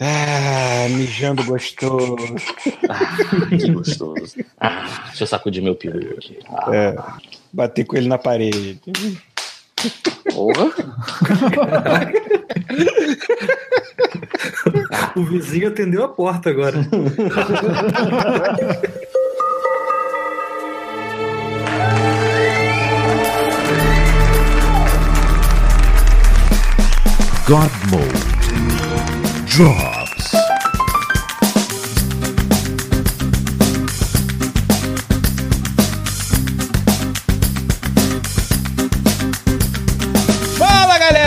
Ah, mijando gostoso. Ah, que gostoso. Ah, deixa eu sacudir meu peru aqui. Ah. É, bater com ele na parede. Porra. o vizinho atendeu a porta agora. God Mode drops.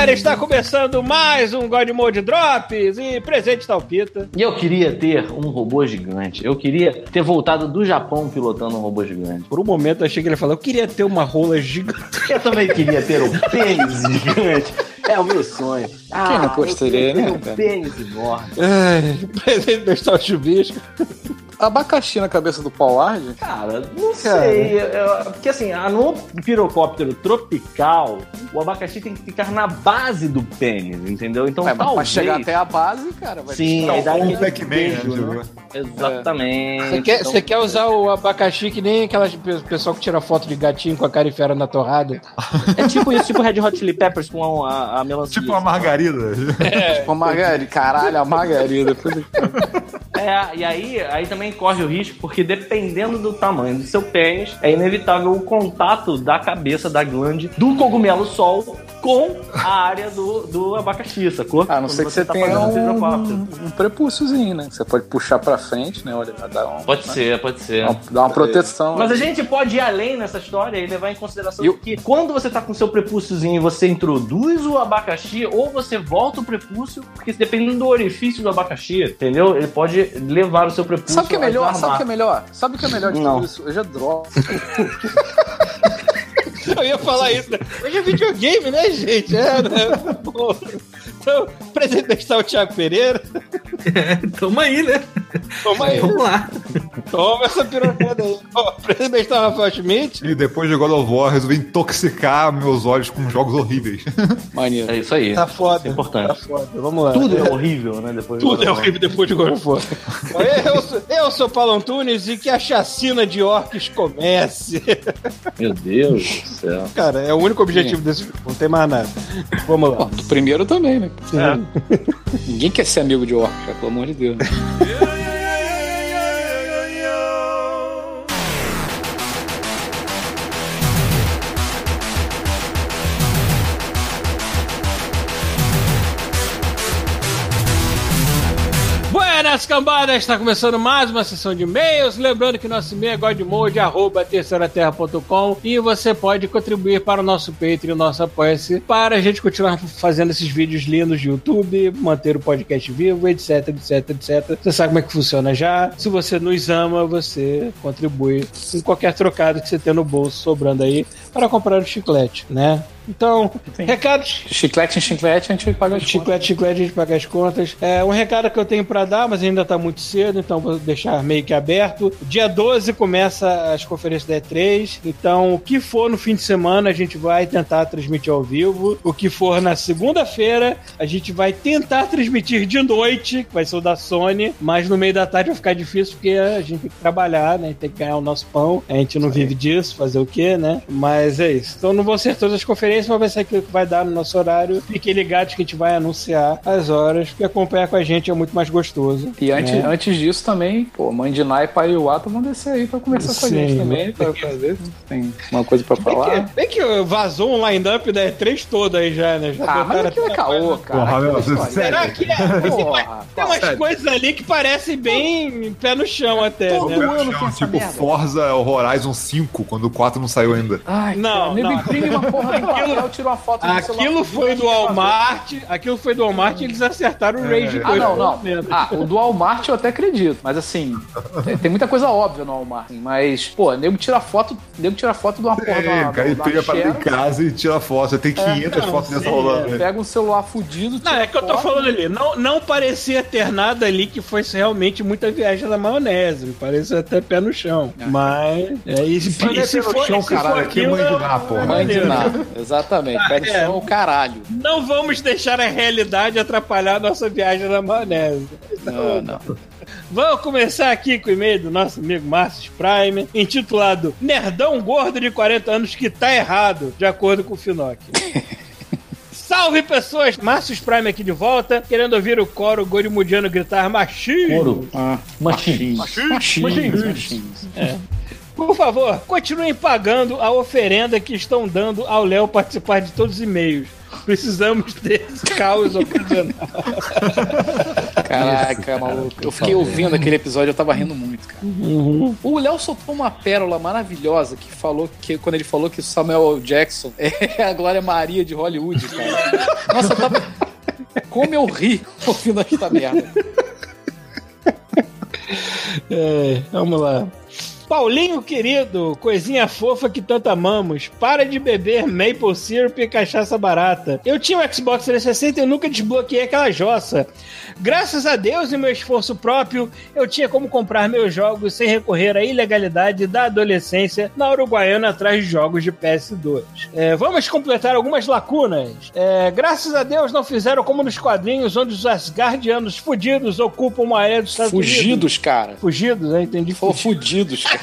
Galera, está começando mais um God Mode Drops e presente está o Pita. E eu queria ter um robô gigante. Eu queria ter voltado do Japão pilotando um robô gigante. Por um momento eu achei que ele falou, eu queria ter uma rola gigante. Eu também queria ter um pênis gigante. É o meu sonho. Ah, Quem não gostaria, né, Um pênis enorme. Ai, presente está o chubisco. Abacaxi na cabeça do Pollard? Cara, não Cara. sei. eu- porque assim, a- no pirocóptero tropical, o abacaxi tem que ficar na base do pênis, entendeu? Então, Ué, mas pra talvez... chegar até a base, cara, vai Sim, aí dá um Pac-Man, né? né? Exatamente. Você quer, Então, você quer usar o abacaxi que nem aquelas pe- pessoal que tira foto de gatinho com a cara enfiada na torrada? É tipo isso, tipo Red Hot Chili Peppers com a, a melancia. Tipo uma margarida. Tipo, a Margarida. Caralho, a Margarida. É, e aí, aí também corre o risco, porque dependendo do tamanho do seu pênis, é inevitável o contato da cabeça, da glande, do cogumelo sol com a área do, do abacaxi, sacou? A não ser que você tá tenha um, um prepúciozinho, né? Você pode puxar pra frente, né? Olha, dá um, Pode ser, pode ser. dá uma, dá uma proteção. Mas a gente pode ir além nessa história e levar em consideração E o- que quando você tá com seu prepúciozinho e você introduz o abacaxi, ou você volta o prepúcio, porque dependendo do orifício do abacaxi, entendeu? Ele pode levar o seu prepúcio Sabe o que é melhor? Sabe o que é melhor? Sabe o que é melhor de Não. tudo isso? Hoje é droga. Eu ia falar isso, né? Hoje é videogame, né, gente? É, né? Pô. Então, presente está o Thiago Pereira. É, tamo aí, né? Toma aí. Vamos lá. Toma essa pirocada aí. Ó, presente está o Rafael Schmidt. E depois de God of War, resolvi intoxicar meus olhos com jogos horríveis. Maneiro. É isso aí. Tá foda. Isso é importante. Tá foda. Vamos lá. Tudo é horrível, né? Depois do Tudo God é horrível depois de God of War. eu, sou, eu sou Paulo Antunes e que a chacina de orcs comece. Meu Deus céu. Cara, é o único objetivo desse filme. Não tem mais nada. Vamos lá. Pô, do primeiro também, né? Ninguém quer ser amigo de orc, cara, pelo amor de Deus. Buenas cambadas, está começando mais uma sessão de e-mails. Lembrando que nosso e-mail é godmode, arroba terceiraterra.com e você pode contribuir para o nosso Patreon, nosso Apoia-se, para a gente continuar fazendo esses vídeos lindos de YouTube, manter o podcast vivo, etc, etc, etc. Você sabe como é que funciona já. Se você nos ama, você contribui com qualquer trocado que você tem no bolso sobrando aí para comprar o chiclete, né? Então, recados Chiclete em chiclete, a gente paga as contas. Chiclete, chiclete, a gente paga as contas. É um recado que eu tenho pra dar, mas ainda tá muito cedo, então vou deixar meio que aberto. Dia 12 começa as conferências da E3, então o que for no fim de semana a gente vai tentar transmitir ao vivo. O que for na segunda-feira a gente vai tentar transmitir de noite, que vai ser o da Sony, mas no meio da tarde vai ficar difícil porque a gente tem que trabalhar, né? Tem que ganhar o nosso pão. A gente não vive disso, fazer o quê, né? Mas é isso. Então não vão ser todas as conferências, mas vai ser aquilo que vai dar no nosso horário. Fiquem ligados que a gente vai anunciar as horas, porque acompanhar com a gente é muito mais gostoso. E antes, né? antes disso também, pô, mãe de Nai e pai e Wata vão descer aí pra conversar com a gente Sim. também, pra fazer. Tem uma coisa pra Bem falar. que, bem que vazou um line-up da E3 toda aí já, né? Já Ah, mas aquilo é caô, cara. Porra, é meu, sério? Será que é? Porra, Tem umas sério. coisas ali que parecem bem pé no chão até, Todo né? ano tem essa tipo merda. Forza Horizon 5, quando o 4 não saiu ainda. Ai, Não, cara, nego não. imprime uma porra Aquilo- tira uma foto. Aquilo foi do Walmart, aquilo foi do Walmart e eles acertaram o Rage 2. Ah, não, não. Ah, o do Walmart eu até acredito. Mas assim, tem- muita coisa óbvia no Walmart. Mas, pô, nego tira foto, nego tira foto de uma porra É, uma, o cara uma pega para em casa e tira foto. Tem 500 não, fotos dessa rolando. é. né? Pega um celular fudido. Não, é que eu tô falando ali. Não, não parecia ter nada ali que fosse realmente muita viagem da maionese. Me Parecia até pé no chão. Mas. É, se- Mas é se pé no for, chão, se caralho, aqui é aquilo, mãe de Ná, porra. Mãe de. Ná, Se Exatamente. Pé no é. o caralho. Não vamos deixar a realidade atrapalhar a nossa viagem na maionese. Não, não. Vamos começar aqui com o e-mail do nosso amigo Márcio Prime, intitulado Nerdão Gordo de 40 anos que tá errado, de acordo com o Finoc. Salve pessoas! Márcio Prime aqui de volta, querendo ouvir o coro gorimudiano gritar machismo. Ouro. Ah, Machinho. machinhos, machinhos. Por favor, continuem pagando a oferenda que estão dando ao Léo participar de todos os e-mails. Precisamos desse caos ocasional. Caraca, maluco. Eu fiquei ouvindo aquele episódio, eu tava rindo muito, cara. O Léo soltou uma pérola maravilhosa que falou que quando ele falou que o Samuel. Jackson é a Glória Maria de Hollywood, cara. Nossa, eu tava. Como eu ri ouvindo esta merda. É, vamos lá. Paulinho querido, coisinha fofa que tanto amamos, para de beber maple syrup e cachaça barata. Eu tinha um Xbox 360 e eu nunca desbloqueei aquela jossa. Graças a Deus e meu esforço próprio, eu tinha como comprar meus jogos sem recorrer à ilegalidade da adolescência na Uruguaiana atrás de jogos de PS2. É, vamos completar algumas lacunas. É, graças a Deus não fizeram como nos quadrinhos, onde os Asgardianos fudidos ocupam uma área dos Estados Unidos. Fugidos, cara. Fugidos, né? Entendi. Foram fudidos, cara.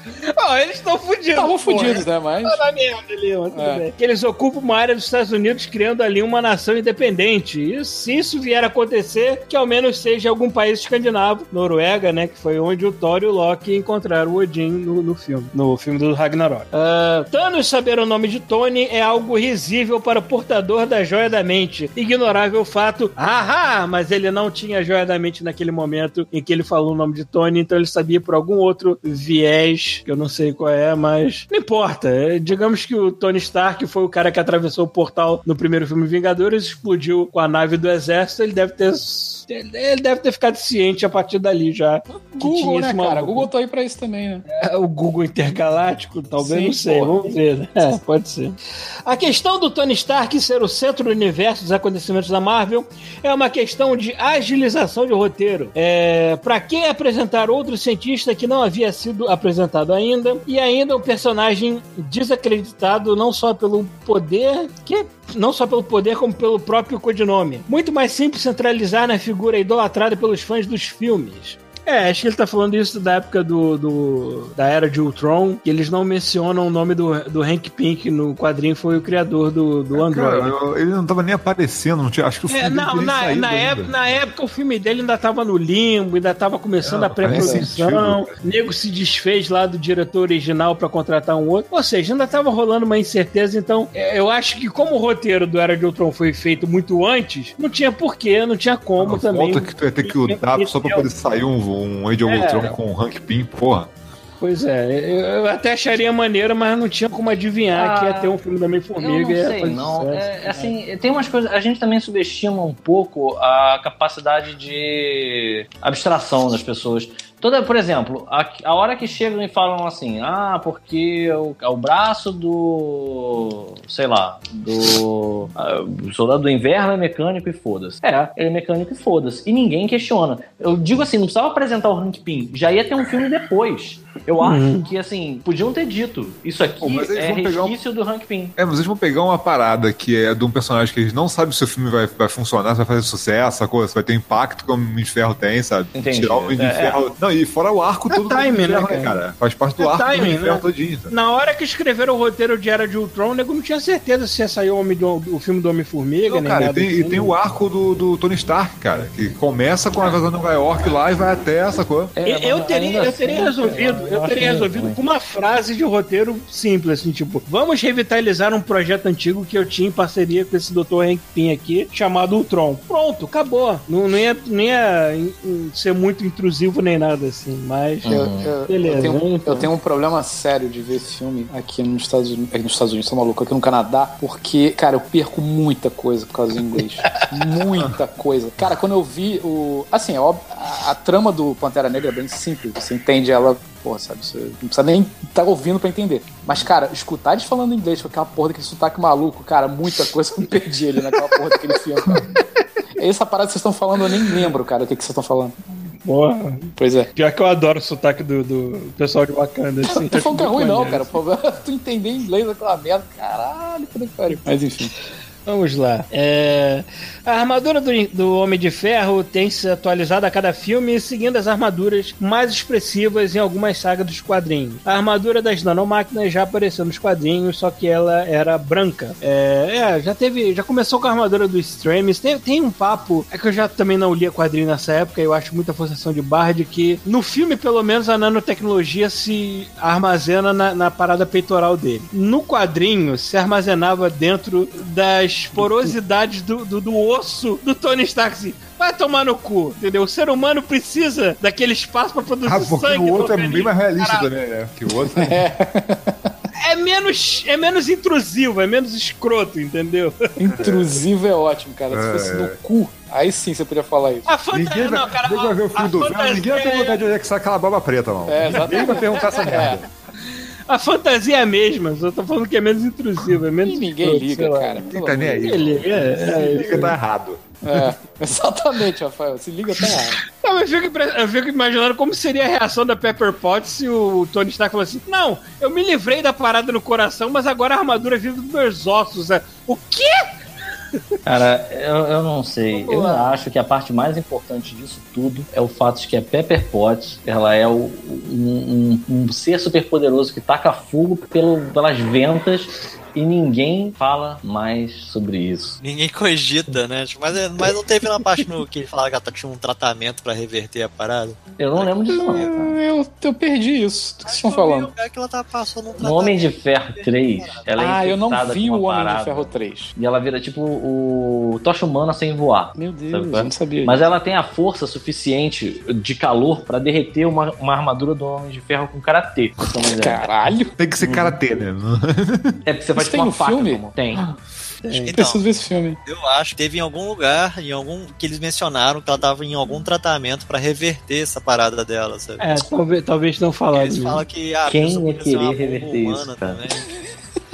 Ó, eles estão fudidos. Estavam fudidos, né? Mas. Tá na merda ali, mas tudo É. bem. Que eles ocupam uma área dos Estados Unidos, criando ali uma nação independente. E se isso vier a acontecer, que ao menos seja algum país escandinavo, Noruega, né? Que foi onde o Thor e o Loki encontraram o Odin no, no filme, no filme do Ragnarok. Ah, Thanos saber o nome de Tony é algo risível para o portador da joia da mente. Ignorável fato, ah, mas ele não tinha a joia da mente naquele momento em que ele falou o nome de Tony, então ele sabia por algum outro viés, que eu não sei qual é, mas não importa. É, Digamos que o Tony Stark foi o cara que atravessou o portal no primeiro filme Vingadores, explodiu com a nave do exército, ele deve ter. Ele deve ter ficado ciente a partir dali já. Google, né, cara? Google tá aí pra isso também, né? É, o Google Intergaláctico, talvez, Sim, não sei, porra. vamos ver. né? É, pode ser. A questão do Tony Stark ser o centro do universo dos acontecimentos da Marvel é uma questão de agilização de roteiro. É, para que apresentar outro cientista que não havia sido apresentado ainda e ainda um personagem desacreditado não só pelo poder que não só pelo poder, como pelo próprio codinome. Muito mais simples centralizar na figura idolatrada pelos fãs dos filmes. É, acho que ele tá falando isso da época do, do- da era de Ultron, que eles não mencionam o nome do, do Hank Pink no quadrinho, foi o criador do, do Cara, Android. eu- ele não tava nem aparecendo, não tinha, acho que o filme É, não, na, na, época, na época o filme dele ainda tava no limbo, ainda tava começando Não, a pré-produção. nego se desfez lá do diretor original pra contratar um outro. Ou seja, ainda tava rolando uma incerteza. Então, é, eu acho que como o roteiro do Era de Ultron foi feito muito antes, não tinha porquê, não tinha como A também. volta que tu ia ter que lutar só pra poder sair um, um Age of É. Ultron com o Hank Pym, porra. Pois é, eu, eu até acharia maneiro, mas não tinha como adivinhar Ah, que ia ter um filme da Eu Meio-Formiga. não e ia sei, fazer não. É, assim, tem umas coisas. A gente também subestima um pouco a capacidade de abstração das pessoas. Toda, por exemplo, a, a hora que chegam e falam assim, ah, porque o, o braço do. sei lá, do. ah, o soldado do inverno é mecânico e foda-se. É, ele é mecânico e foda-se. E ninguém questiona. Eu digo assim, não precisava apresentar o Hank Pym, já ia ter um filme depois. Eu acho que, assim, podiam ter dito. Isso aqui eles é pegar um- resquício do Hank Pym. É, mas eles vão pegar uma parada que é de um personagem que eles não sabem se o filme vai, vai funcionar, se vai fazer sucesso, sacou? se vai ter impacto que o Homem de Ferro tem, sabe? Entendi. Tirar o Homem de É, Ferro. Não, e fora o arco É todo do timing, né, Ferro, cara? Faz parte do É arco do Homem timing, de Ferro né? todinho. Na hora que escreveram o roteiro de Era de Ultron, o nego não tinha certeza se ia sair o, Homem do, o filme do Homem-Formiga, nem cara, e nada tem, e assim. tem o arco do, do Tony Stark, cara, que começa com a invasão de Nova York lá e vai até, sacou? Eu- eu mas teria, eu teria assim, resolvido, eu eu teria resolvido com uma frase de roteiro simples, assim, tipo, vamos revitalizar um projeto antigo que eu tinha em parceria com esse Dr. Hank Pym aqui, chamado Ultron. Pronto, acabou. Não, não ia, não ia ser muito intrusivo nem nada assim, mas. Eu, eu- Beleza, eu tenho, então. eu tenho um problema sério de ver esse filme aqui nos Estados Unidos, aqui nos Estados Unidos, tô maluco, aqui no Canadá, porque, cara, eu perco muita coisa por causa do inglês. muita coisa. Cara, quando eu vi o. Assim, é óbvio, a, a trama do Pantera Negra é bem simples, você entende ela. Porra, sabe? Você não precisa nem estar ouvindo pra entender. Mas, cara, escutar eles falando inglês com aquela porra daquele sotaque maluco, cara, muita coisa eu me perdi ali naquela porra daquele filme. Cara. Essa parada que vocês estão falando, eu nem lembro, cara, o que, que vocês estão falando. Porra. Pois é. Pior que eu adoro o sotaque do, do pessoal de Wakanda, assim. Não tô falando que é Acho ruim, não, cara. O problema é tu entender inglês aquela merda. Caralho, que pariu. Mas enfim. Vamos lá. É, A armadura do, do Homem de Ferro tem se atualizado a cada filme, seguindo as armaduras mais expressivas em algumas sagas dos quadrinhos. A armadura das nanomáquinas já apareceu nos quadrinhos, só que ela era branca. É, é, já teve. Já começou com a armadura do Extremis. Tem, tem um papo. É que eu já também não lia quadrinho nessa época, eu acho muita forçação de barra de que no filme, pelo menos, a nanotecnologia se armazena na, na parada peitoral dele. No quadrinho, se armazenava dentro das porosidades do, do, do osso do Tony Stark. Assim. Vai tomar no cu, entendeu? O ser humano precisa daquele espaço pra produzir Ah, porque sangue. o outro é bem mais realista Caralho. também, né? Que o outro É menos, é menos intrusivo, é menos escroto, entendeu? Intrusivo é ótimo, cara. Se É. fosse no cu, aí sim você podia falar isso. A fantasia. Ninguém vai, Não, cara, ninguém vai ver o filme do fantasia ninguém vai perguntar de onde é que sai aquela baba preta, mano. É, exatamente. Ninguém vai perguntar essa merda. A fantasia é a mesma, só tô falando que é menos intrusivo, é menos E ninguém escroto, liga, cara. Ninguém tá nem aí. Ninguém liga, é, é, Liga tá errado. É, exatamente, Rafael. Se liga, tá errado. Não, eu fico, eu fico imaginando como seria a reação da Pepper Potts se o Tony Stark falou assim: Não, eu me livrei da parada no coração, mas agora a armadura vive dos meus ossos. é." O quê? Cara, eu, eu não sei. Eu acho que a parte mais importante disso tudo é o fato de que a Pepper Potts, ela é o- um, um- um ser super poderoso que taca fogo pelo, pelas ventas e ninguém fala mais sobre isso. Ninguém cogita, né? Mas, mas não teve uma parte no que ele falava que ela tinha um tratamento pra reverter a parada? Eu não lembro disso não. Eu, eu perdi isso. Do que vocês estão vi falando? lugar que ela tá passando um No. Homem de Ferro 3, ela é Ah, eu não vi o uma Homem parada, de Ferro 3. E ela vira tipo o Tocha Humana sem voar. Meu Deus, Sabe eu é? não sabia. Mas ela tem a força suficiente de calor pra derreter uma, uma armadura do Homem de Ferro com karatê. Caralho. Tem que ser karatê, né? É porque você faz Isso tipo tem faca. filme? como- Tem. Então, Preciso ver esse filme. eu acho que teve em algum lugar, em algum que eles mencionaram que ela tava em algum tratamento pra reverter essa parada dela, sabe? É, talvez, talvez não falaram. Eles mesmo. falam que a Quem ia querer reverter isso, cara? também.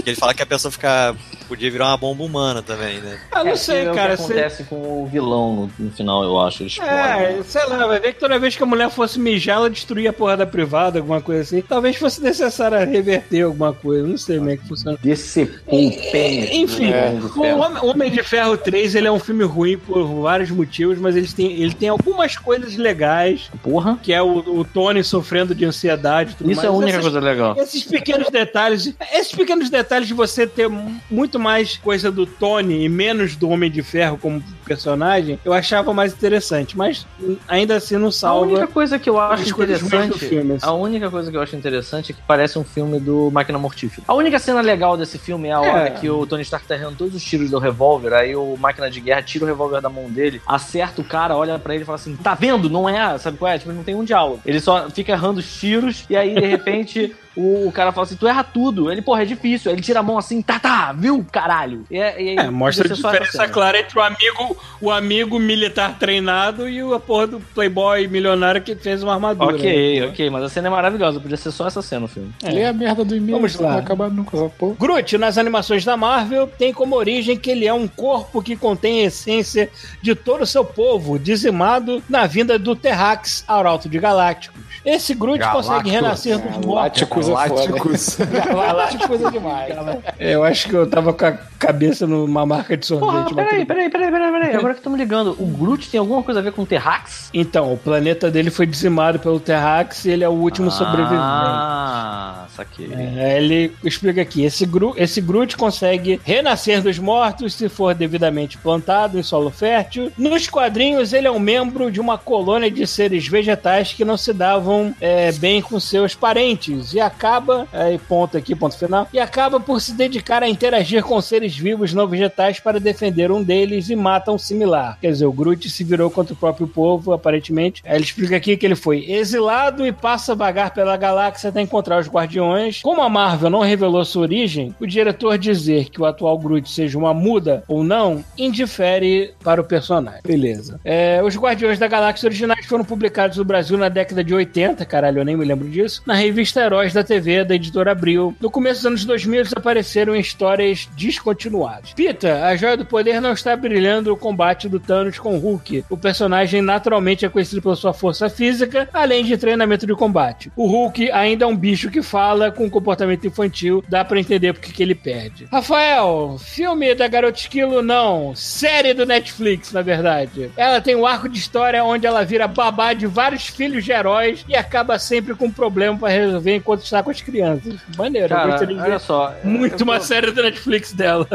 Que ele fala que a pessoa fica, podia virar uma bomba humana também, né? Ah, não É, sei, é cara. O que acontece com o vilão no, no final, eu acho. Eles É, podem. sei lá, vai ver que toda vez que a mulher fosse mijar, ela destruía a porra da privada, alguma coisa assim. Talvez fosse necessário reverter alguma coisa, não sei como é que funciona. Decepou o pênis. Enfim, de o Ferro. Homem, Homem de Ferro 3 ele é um filme ruim por vários motivos, mas ele tem, ele tem algumas coisas legais, Porra. que é o, o Tony sofrendo de ansiedade tudo Isso mais. é a única Essas- coisa legal. Esses pequenos detalhes, esses pequenos detalhes de você ter mu- muito mais coisa do Tony e menos do Homem de Ferro como personagem, eu achava mais interessante, mas ainda assim não A salva. única coisa que eu acho interessante. filme, assim. A única coisa que eu acho interessante é que parece um filme do Máquina Mortífera. A única cena legal desse filme é a hora É. que o Tony Stark tá errando todos os tiros do revólver, aí o Máquina de Guerra tira o revólver da mão dele, acerta o cara, olha pra ele e fala assim: tá vendo? Não é, sabe qual é? Tipo, não tem um diálogo. Ele só fica errando os tiros e aí, de repente. O, cara fala assim, tu erra tudo. Ele, porra, é difícil. Aí ele tira a mão assim, tá, tá, viu, caralho? E, é- e É, mostra a diferença clara entre o amigo, o amigo militar treinado e o a porra do playboy milionário que fez uma armadura. Ok, né? ok, mas a cena é maravilhosa. Podia ser só essa cena o filme. É. Lê a merda do e-mail. Vamos lá. vai acabar nunca essa porra. Groot, nas animações da Marvel, tem como origem que ele é um corpo que contém a essência de todo o seu povo, dizimado na vinda do Terrax Arauto de Galácticos. Esse Groot Galácticos. consegue renascer dos mortos. Galácticos é. Galácticos. Galácticos é demais. É, Eu acho que eu tava com a cabeça numa marca de sorvete. Porra, peraí, bem. peraí, peraí, peraí, peraí. Agora que estamos ligando, o Groot tem alguma coisa a ver com o Terrax? Então, o planeta dele foi dizimado pelo Terrax e ele é o último sobrevivente. Ah, saquei. É, ele explica aqui: esse, Gru, esse Groot consegue renascer dos mortos se for devidamente plantado em solo fértil. Nos quadrinhos, ele é um membro de uma colônia de seres vegetais que não se davam é, bem com seus parentes e acaba, aí ponto aqui, ponto final, e acaba por se dedicar a interagir com seres vivos não vegetais para defender um deles e mata um similar. Quer dizer, o Groot se virou contra o próprio povo, aparentemente. Aí ele explica aqui que ele foi exilado e passa a vagar pela galáxia até encontrar os Guardiões. Como a Marvel não revelou sua origem, o diretor dizer que o atual Groot seja uma muda ou não, indifere para o personagem. Beleza. É, os Guardiões da Galáxia originais foram publicados no Brasil na década de 80, caralho, eu nem me lembro disso, na revista Heróis da TV, da editora Abril. No começo dos anos 2000, eles apareceram em histórias descontinuadas. Pita, a Joia do Poder não está brilhando combate do Thanos com o Hulk. O personagem naturalmente é conhecido pela sua força física, além de treinamento de combate. O Hulk ainda é um bicho que fala com comportamento infantil, dá pra entender porque que ele perde. Rafael, filme da Garota Esquilo, não. Série do Netflix, na verdade. Ela tem um arco de história onde ela vira babá de vários filhos de heróis e acaba sempre com um problema pra resolver enquanto está com as crianças. Maneiro, eu Cara, gostaria de olha ver só. muito eu, uma eu, série do Netflix dela.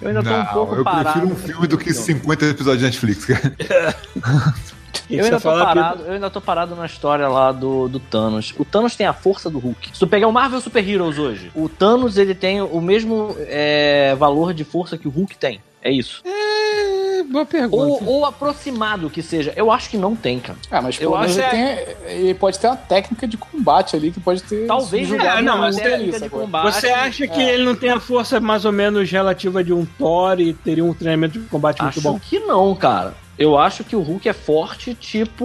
Eu ainda tô um Não, pouco eu parado. prefiro um filme do que 50 episódios de Netflix, cara. Eu ainda, tô parado, eu ainda tô parado na história lá do, do Thanos. O Thanos tem a força do Hulk. Se tu pegar o Marvel Super Heroes hoje, o Thanos ele tem o mesmo é, valor de força que o Hulk tem. É isso. É, boa pergunta. Ou, ou aproximado que seja. Eu acho que não tem, cara. Ah, mas Eu pelo menos acho ele, tem, ele pode ter uma técnica de combate ali que pode ter. Talvez é, não, um mas técnica de combate. Você acha que é. ele não tem a força mais ou menos relativa de um Thor e teria um treinamento de combate muito Acho bom? que não, cara. Eu acho que o Hulk é forte, tipo.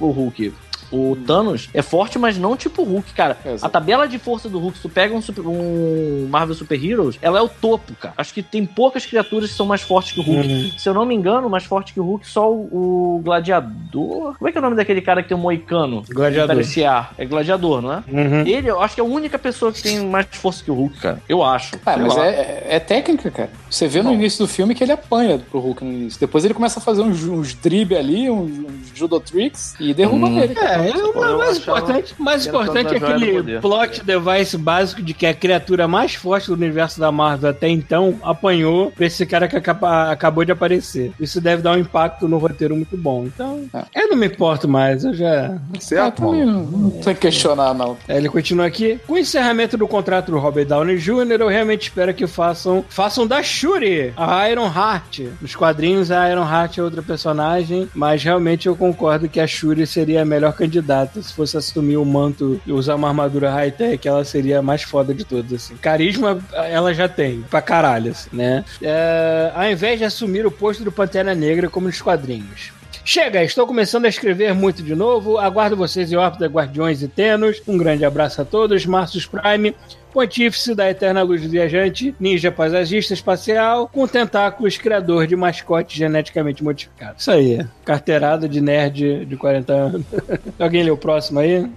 O Hulk. O Thanos é forte, mas não tipo o Hulk, cara. Exato. A tabela de força do Hulk, se tu pega um, super- um Marvel Super Heroes, ela é o topo, cara. Acho que tem poucas criaturas que são mais fortes que o Hulk. Uhum. Se eu não me engano, mais forte que o Hulk, só o, o Gladiador. Como é que é o nome daquele cara que tem um moicano? Gladiador. Parece ar. É Gladiador, não é? Uhum. Ele, eu acho que é a única pessoa que tem mais força que o Hulk, cara. Eu acho. Ah, mas é, é- é técnica, cara. Você vê no Bom. início do filme que ele apanha pro Hulk no início. Depois ele começa a fazer uns, uns drible ali, uns, uns judo tricks e derruba Hum. ele. cara. É, o Eu mais importante, mais importante é aquele plot device básico de que a criatura mais forte do universo da Marvel até então apanhou pra esse cara que acaba- acabou de aparecer. Isso deve dar um impacto no roteiro muito bom. Então, É. eu não me importo mais, eu já. Ah, Certo, também mano? não, não tem que questionar, não. Aí Ele continua aqui. Com o encerramento do contrato do Robert Downey Jr., eu realmente espero que façam façam da Shuri, a Iron Heart. Nos quadrinhos, a Iron Heart é outra personagem, mas realmente eu concordo que a Shuri seria a melhor candidata. Se fosse assumir o manto e usar uma armadura high-tech, ela seria a mais foda de todas. Assim. Carisma, ela já tem, pra caralho, assim, né? É, ao invés de assumir o posto do Pantera Negra como nos quadrinhos. Chega, estou começando a escrever muito de novo. Aguardo vocês em Órbita Guardiões e Tenos. Um grande abraço a todos. Marcius Prime, Pontífice da Eterna Luz Viajante, ninja paisagista espacial, com tentáculos criador de mascote geneticamente modificado. Isso aí, carteirada de nerd de 40 anos. Alguém lê o próximo aí?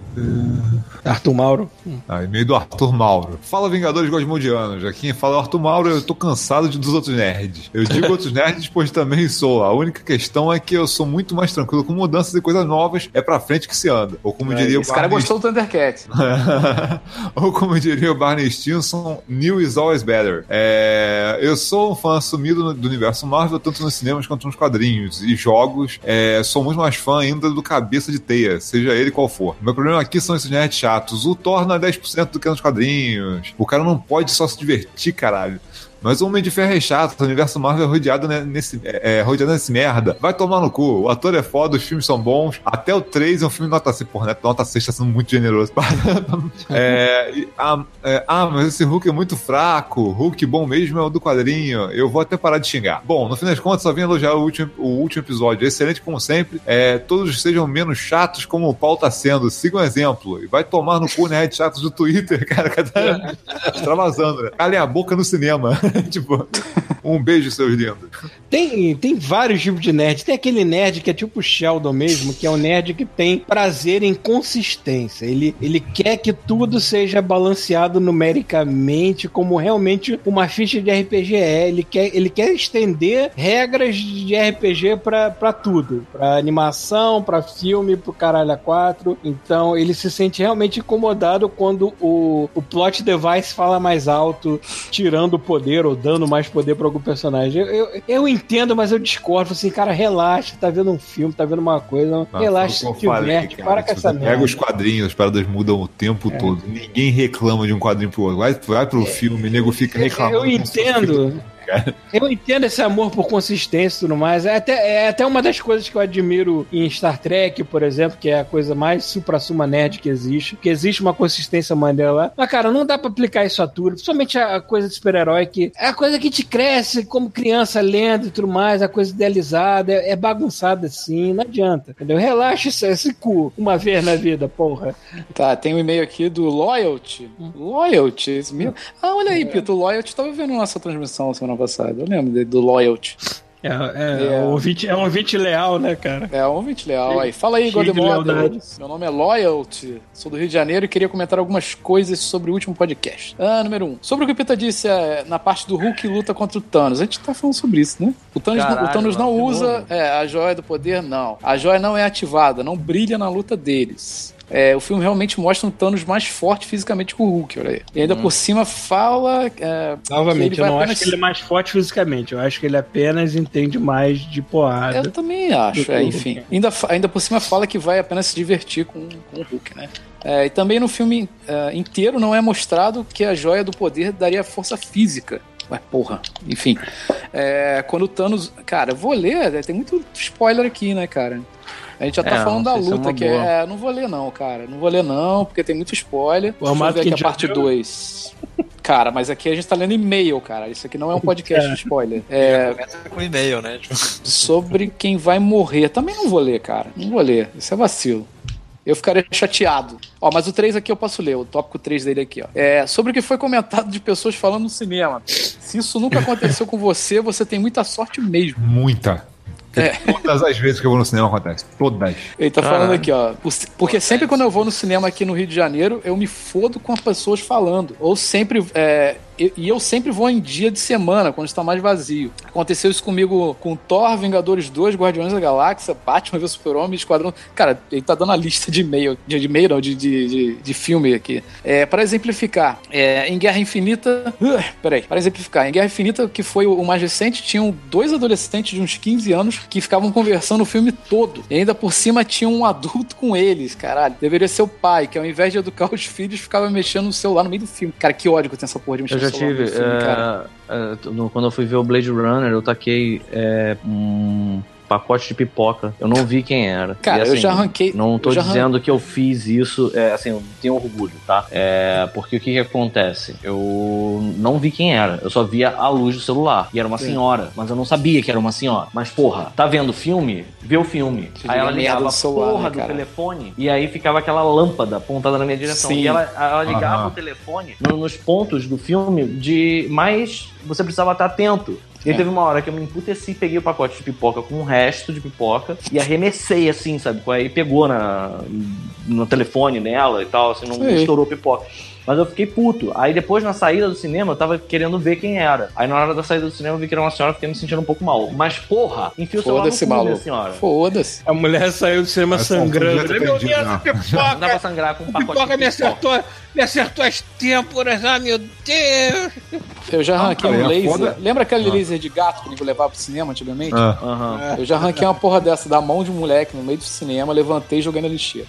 Arthur Mauro. Ah, e-mail do Arthur Mauro. Fala, Vingadores Gosmodianos. Aqui quem fala é Arthur Mauro. Eu tô cansado de, dos outros nerds. Eu digo outros nerds, pois também sou. A única questão é que eu sou muito mais tranquilo com mudanças e coisas novas. É pra frente que se anda. Ou como diria o Esse cara gostou do Thundercats. Ou como diria o Barney Stinson, new is always better. É, eu sou um fã assumido do universo Marvel, tanto nos cinemas quanto nos quadrinhos e jogos. É, sou muito mais fã ainda do Cabeça de Teia, seja ele qual for. Meu problema aqui são esses nerds chatos. O Thor não é 10% do que é nos quadrinhos. O cara não pode só se divertir, caralho. Mas o Homem de Ferro é chato, o universo Marvel é rodeado né, nesse, é, é, rodeado nesse merda. Vai tomar no cu. O ator é foda, os filmes são bons. Até o 3 é um filme nota 6. Porra, né? Nota 6 tá sendo muito generoso. é, e- ah, é, ah, mas esse Hulk é muito fraco. Hulk bom mesmo é o do quadrinho. Eu vou até parar de xingar. Bom, no fim das contas, só vim elogiar o último, o último episódio. Excelente como sempre. É, todos sejam menos chatos como o Paul tá sendo. Siga um exemplo. E vai tomar no cu, né? Chatos do Twitter, cara. tá extravasando, né? Calem a boca no cinema. tipo, um beijo, seus lindos. Tem, tem vários tipos de nerd. Tem aquele nerd que é tipo Sheldon mesmo, que é um nerd que tem prazer em consistência. Ele, ele quer que tudo seja balanceado numericamente, como realmente uma ficha de RPG é. Ele quer, ele quer estender regras de RPG pra tudo. Pra animação, pra filme, pro caralho a quatro. Então ele se sente realmente incomodado quando o, o plot device fala mais alto, tirando poder ou dando mais poder pra algum personagem. Eu, eu, eu entendo, mas eu discordo. Assim, cara, relaxa, tá vendo um filme, tá vendo uma coisa. Ah, relaxa, o se diverte, para com essa merda. Pega os quadrinhos, as paradas mudam o tempo todo. Ninguém reclama de um quadrinho pro outro. Vai, vai pro filme, o nego fica reclamando. Eu como entendo. Eu entendo esse amor por consistência e tudo mais. É até, é até uma das coisas que eu admiro em Star Trek, por exemplo, que é a coisa mais supra-suma nerd que existe. Que existe uma consistência maneira lá. Mas, cara, não dá pra aplicar isso a tudo. Principalmente a, coisa de super-herói, que é a coisa que te cresce como criança lendo e tudo mais, a coisa idealizada, é, é bagunçada assim, não adianta. Entendeu? Relaxa esse, esse cu uma vez na vida, porra. Tá, tem um e-mail aqui do Loyalty. Loyalty? Esse meu... Ah, olha aí, Pito, o Loyalty tava vendo nossa transmissão semana passada. Eu lembro do Loyalty. É, é, É. Um ouvinte, é um ouvinte leal, né, cara? É, um ouvinte leal aí. Fala aí, lealdades. Meu nome é Loyalty, sou do Rio de Janeiro e queria comentar algumas coisas sobre o último podcast. Ah, número um. Sobre o que o Pita disse é, na parte do Hulk luta contra o Thanos. A gente tá falando sobre isso, né? O Thanos, não- Caralho, o Thanos não mano, de usa é, a joia do poder, não. A joia não é ativada, não brilha na luta deles. É, o filme realmente mostra um Thanos mais forte fisicamente que o Hulk, olha aí. E ainda por cima fala. é, Novamente, eu não apenas- acho que ele é mais forte fisicamente. Eu acho que ele apenas entende mais de porrada. Eu também acho, é, enfim. Ainda, ainda por cima fala que vai apenas se divertir com, com o Hulk, né? É, e também no filme é, inteiro não é mostrado que a joia do poder daria força física. Ué, porra, enfim. É, quando o Thanos. Cara, eu vou ler, né, tem muito spoiler aqui, né, cara? A gente já tá É, falando da é luta, uma que boa. é. Não vou ler, não, cara. Não vou ler, não, porque tem muito spoiler. Eu ver aqui que a parte deu? 2. Cara, mas aqui a gente tá lendo e-mail, cara. Isso aqui não é um podcast de spoiler. É, Começa com e-mail, né? Tipo, sobre quem vai morrer. Também não vou ler, cara. Não vou ler. Isso é vacilo. Eu ficaria chateado. Ó, mas o 3 aqui eu posso ler, o tópico 3 dele aqui, ó. É sobre o que foi comentado de pessoas falando no cinema. Se isso nunca aconteceu com você, você tem muita sorte mesmo. Muita. É. Todas as vezes que eu vou no cinema acontece. Todas. Ele tá falando aqui, ó. Porque sempre quando eu vou no cinema aqui no Rio de Janeiro, eu me fodo com as pessoas falando. Ou sempre. é, e e eu sempre vou em dia de semana, quando está mais vazio. Aconteceu isso comigo com Thor, Vingadores 2, Guardiões da Galáxia, Batman vs Super-Homem, Esquadrão. Cara, ele tá dando a lista de e-mail, de, de e-mail, não, de, de, de, de filme aqui. É, para exemplificar, é, em Guerra Infinita. Uh, peraí, para exemplificar, em Guerra Infinita, que foi o mais recente, tinham dois adolescentes de uns 15 anos que ficavam conversando o filme todo. E ainda por cima tinha um adulto com eles, caralho. Deveria ser o pai, que ao invés de educar os filhos, ficava mexendo no celular no meio do filme. Cara, que ódio que eu tenho essa porra de mexer já tive. filme, é, é, no- quando eu fui ver o Blade Runner, eu taquei é, um pacote de pipoca. Eu não vi quem era. Cara, E, assim, eu já arranquei. Não tô dizendo que eu fiz isso, é, assim, eu tenho orgulho, tá? É, porque o que que acontece? Eu não vi quem era, eu só via a luz do celular. E era uma Sim. senhora, mas eu não sabia que era uma senhora. Mas, porra, tá vendo o filme? Vê o filme. Aí ela ligava a porra né, do cara? telefone e aí ficava aquela lâmpada apontada na minha direção. Sim. E ela, ela ligava Aham. o telefone no- nos pontos do filme de mais você precisava estar atento. E aí teve uma hora que eu me emputeci, peguei o pacote de pipoca com o resto de pipoca e arremessei assim, sabe? Aí pegou na, no telefone nela e tal, assim, não Sei. estourou pipoca. Mas eu fiquei puto. Aí depois, na saída do cinema, eu tava querendo ver quem era. Aí na hora da saída do cinema eu vi que era uma senhora, fiquei me sentindo um pouco mal. Mas porra, enfia o celular no cu, maluco. senhora. Foda-se. A mulher saiu do cinema Essa é um sangrando. Meu Deus, perdido, a não. Dá pra pipoca! sangrar com um A pacote pipoca de me pipoca. acertou, me acertou as têmporas. Ah, meu Deus! Eu já arranquei cara, um é laser. foda. Lembra aquele Ah. laser de gato que eu levava pro cinema antigamente? Ah, Aham. Eu já arranquei uma porra dessa da mão de um moleque no meio do cinema, levantei e joguei na lixeira.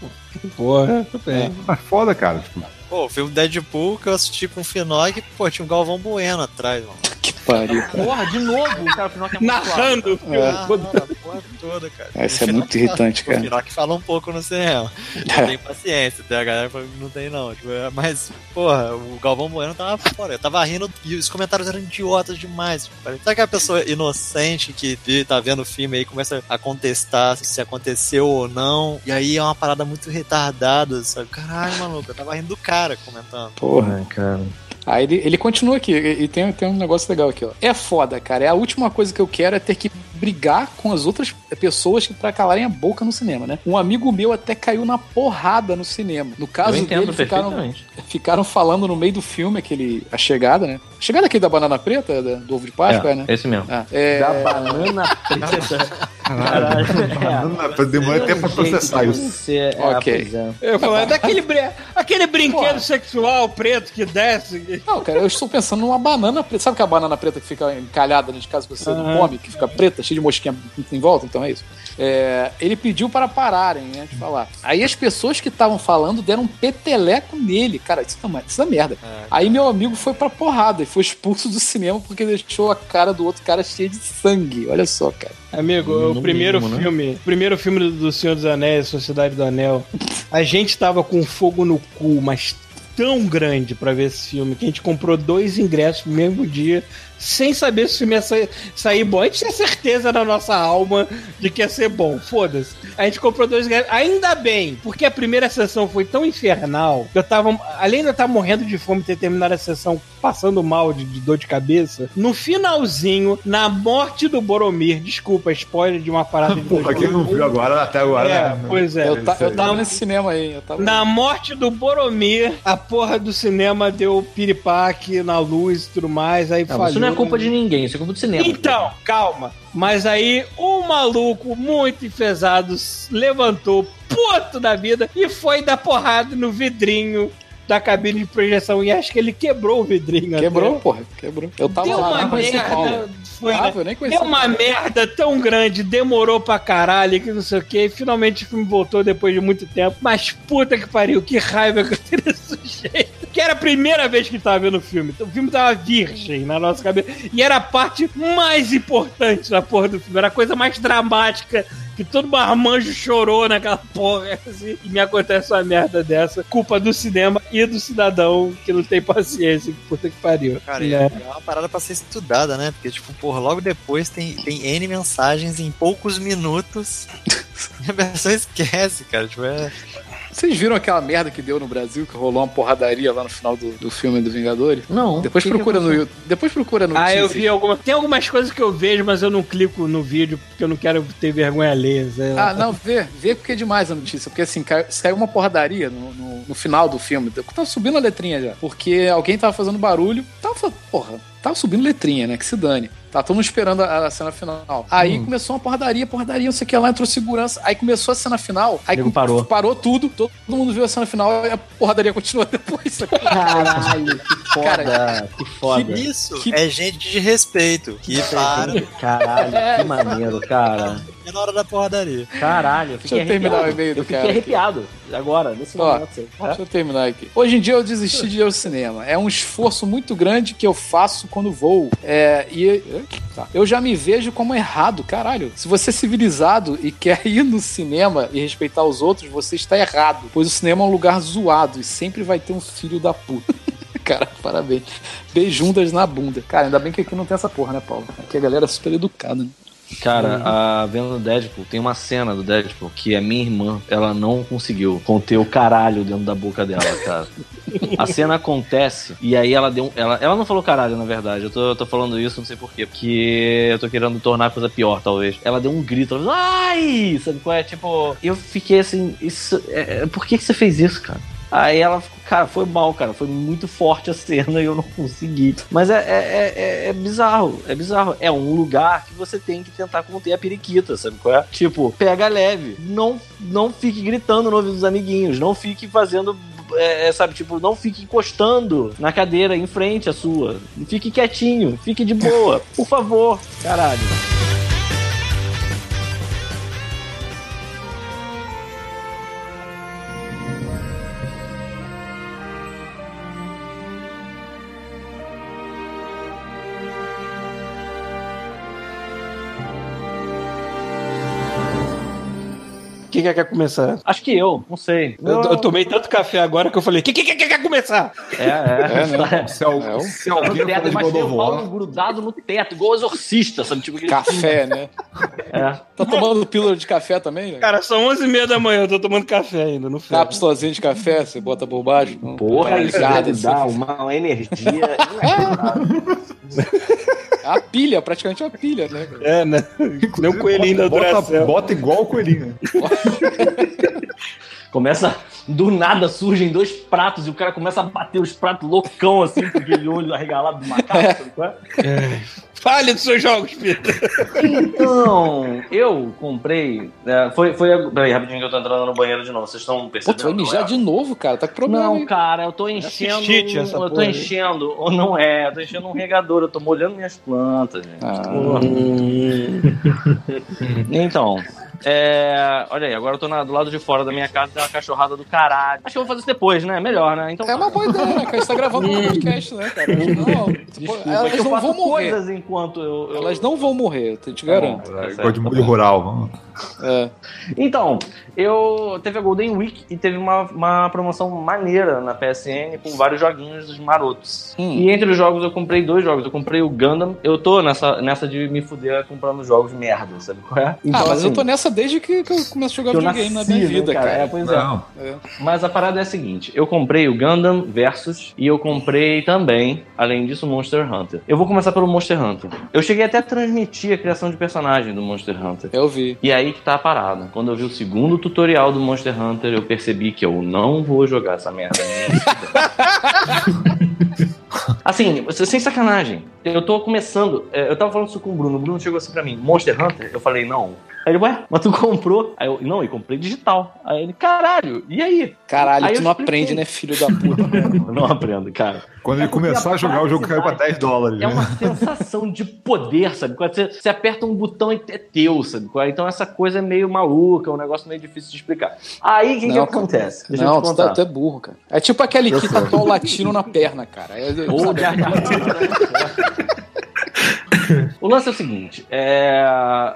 Porra, tudo bem. mas foda, cara. Tipo, pô, o filme Deadpool que eu assisti com o Finói, pô, tinha um Galvão Bueno atrás, mano. Que pariu, cara. Porra, de novo, cara, o que é muito Narrando o filme É. Ah, não, a porra toda, cara. Ah, isso é muito irritante, cara. O Finói fala um pouco no cinema. É. Não tem paciência, tem a galera fala que não tem não. Tipo, é, mas, porra, o Galvão Bueno tava fora. Eu tava rindo e os comentários eram idiotas demais. Tipo, Sabe aquela pessoa inocente que tá vendo o filme aí e começa a contestar se aconteceu ou não. E aí é uma parada muito retardada, sabe? Caralho, maluco, eu tava rindo do cara comentando. Porra. Cara. Aí ele, ele continua aqui, e, tem, tem um negócio legal aqui, ó. É foda, cara. É a última coisa que eu quero é ter que brigar com as outras pessoas que pra calarem a boca no cinema, né? Um amigo meu até caiu na porrada no cinema. No Eu caso entendo dele, ficaram, ficaram falando no meio do filme, aquele. A chegada, né? A chegada aqui da banana preta, da- do ovo de Páscoa, é, né? esse mesmo. Ah, é, Da banana preta. Caralho. Banana, demora até pra processar isso. É, Ok. é. Eu falo, é daquele, brin- aquele brinquedo Porra. sexual preto que desce. Não, cara, eu estou pensando numa banana preta. Sabe que a banana preta que fica encalhada dentro de casa que você não Aham. come, que fica preta, cheia de mosquinha em volta? Então é isso. É, ele pediu para pararem, né, de falar. Aí as pessoas que estavam falando deram um peteleco nele. Cara, isso é, uma- isso é merda. Aí meu amigo foi pra porrada e foi expulso do cinema porque deixou a cara do outro cara cheia de sangue. Olha só, cara. Amigo, No o primeiro né? filme, o primeiro filme do- Senhor dos Anéis, Sociedade do Anel, a gente tava com fogo no cu, mas tão grande pra ver esse filme que a gente comprou dois ingressos no mesmo dia sem saber se o filme ia sa- sair bom. A gente tinha certeza na nossa alma de que ia ser bom. Foda-se. A gente comprou dois ingressos. Ainda bem, porque a primeira sessão foi tão infernal que eu tava. Além de eu estar morrendo de fome e ter terminado a sessão passando mal de, de dor de cabeça, no finalzinho, na morte do Boromir, desculpa, spoiler de uma parada de Porra, quem não viu agora, até agora, É, né? pois é. Eu, ta- eu tava Na- nesse cinema aí. Eu tava... na morte do Boromir, a porra do cinema deu piripaque na luz e tudo mais, aí falhou. Não é culpa de ninguém, isso é culpa do cinema. Então, calma. Mas aí o maluco muito enfesado levantou puto da vida e foi dar porrada no vidrinho da cabine de projeção. E acho que ele quebrou o vidrinho. Quebrou, até. porra. Quebrou. Eu tava Deu lá, uma não merda. Foi, Ah, eu nem Deu uma merda tão grande, demorou pra caralho, que não sei o que. Finalmente o filme voltou depois de muito tempo. Mas puta que pariu, que raiva que eu tenho desse sujeito. Que era a primeira vez que tava vendo o filme. O filme tava virgem na nossa cabeça. E era a parte mais importante da porra do filme. Era a coisa mais dramática. Que todo marmanjo chorou naquela porra. Assim, e me acontece uma merda dessa. Culpa do cinema e do cidadão que não tem paciência. Que puta que pariu. Cara, Né? é uma parada pra ser estudada, né? Porque, tipo, porra, logo depois tem, tem N mensagens em poucos minutos. A pessoa esquece, cara. Tipo, é. Vocês viram aquela merda que deu no Brasil, que rolou uma porradaria lá no final do, do filme do Vingadores? Não. Depois que que procura no aconteceu? YouTube. Depois procura no Ah, eu vi alguma. Tem algumas coisas que eu vejo, mas eu não clico no vídeo porque eu não quero ter vergonha alheia. Ah, não, vê, vê porque é demais a notícia. Porque assim, caiu, saiu uma porradaria no, no, no final do filme. Tava subindo a letrinha já. Porque alguém tava fazendo barulho. Tava, porra, tava subindo letrinha, né? Que se dane. Tá todo mundo esperando a, a cena final. Aí começou uma porradaria, porradaria, não sei o que lá, entrou segurança. Aí começou a cena final. Aí com- parou. parou tudo, todo mundo viu a cena final e a porradaria continuou depois. Caralho, que foda. Cara, que foda. Isso Que- é gente de respeito. Que para Caralho, que maneiro, cara. É na hora da porradaria. Caralho, eu fiquei Deixa eu terminar arrepiado. o e-mail do Eu fiquei cara aqui. arrepiado agora, nesse Ó, momento. assim. Deixa eu terminar aqui. Hoje em dia eu desisti de ir ao cinema. É um esforço muito grande que eu faço quando vou. É, e tá. eu já me vejo como errado, caralho. Se você é civilizado e quer ir no cinema e respeitar os outros, você está errado. Pois o cinema é um lugar zoado e sempre vai ter um filho da puta. Cara, parabéns. Beijundas na bunda. Cara, ainda bem que aqui não tem essa porra, né, Paulo? Aqui a galera é super educada, né? Cara, a vendo Deadpool, tem uma cena do Deadpool que a minha irmã, ela não conseguiu conter o caralho dentro da boca dela, cara. A cena acontece e aí ela deu um, ela, ela não falou caralho, na verdade. Eu tô, eu tô falando isso, não sei porquê. Porque eu tô querendo tornar a coisa pior, talvez. Ela deu um grito, ela falou, ai! Sabe qual é? Tipo, eu fiquei assim, isso. É, é, por que, que você fez isso, cara? Aí ela ficou, cara, foi mal, cara. Foi muito forte a cena e eu não consegui. Mas é, é, é, é bizarro, é bizarro. É um lugar que você tem que tentar conter a periquita, sabe qual é? Tipo, pega leve. Não, não fique gritando no ouvido dos amiguinhos. Não fique fazendo. é, sabe, tipo, não fique encostando na cadeira em frente à sua. Fique quietinho, fique de boa. Por favor, caralho. Quem quer, quer começar? Acho que eu, não sei. Eu, eu tomei tanto café agora que eu falei: quem quem quer começar? É, é. É, né? Se, al- É, se No alguém teto, de mas tem o Paulo grudado no teto, igual exorcista, sabe? Tipo, Café, né? É. Tá tomando pílula de café também? né? Cara, são 11h30 da manhã, eu tô tomando café ainda, não? Cápsulazinha de café, você bota não? Porra, isso Ligado, assim. dar uma energia. É a pilha, praticamente uma pilha, né? cara? É, né? Nem o coelhinho da bota, bota igual o coelhinho. Começa, do nada surgem dois pratos e o cara começa a bater os pratos loucão assim, com aquele olho arregalado do macaco. sabe qual é? Fale dos seus jogos, Peter. Então, eu comprei. é, foi, foi. Peraí, rapidinho que eu tô entrando no banheiro de novo. Vocês estão Pô, percebendo? tu vai mijar é? de novo, cara. Tá com problema. Não, aí. cara, eu tô enchendo. cistite essa eu tô aí. enchendo. Ou não é, eu tô enchendo um regador, eu tô molhando minhas plantas, gente. Ah. Porra. Então, é, olha aí, agora eu tô na- do lado de fora da minha casa, tem uma cachorrada do caralho. Acho que eu vou fazer isso depois, né? Melhor, né? Então, É uma boa ideia, né, cara? Você tá gravando um podcast, né, cara? Não, desculpa, elas é que eu não vão morrer. coisas enquanto eu. eu... Elas não vão morrer, eu te Tá garanto. Tá Gosto de molho rural. Vamos. É. Então, eu teve a Golden Week e teve uma, uma promoção maneira na PSN com vários joguinhos marotos. Hum. E entre os jogos eu comprei dois jogos. Eu comprei o Gundam. Eu tô nessa, nessa de me fuder comprando jogos merda, sabe qual é? ah, mas assim, eu tô nessa desde que, que eu comecei a jogar videogame nasci, na minha né, vida, cara. É, pois é. Não. Mas a parada é a seguinte: eu comprei o Gundam Versus e eu comprei também, além disso, o Monster Hunter. Eu vou começar pelo Monster Hunter. Eu cheguei até a transmitir a criação de personagem do Monster Hunter. Eu vi. E aí que tá a parada. Quando eu vi o segundo tutorial do Monster Hunter, eu percebi que eu não vou jogar essa merda. assim, sem sacanagem. Eu tô começando. é, Eu tava falando isso com o Bruno. O Bruno chegou assim pra mim: Monster Hunter? Eu falei, não. Aí ele, ué, mas tu comprou? Aí eu, não, eu comprei digital. Aí ele, caralho, e aí? Caralho, Aí tu não expliquei. aprende, né, filho da puta? Eu não aprendo, cara. Quando ele É porque começar a jogar, o jogo caiu pra 10 dólares. É né? uma sensação de poder, sabe? Quando você, você aperta um botão e é teu, sabe? Então essa coisa é meio maluca, é um negócio meio difícil de explicar. Aí o que, que acontece? Deixa não, eu te tu, tá, tu é burro, cara. É tipo aquele que tatuou o latino na perna, cara. É, Ô, sabe? O lance é o seguinte, é,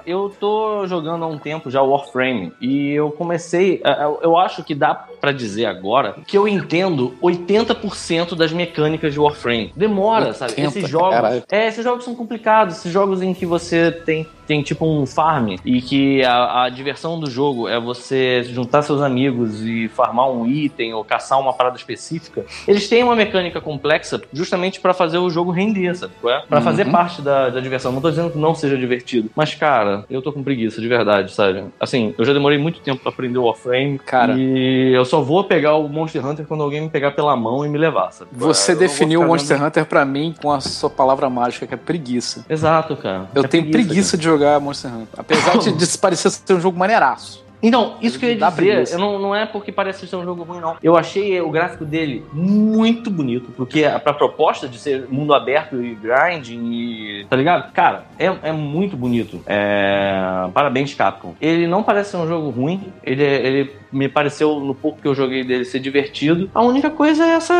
eu tô jogando há um tempo já Warframe e eu comecei, é, eu- eu acho que dá pra dizer agora que eu entendo 80% das mecânicas de Warframe. Demora, sabe? 80, Esses jogos, caralho. é, esses jogos são complicados, esses jogos em que você tem tem tipo um farm e que a, a diversão do jogo é você juntar seus amigos e farmar um item ou caçar uma parada específica. Eles têm uma mecânica complexa justamente pra fazer o jogo render, sabe? é? Pra Uhum. fazer parte da, da diversão. Não tô dizendo que não seja divertido, mas cara, eu tô com preguiça de verdade, sabe? Assim, eu já demorei muito tempo pra aprender o Warframe, Cara. e eu só vou pegar o Monster Hunter quando alguém me pegar pela mão e me levar, sabe? Você Eu definiu o Monster Hunter pra mim com a sua palavra mágica, que é preguiça. Exato, cara. Eu É tenho preguiça, de jogar Monster Hunter. Apesar de, de parecer ser um jogo maneiraço. Então, isso que eu ia dizer, eu não, não é porque parece ser um jogo ruim, não. Eu achei o gráfico dele muito bonito, porque a pra proposta de ser mundo aberto e grinding e. tá ligado? Cara, é, é muito bonito. É, Parabéns, Capcom. Ele não parece ser um jogo ruim, ele, é- ele me pareceu, no pouco que eu joguei dele, ser divertido. A única coisa é essa.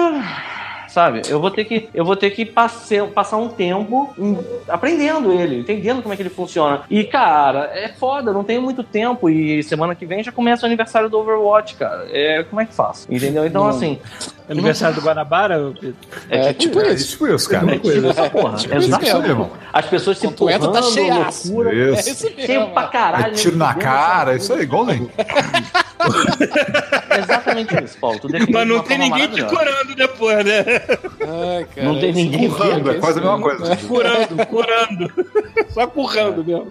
Sabe, eu vou ter que, eu vou ter que passe- passar um tempo em- aprendendo ele, entendendo como é que ele funciona. E, cara, é foda, não tenho muito tempo. E semana que vem já começa o aniversário do Overwatch, cara. É, como é que faço? Entendeu? Então, Não. assim, Aniversário do Guanabara? Pedro? É, tipo É isso. tipo isso, cara. é tipo essa porra. Tipo isso mesmo. As pessoas se entra, tá empurrando, cheiaço. loucura. É Isso. isso mesmo. Cheio pra caralho. É tiro na né? cara, isso aí, igual nem. É exatamente isso, Paulo. Mas não tem ninguém te curando depois, né? Ai, cara, Não tem ninguém currando, Currando, é quase a mesma coisa. Curando, curando. Só currando mesmo.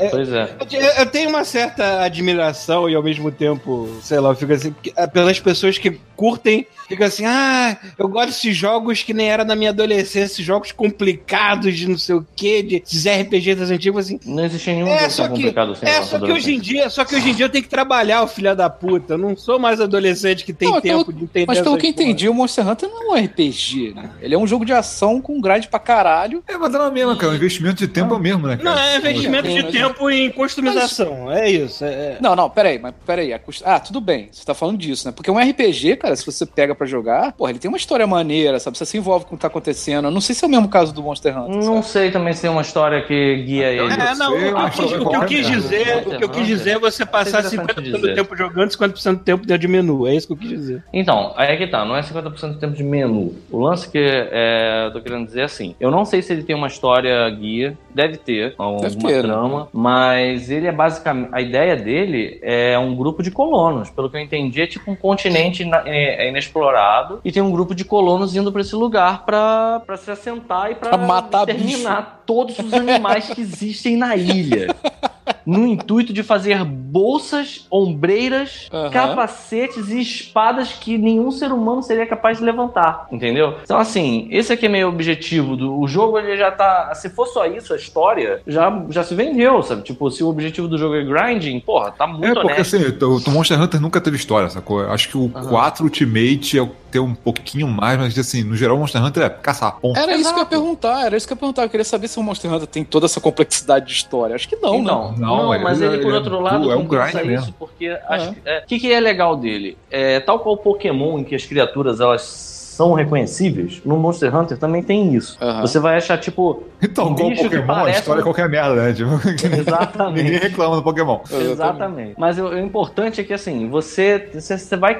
É, pois é. Eu, eu tenho uma certa admiração e ao mesmo tempo, sei lá, eu fico assim, que- pelas pessoas que curtem, fica assim, ah, eu gosto desses jogos que nem era na minha adolescência, esses jogos complicados de não sei o que, de esses RPGs das antigas, assim. Não existe nenhum É, jogo só tão que, complicado assim. é só que hoje em dia, só que hoje em dia eu tenho que trabalhar, o filho da puta. Eu não sou mais adolescente que tem Não, tempo pelo- de entender Mas pelo que eu porra. entendi, o Monster Hunter não é um RPG, né? Ele é um jogo de ação com grind pra caralho. É, mas é na mesma, cara. O investimento de tempo é o mesmo, né, cara? Não, é investimento de mas- tempo em customização. É isso. É, é. Não, não, peraí, mas peraí. a cust- Ah, tudo bem, você tá falando disso, né? Porque um RPG, cara, se você pega pra jogar, porra, ele tem uma história maneira, sabe? Você se envolve com o que tá acontecendo. Eu não sei se é o mesmo caso do Monster Hunter. Não sabe? sei também se tem uma história que guia ele. É, não, sei, o, mas que, eu quis- o que eu quis dizer, o que eu quis dizer é você passar Isso é interessante 50% do tempo jogando, 50% do tempo dentro de menu. É isso que eu quis dizer. Então, aí é que tá, não é 50% do tempo de menu. O lance que é, eu tô querendo dizer é assim, eu não sei se ele tem uma história guia, deve ter alguma Deve ter, né? trama, mas ele é basicamente, a ideia dele é um grupo de colonos, pelo que eu entendi é tipo um continente é, é inexplorado e tem um grupo de colonos indo pra esse lugar pra, pra se assentar e pra, Pra matar terminar todos os animais que existem na ilha. No intuito de fazer bolsas, ombreiras, Aham. capacetes e espadas que nenhum ser humano seria capaz de levantar, entendeu? Então, assim, esse aqui é meio objetivo do o jogo. Ele já tá. Se for só isso, a história já, já se vendeu, sabe? Tipo, se o objetivo do jogo é grinding, porra, tá muito É, porque honesto. assim, o Monster Hunter nunca teve história, sacou? Acho que o 4 Ultimate é o ter um pouquinho mais, mas assim, no geral o Monster Hunter é caçar ponto. Era isso que eu ia Exato. perguntar, era isso que eu ia perguntar. Eu queria saber se o Monster Hunter tem toda essa complexidade de história. Acho que não, Então, né? Não, não, mas ele, ele por é outro do- lado, é um compensa grind isso mesmo. porque acho que- é, o que, que é legal dele? É, tal qual o Pokémon, em que as criaturas elas são reconhecíveis, no Monster Hunter também tem isso. Você vai achar, tipo, Então, com o bicho que Pokémon, a parece história é qualquer merda, né? Tipo, Exatamente. Ninguém reclama do Pokémon. Exatamente. Mas o, o importante é que assim, você, você, você vai.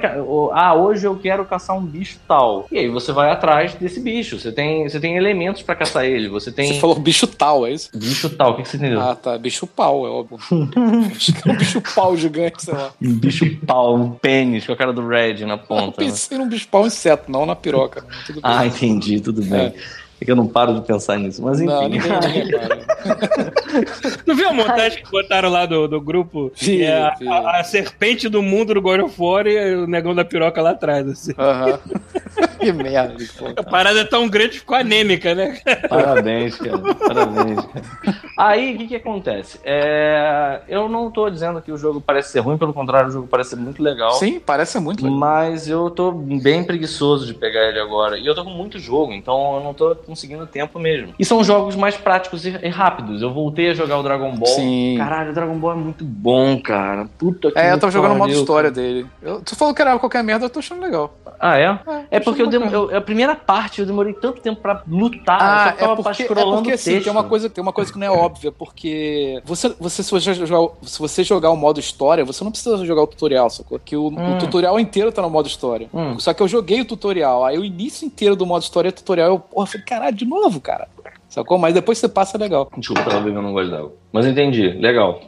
Ah, hoje eu quero caçar um bicho tal. E aí você vai atrás desse bicho. Você tem, você tem elementos pra caçar ele. Você tem. Você falou bicho tal, é isso? Bicho tal, o que, que você entendeu? Ah, tá. Bicho pau, é óbvio. É um bicho pau gigante, sei lá. Um bicho pau, um pênis com a cara do Red na Eu ponta. né? pensei num bicho pau inseto, não na piroca. Ah, entendi, tudo bem. É. que eu não paro de pensar nisso. Mas enfim. Não, ninguém, ninguém. Não viu a montagem que botaram lá do, do grupo? Vi, É a, a- a serpente do mundo do God of War e o negão da piroca lá atrás. Assim. Aham. que merda, pô. A parada é tão grande que ficou anêmica, né? Parabéns, cara. Parabéns. cara. Aí, o que que acontece? É, Eu não tô dizendo que o jogo parece ser ruim, pelo contrário, o jogo parece ser muito legal. Sim, parece muito legal. Mas eu tô bem preguiçoso de pegar ele agora. E eu tô com muito jogo, então eu não tô conseguindo tempo mesmo. E são jogos mais práticos e, e rápidos. Eu voltei a jogar o Dragon Ball. Sim. Caralho, o Dragon Ball é muito bom, cara. Puta que É, eu tava jogando o modo história dele. Eu- tu falou que era qualquer merda, eu tô achando legal. Ah, é? É tô porque eu bacana. eu- a primeira parte eu demorei tanto tempo pra lutar. eu Ah, só é ficava porque, é porque assim, tem uma, coisa, tem uma coisa que não é óbvia, porque você, você, se, você jogar, se você jogar o modo história, você não precisa jogar o tutorial, sacou? Que o, Hum. o tutorial inteiro tá no modo história. Hum. Só que eu joguei o tutorial, aí o início inteiro do modo história é tutorial, eu, porra, falei, caralho, de novo, cara. Sacou? Mas depois você passa legal. Desculpa, tava bebendo um gole d'água. Mas entendi, legal.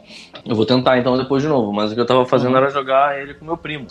Eu vou tentar então depois de novo, mas o que eu tava fazendo era jogar ele com meu primo.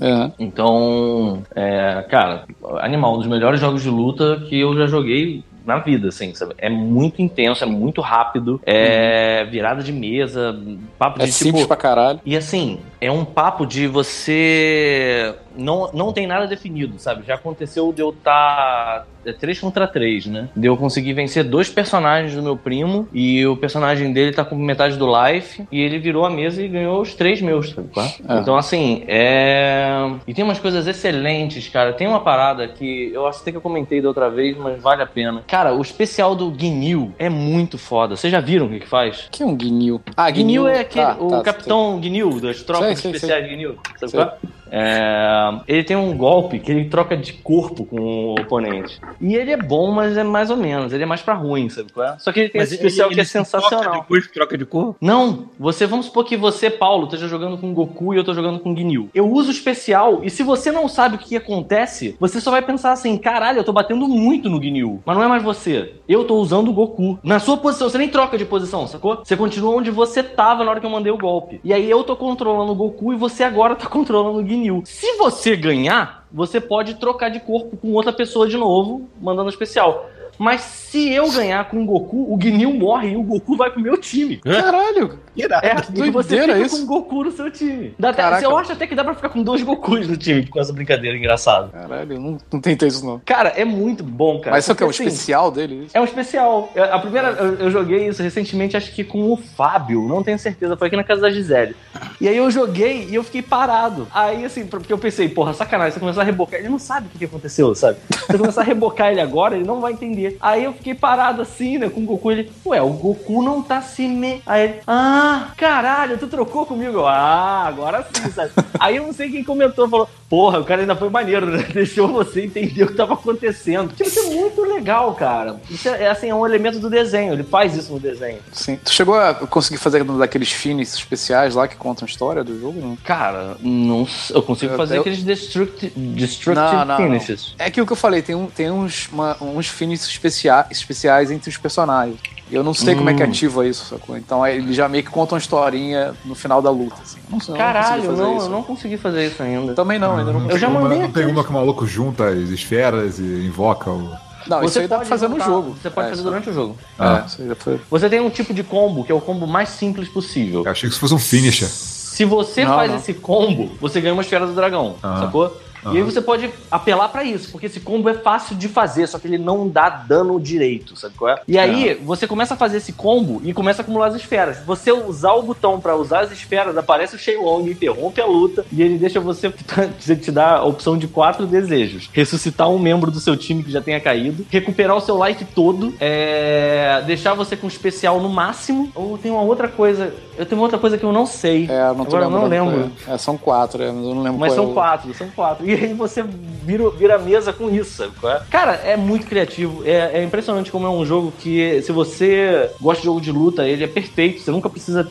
É. Então, é, cara, Animal, um dos melhores jogos de luta que eu já joguei na vida, assim, sabe? É muito intenso, é muito rápido, é virada de mesa, papo É de simples tipo. pra caralho. E assim, é um papo de você. Não, não tem nada definido, sabe? Já aconteceu de eu estar. É 3 contra 3, né? De eu conseguir vencer dois personagens do meu primo e o personagem dele tá com metade do life e ele virou a mesa e ganhou os três meus, sabe? é? É. Então, assim, é. E tem umas coisas excelentes, cara. Tem uma parada que eu acho até que eu comentei da outra vez, mas vale a pena. Cara, o especial do Guinil é muito foda. Vocês já viram o que, que faz? O que é um guinil? Ah, Guinil é aquele, Tá, o tá, capitão Guinil das tropas Sei, sei, especiais de Guinil. Sabe Sei. qual é? É, ele tem um golpe que ele troca de corpo com o oponente. E ele é bom, mas é mais ou menos. Ele é mais pra ruim, sabe qual é? Só que ele tem esse especial que é se Troca sensacional. depois troca de cor? Não, você vamos supor que você, Paulo, esteja jogando com Goku e eu tô jogando com Ginyu. Eu uso o especial e se você não sabe o que acontece, você só vai pensar assim: caralho, eu tô batendo muito no Ginyu. Mas não é mais você. Eu tô usando o Goku. Na sua posição, você nem troca de posição, sacou? Você continua onde você tava na hora que eu mandei o golpe. E aí eu tô controlando o Goku e você agora tá controlando o Ginyu. Se você ganhar, você pode trocar de corpo com outra pessoa de novo, mandando especial. Mas se eu ganhar com o Goku, o Ginyu morre e o Goku vai pro meu time. Caralho! É, e você fica isso. com o Goku no seu time. Dá até- Caraca. eu acho até que dá pra ficar com dois Gokus no time com essa brincadeira engraçada. Caralho, eu não, não tentei isso não. Cara, é muito bom, cara. Mas isso aqui é um assim, especial dele? Isso? É um especial. É, A primeira, eu, eu joguei isso recentemente, acho que com o Fábio, não tenho certeza, foi aqui na casa da Gisele. E aí eu joguei e eu fiquei parado. Aí, assim, porque eu pensei, porra, sacanagem, você começar a rebocar, ele não sabe o que que aconteceu, sabe? Você começar a rebocar ele agora, ele não vai entender. Aí eu fiquei parado assim, né, com o Goku, ele, ué, o Goku não tá se me... Aí ele, ah, caralho, tu trocou comigo? Eu, Ah, agora sim, sabe? Aí eu não sei quem comentou, falou, porra, o cara ainda foi maneiro, né? Deixou você entender o que tava acontecendo. Tipo, isso é muito legal, cara. Isso é, assim, é um elemento do desenho, ele faz isso no desenho. Sim. Tu chegou a conseguir fazer um daqueles finis especiais lá que contam a história do jogo? Não? Cara, não, eu consigo Eu- fazer eu- aqueles destructive, destructive Não, não, finishes. É que o que eu falei, tem, um, tem uns, uma- uns finis especia- especiais entre os personagens. E eu não sei como é que Hum. ativa isso, sacou? Então ele já meio que conta uma historinha no final da luta. Assim. Não, sei, eu não Caralho, consegui fazer não, isso. eu não consegui fazer isso ainda. Também não, ainda não. Eu já Tem uma- mandei Não tem aqui. uma que o maluco junta as esferas e invoca o. Não, isso aí dá pra pode fazer no jogo. Você pode É, fazer isso- durante o jogo. Ah. É, isso aí já foi. Você tem um tipo de combo que é o combo mais simples possível. Eu achei que isso fosse um finisher. Se você Não, faz não. esse combo, você ganha uma esfera do dragão, Ah. sacou? E aí você pode apelar pra isso, porque esse combo é fácil de fazer, só que ele não dá dano direito, sabe qual é? E aí você começa a fazer esse combo e começa a acumular as esferas. Se você usar o botão pra usar as esferas, aparece o Shenlong, interrompe a luta e ele deixa você você te dá a opção de quatro desejos: ressuscitar um membro do seu time que já tenha caído, recuperar o seu life todo, é, deixar você com especial no máximo, ou tem uma outra coisa, eu tenho uma outra coisa que eu não sei. É, eu não tô Agora eu não lembro. É. É, são quatro, mas eu não lembro Mas qual são é o- quatro, são quatro. E aí você vira, vira a mesa com isso, sabe? qual é? Cara, é muito criativo. É, é impressionante como é um jogo que, se você gosta de jogo de luta, ele é perfeito. Você nunca precisa.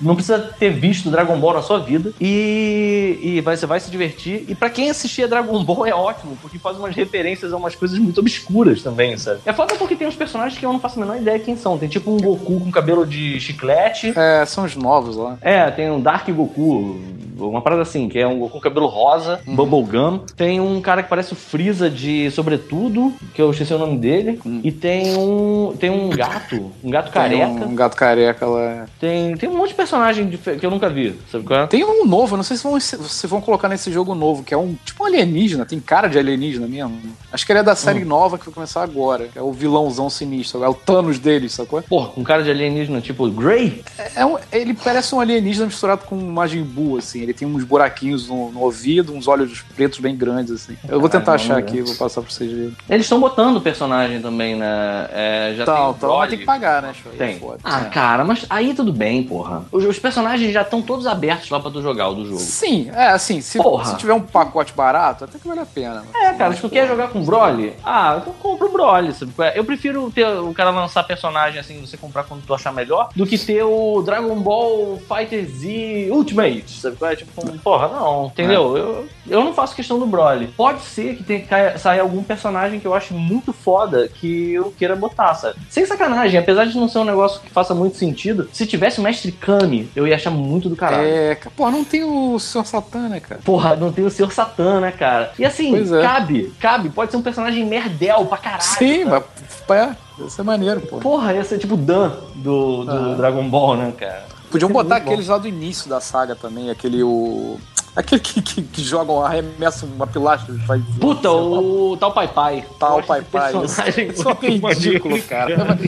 Não precisa ter visto Dragon Ball na sua vida. E, e vai, você vai se divertir. E pra quem assistia Dragon Ball é ótimo, porque faz umas referências a umas coisas muito obscuras também, sabe? É foda porque tem uns personagens que eu não faço a menor ideia quem são. Tem tipo um Goku com cabelo de chiclete. É, são os novos lá. É, tem um Dark Goku, uma parada assim, que é um Goku com cabelo rosa, Uhum. bubblegum. Tem um cara que parece o Freeza de Sobretudo, que eu esqueci o nome dele. E tem um tem um gato, um gato. Tem careca. um gato careca lá. Tem, tem um monte de personagem que eu nunca vi, sabe qual é? Tem um novo, não sei se vão, se vão colocar nesse jogo novo, que é um tipo um alienígena, tem cara de alienígena mesmo. Acho que ele é da série nova que vai começar agora. que É o vilãozão sinistro, é o Thanos deles, sacou? Porra, com cara de alienígena, tipo Grey. É um- ele parece um alienígena misturado com um Majin Buu, assim. Ele tem uns buraquinhos no, no ouvido, uns olhos pretos bem grandes, assim. Eu vou tentar Caralho, achar aqui, vou passar pra vocês verem. Eles estão botando personagem também, né? É, já Então, tem Broly. ter que pagar, né? Show? Tem. Ah, É. cara, mas aí tudo bem, porra. Os, os personagens já estão todos abertos lá pra tu jogar o do jogo. Sim, é assim, se, Porra. se tiver um pacote barato, até que vale a pena. mas- É, cara, se tu quer jogar com Broly, ah, então compra o Broly, sabe? qual é? Eu prefiro ter o cara lançar personagem assim, você comprar quando tu achar melhor, do que ter o Dragon Ball Fighter Z Ultimate, sabe? qual é? Tipo, porra, não, entendeu? Eu, eu não faço questão do Broly. Pode ser que tenha que caia- sair algum personagem que eu ache muito foda que eu queira botar, sabe? Sem sacanagem, apesar de não ser um negócio que faça muito sentido, se tivesse o Mestre Kami, eu ia achar muito do caralho. É, cara. Pô, não tem o Sr. Satã, né, cara? Porra, não tem o Sr. Satã, né, cara? E assim, é. cabe, cabe. Pode ser um personagem merdel pra caralho. Sim, sabe? mas é, ia ser maneiro, pô. Porra, ia ser tipo o Dan do, do Aham. Dragon Ball, né, cara? Podiam botar bom. aqueles lá do início da saga também, aquele o. Aquele que, que, que jogam, arremessam uma pilastra faz. Puta, o tal Pai Pai. Tal Pai Pai. Isso é ridículo, cara.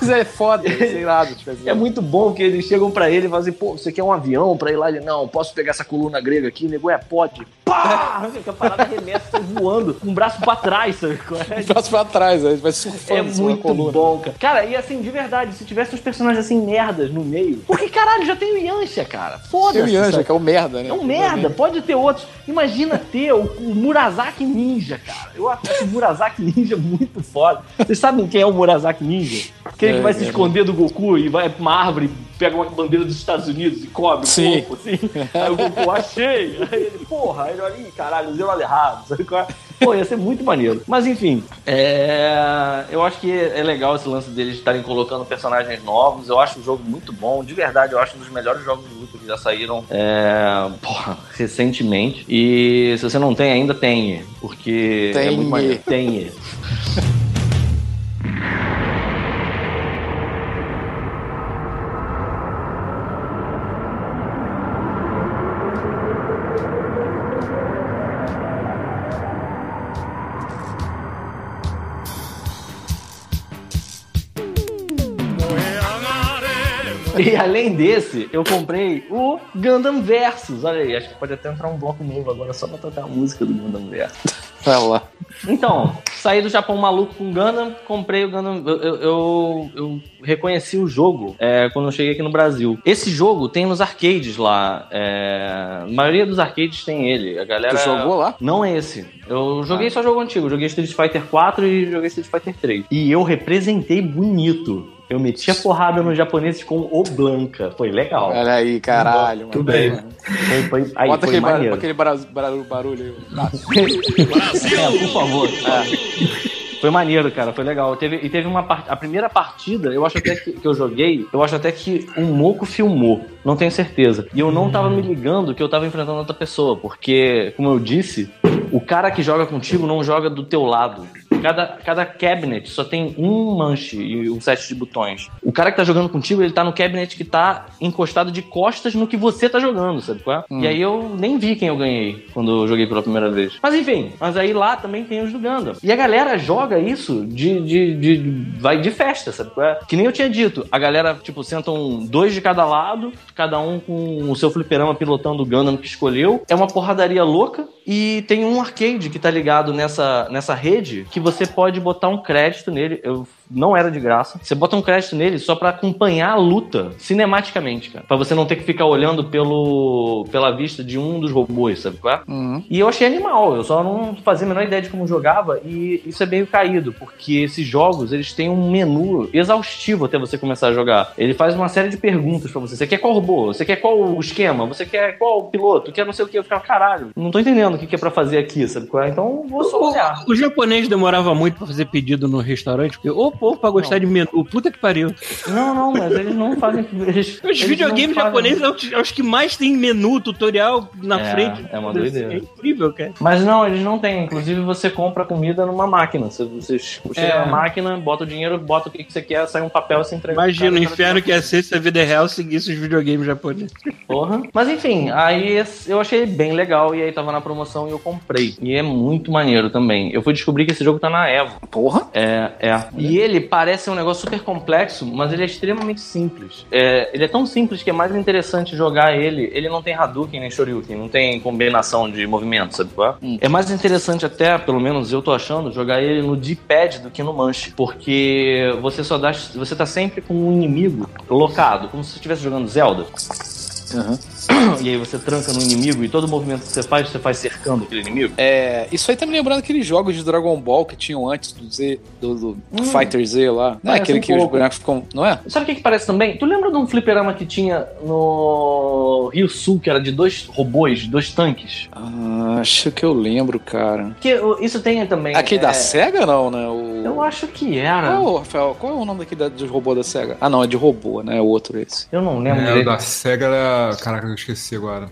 Mas é foda, sei lá. Tipo, É muito bom que eles chegam pra ele e falam assim, pô, você quer um avião pra ir lá? Ele, não, posso pegar essa coluna grega aqui? Nego, é, pode. Pá! Que a parada arremessa, sai voando, com o braço pra trás, sabe? qual é? O braço pra trás, aí vai É surfando da muito coluna. bom, cara. Cara, e assim, de verdade, se tivesse uns personagens assim, merdas no meio. Porque, caralho, já tem o Yancha, cara. Foda-se. Tem o sabe? que é o merda, né? É um merda, pode ter outros. Imagina ter o, o Murasaki Ninja, cara. Eu acho o Murasaki Ninja muito foda. Vocês sabem quem é o Murasaki Ninja? Aquele que É, vai se é. esconder do Goku e vai pra uma árvore, pega uma bandeira dos Estados Unidos e cobre Sim. o corpo, assim. Aí o Goku, achei. Aí ele, porra, aí ele olha, ih, caralho, usei o olho errado. É? Pô, ia ser muito maneiro. Mas enfim, é... eu acho que é legal esse lance deles estarem colocando personagens novos. Eu acho o jogo muito bom. De verdade, eu acho um dos melhores jogos de luta que já saíram é... porra, recentemente. E se você não tem ainda, tem. Porque é Tenha. muito maneiro. Tem. E além desse, eu comprei o Gundam Versus. Olha aí, acho que pode até entrar um bloco novo agora só pra tocar a música do Gundam Versus. Vai lá. Então, saí do Japão maluco com Gundam, comprei o Gundam. Eu, eu, eu- eu reconheci o jogo é, quando eu cheguei aqui no Brasil. Esse jogo tem nos arcades lá. é, a maioria dos arcades tem ele. A galera. Tu jogou lá? Não é esse. Eu joguei só jogo antigo. Joguei Street Fighter 4 e joguei Street Fighter 3. E eu representei bonito. Eu meti a porrada nos japoneses com o Blanca. Foi legal. Olha aí, caralho. Mano. bem. Foi, foi, aí, Bota foi aquele, maneiro. aquele barulho, barulho, aí. É, por favor. Foi maneiro, cara, foi legal. Teve, e teve uma part... A primeira partida, eu acho até que, que eu joguei, eu acho até que um Moco filmou. Não tenho certeza. E eu não tava me ligando que eu tava enfrentando outra pessoa, porque, como eu disse, o cara que joga contigo não joga do teu lado. Cada, cada cabinet só tem um manche e um set de botões. O cara que tá jogando contigo, ele tá no cabinet que tá encostado de costas no que você tá jogando, sabe qual é? E aí eu nem vi quem eu ganhei quando eu joguei pela primeira vez. Mas enfim, mas aí lá também tem os do Gundam. E a galera joga isso de, de, de, de- vai de festa, sabe qual é? Que nem eu tinha dito. A galera, tipo, sentam dois de cada lado, cada um com o seu fliperama pilotando o Gundam que escolheu. É uma porradaria louca. E tem um arcade que tá ligado nessa, nessa rede que você pode botar um crédito nele. Eu não era de graça. Você bota um crédito nele só pra acompanhar a luta cinematicamente, cara. Pra você não ter que ficar olhando pelo, pela vista de um dos robôs, sabe qual é? Uhum. E eu achei animal, eu só não fazia a menor ideia de como jogava e isso é meio caído, porque esses jogos, eles têm um menu exaustivo até você começar a jogar. Ele faz uma série de perguntas pra você. Você quer qual robô? Você quer qual o esquema? Você quer qual piloto? Quer não sei o que? Eu ficava, caralho, não tô entendendo o que que é pra fazer aqui, sabe qual é? Então vou só olhar. O, o japonês demorava muito pra fazer pedido no restaurante, porque o povo pra gostar de menu, puta que pariu. Não, não, mas eles não fazem. Eles, Os eles videogames não japoneses é os, é os que mais tem menu, tutorial na É, frente. é uma doideira. É incrível, cara. Mas não, eles não têm. Inclusive, você compra comida numa máquina. Você, você chega É. na máquina, bota o dinheiro, bota o que, que você quer, sai um papel e você entrega. Imagina o inferno que ia ser se a vida real seguisse os videogames japoneses. Porra. Mas enfim, aí eu achei bem legal e aí tava na promoção e eu comprei. E é muito maneiro também. Eu fui descobrir que esse jogo tá na Evo. Porra. É, é. E ele parece um negócio super complexo, mas ele é extremamente simples. É, ele é tão simples que é mais interessante jogar ele. Ele não tem Hadouken nem Shoryuken, não tem combinação de movimentos, sabe qual é? Hum. É mais interessante até, pelo menos eu tô achando, jogar ele no D-pad do que no manche. Porque você só dá. Você tá sempre com um inimigo locado, como se você estivesse jogando Zelda. Uhum. E aí você tranca no inimigo e todo movimento que você faz, você faz cercando aquele inimigo. É, isso aí tá me lembrando aqueles jogos de Dragon Ball que tinham antes do Z, do, do Fighter Z lá. Não é Parece aquele um que os pouco. bonecos ficam. Não é? Sabe o que, que parece também? Tu lembra de um fliperama que tinha no Rio Sul, que era de dois robôs, dois tanques? Ah, acho que eu lembro, cara. Que o- isso tem também. Aquele é, da SEGA, não, né? O... Eu acho que era. Qual, Rafael, qual é o nome daquele da, dos robôs da SEGA? Ah, não, é de robô, né? É o outro esse. Eu não lembro É, o da SEGA era. Caraca, eu esqueci agora.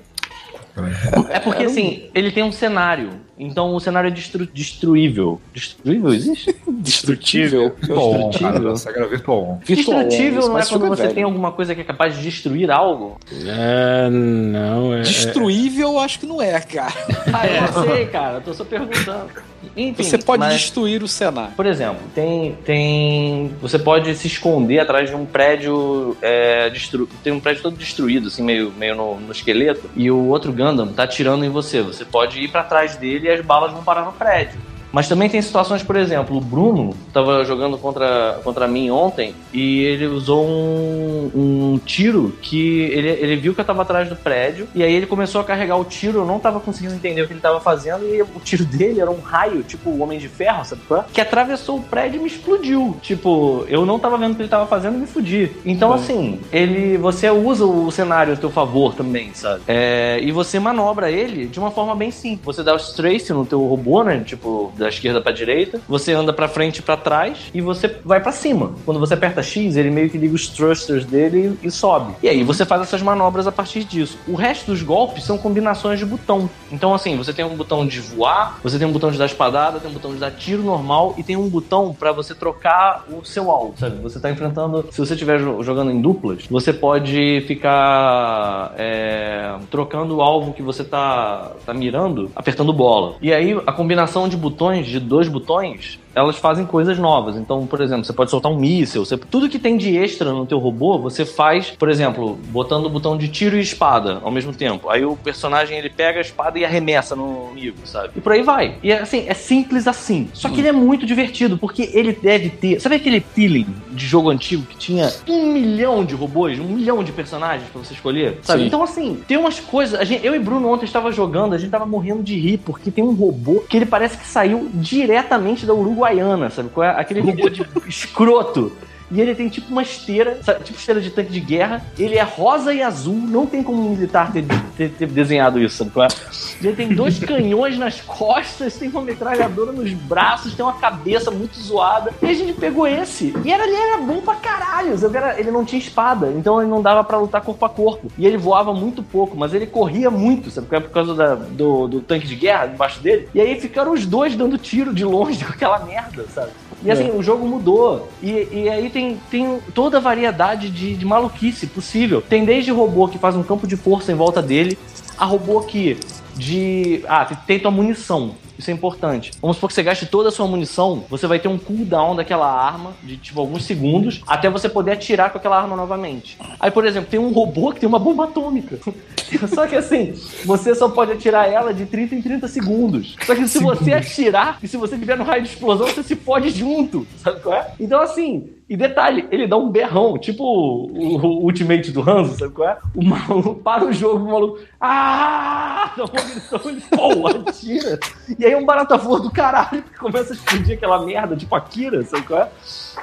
É porque assim, ele tem um cenário. Então o cenário é destru- destruível. Destruível existe? Destrutível. Cara. Destrutível. SEGA era Virtual Destrutível não é quando você velho. tem alguma coisa que é capaz de destruir algo? É, não, é. Destruível, eu acho que não é, cara. Ah, eu não sei, cara. Tô só perguntando. Enfim, Você pode mas- destruir o cenário. Por exemplo, tem, tem. Você pode se esconder atrás de um prédio. É, destru... Tem um prédio todo destruído, assim, meio, meio no, no esqueleto. E o outro Gundam tá atirando em você. Você pode ir pra trás dele e as balas vão parar no prédio. Mas também tem situações, por exemplo, o Bruno tava jogando contra, contra mim ontem e ele usou um, um tiro que ele, ele viu que eu tava atrás do prédio e aí ele começou a carregar o tiro, eu não tava conseguindo entender o que ele tava fazendo e o tiro dele era um raio, tipo o Homem de Ferro, sabe qual é? Que atravessou o prédio e me explodiu. Tipo, eu não tava vendo o que ele tava fazendo e me fudi. Então, assim, ele você usa o cenário a teu favor também, sabe? É, e você manobra ele de uma forma bem simples. Você dá o strafe no teu robô, né? Tipo, da esquerda pra direita. Você anda pra frente e pra trás e você vai pra cima. Quando você aperta X, ele meio que liga os thrusters dele e, sobe. E aí você faz essas manobras a partir disso. O resto dos golpes são combinações de botão. Então, assim, você tem um botão de voar, você tem um botão de dar espadada, tem um botão de dar tiro normal e tem um botão pra você trocar o seu alvo, sabe? Você tá enfrentando. Se você estiver jo- jogando em duplas, você pode ficar é, trocando o alvo que você tá, tá mirando, apertando bola. E aí a combinação de botões, de dois botões, elas fazem coisas novas. Então, por exemplo, você pode soltar um míssil, você- tudo que tem de extra no teu robô, você faz, por exemplo, botando o botão de tiro e espada ao mesmo tempo. Aí o personagem ele pega a espada e arremessa no inimigo, sabe? E por aí vai. E é assim, é simples assim. Só que ele é muito divertido, porque ele deve ter. Sabe aquele feeling de jogo antigo que tinha um milhão de robôs, um milhão de personagens pra você escolher? Sabe? Sim. Então, assim, tem umas coisas. a gente- eu e Bruno ontem estava jogando, a gente tava morrendo de rir, porque tem um robô que ele parece que saiu diretamente da Uruguaiana, sabe? É? Aquele robô de escroto. E ele tem tipo uma esteira, sabe? tipo esteira de tanque de guerra. Ele é rosa e azul, não tem como um militar ter, ter- ter desenhado isso, sabe? é? Ele tem dois canhões nas costas, tem uma metralhadora nos braços, tem uma cabeça muito zoada. E a gente pegou esse. E era, ele era bom pra caralho. sabe? Ele não tinha espada, então ele não dava pra lutar corpo a corpo. E ele voava muito pouco, mas ele corria muito, sabe? é? Por causa da- do, do tanque de guerra debaixo dele. E aí ficaram os dois dando tiro de longe com aquela merda, sabe? E assim, o jogo mudou. E, e aí tem, tem toda a variedade de, de maluquice possível. Tem desde robô que faz um campo de força em volta dele, a robô que de. Ah, tem tua munição. Isso é importante. Vamos supor que você gaste toda a sua munição, você vai ter um cooldown daquela arma de tipo alguns segundos até você poder atirar com aquela arma novamente. Aí, por exemplo, tem um robô que tem uma bomba atômica. Só que assim, você só pode atirar ela de 30 em 30 segundos. Só que se você atirar e se você tiver no raio de explosão, você se pode junto. Sabe qual é? Então, assim, e detalhe, ele dá um berrão, tipo o, o Ultimate do Hanzo, sabe qual é? O maluco para o jogo, o maluco. Ah! Dá uma gritação, ele pô, atira. E aí um barata-flor do caralho que começa a explodir aquela merda, tipo Akira, sabe qual é?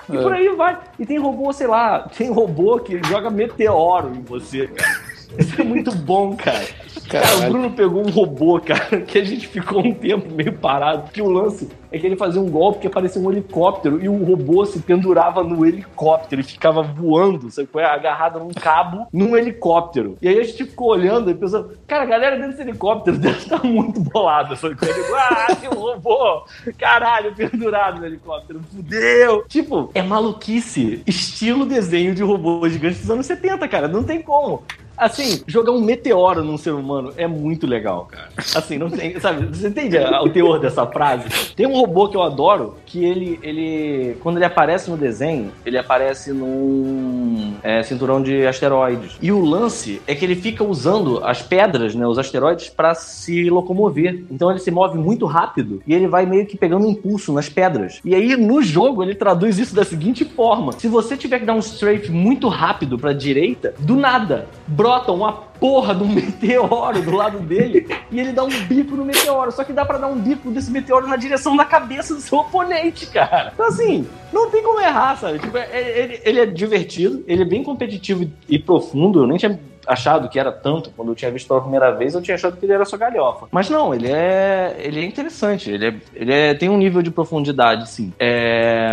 E por aí vai. E tem robô, sei lá, tem robô que joga meteoro em você, cara. Isso é muito bom, cara. Cara, o Bruno pegou um robô, cara, que a gente ficou um tempo meio parado. Que o lance é que ele fazia um golpe que parecia um helicóptero e o robô se pendurava no helicóptero e ficava voando, sabe? Foi agarrado num cabo num helicóptero. E aí a gente ficou olhando e pensando, cara, a galera desse helicóptero deve estar muito bolada, sabe? Ele, ah, tem um robô, caralho, pendurado no helicóptero, fudeu. Tipo, é maluquice, estilo desenho de robô gigante dos anos 70, cara, não tem como. Assim, jogar um meteoro num ser humano é muito legal, cara. Assim, não tem. Sabe, você entende o teor dessa frase? Tem um robô que eu adoro que ele. ele quando ele aparece no desenho, ele aparece num é, cinturão de asteroides. E o lance é que ele fica usando as pedras, né? Os asteroides, para se locomover. Então ele se move muito rápido e ele vai meio que pegando impulso nas pedras. E aí, no jogo, ele traduz isso da seguinte forma: se você tiver que dar um strafe muito rápido pra direita, do nada brota uma porra de um meteoro do lado dele e ele dá um bico no meteoro. Só que dá pra dar um bico desse meteoro na direção da cabeça do seu oponente, cara. Então, assim, não tem como errar, sabe? Tipo, é- ele, ele é divertido, ele é bem competitivo e profundo. Eu nem tinha achado que era tanto quando eu tinha visto pela primeira vez, eu tinha achado que ele era só galhofa. Mas não, ele é ele é interessante, ele, é, ele é, tem um nível de profundidade, sim. É...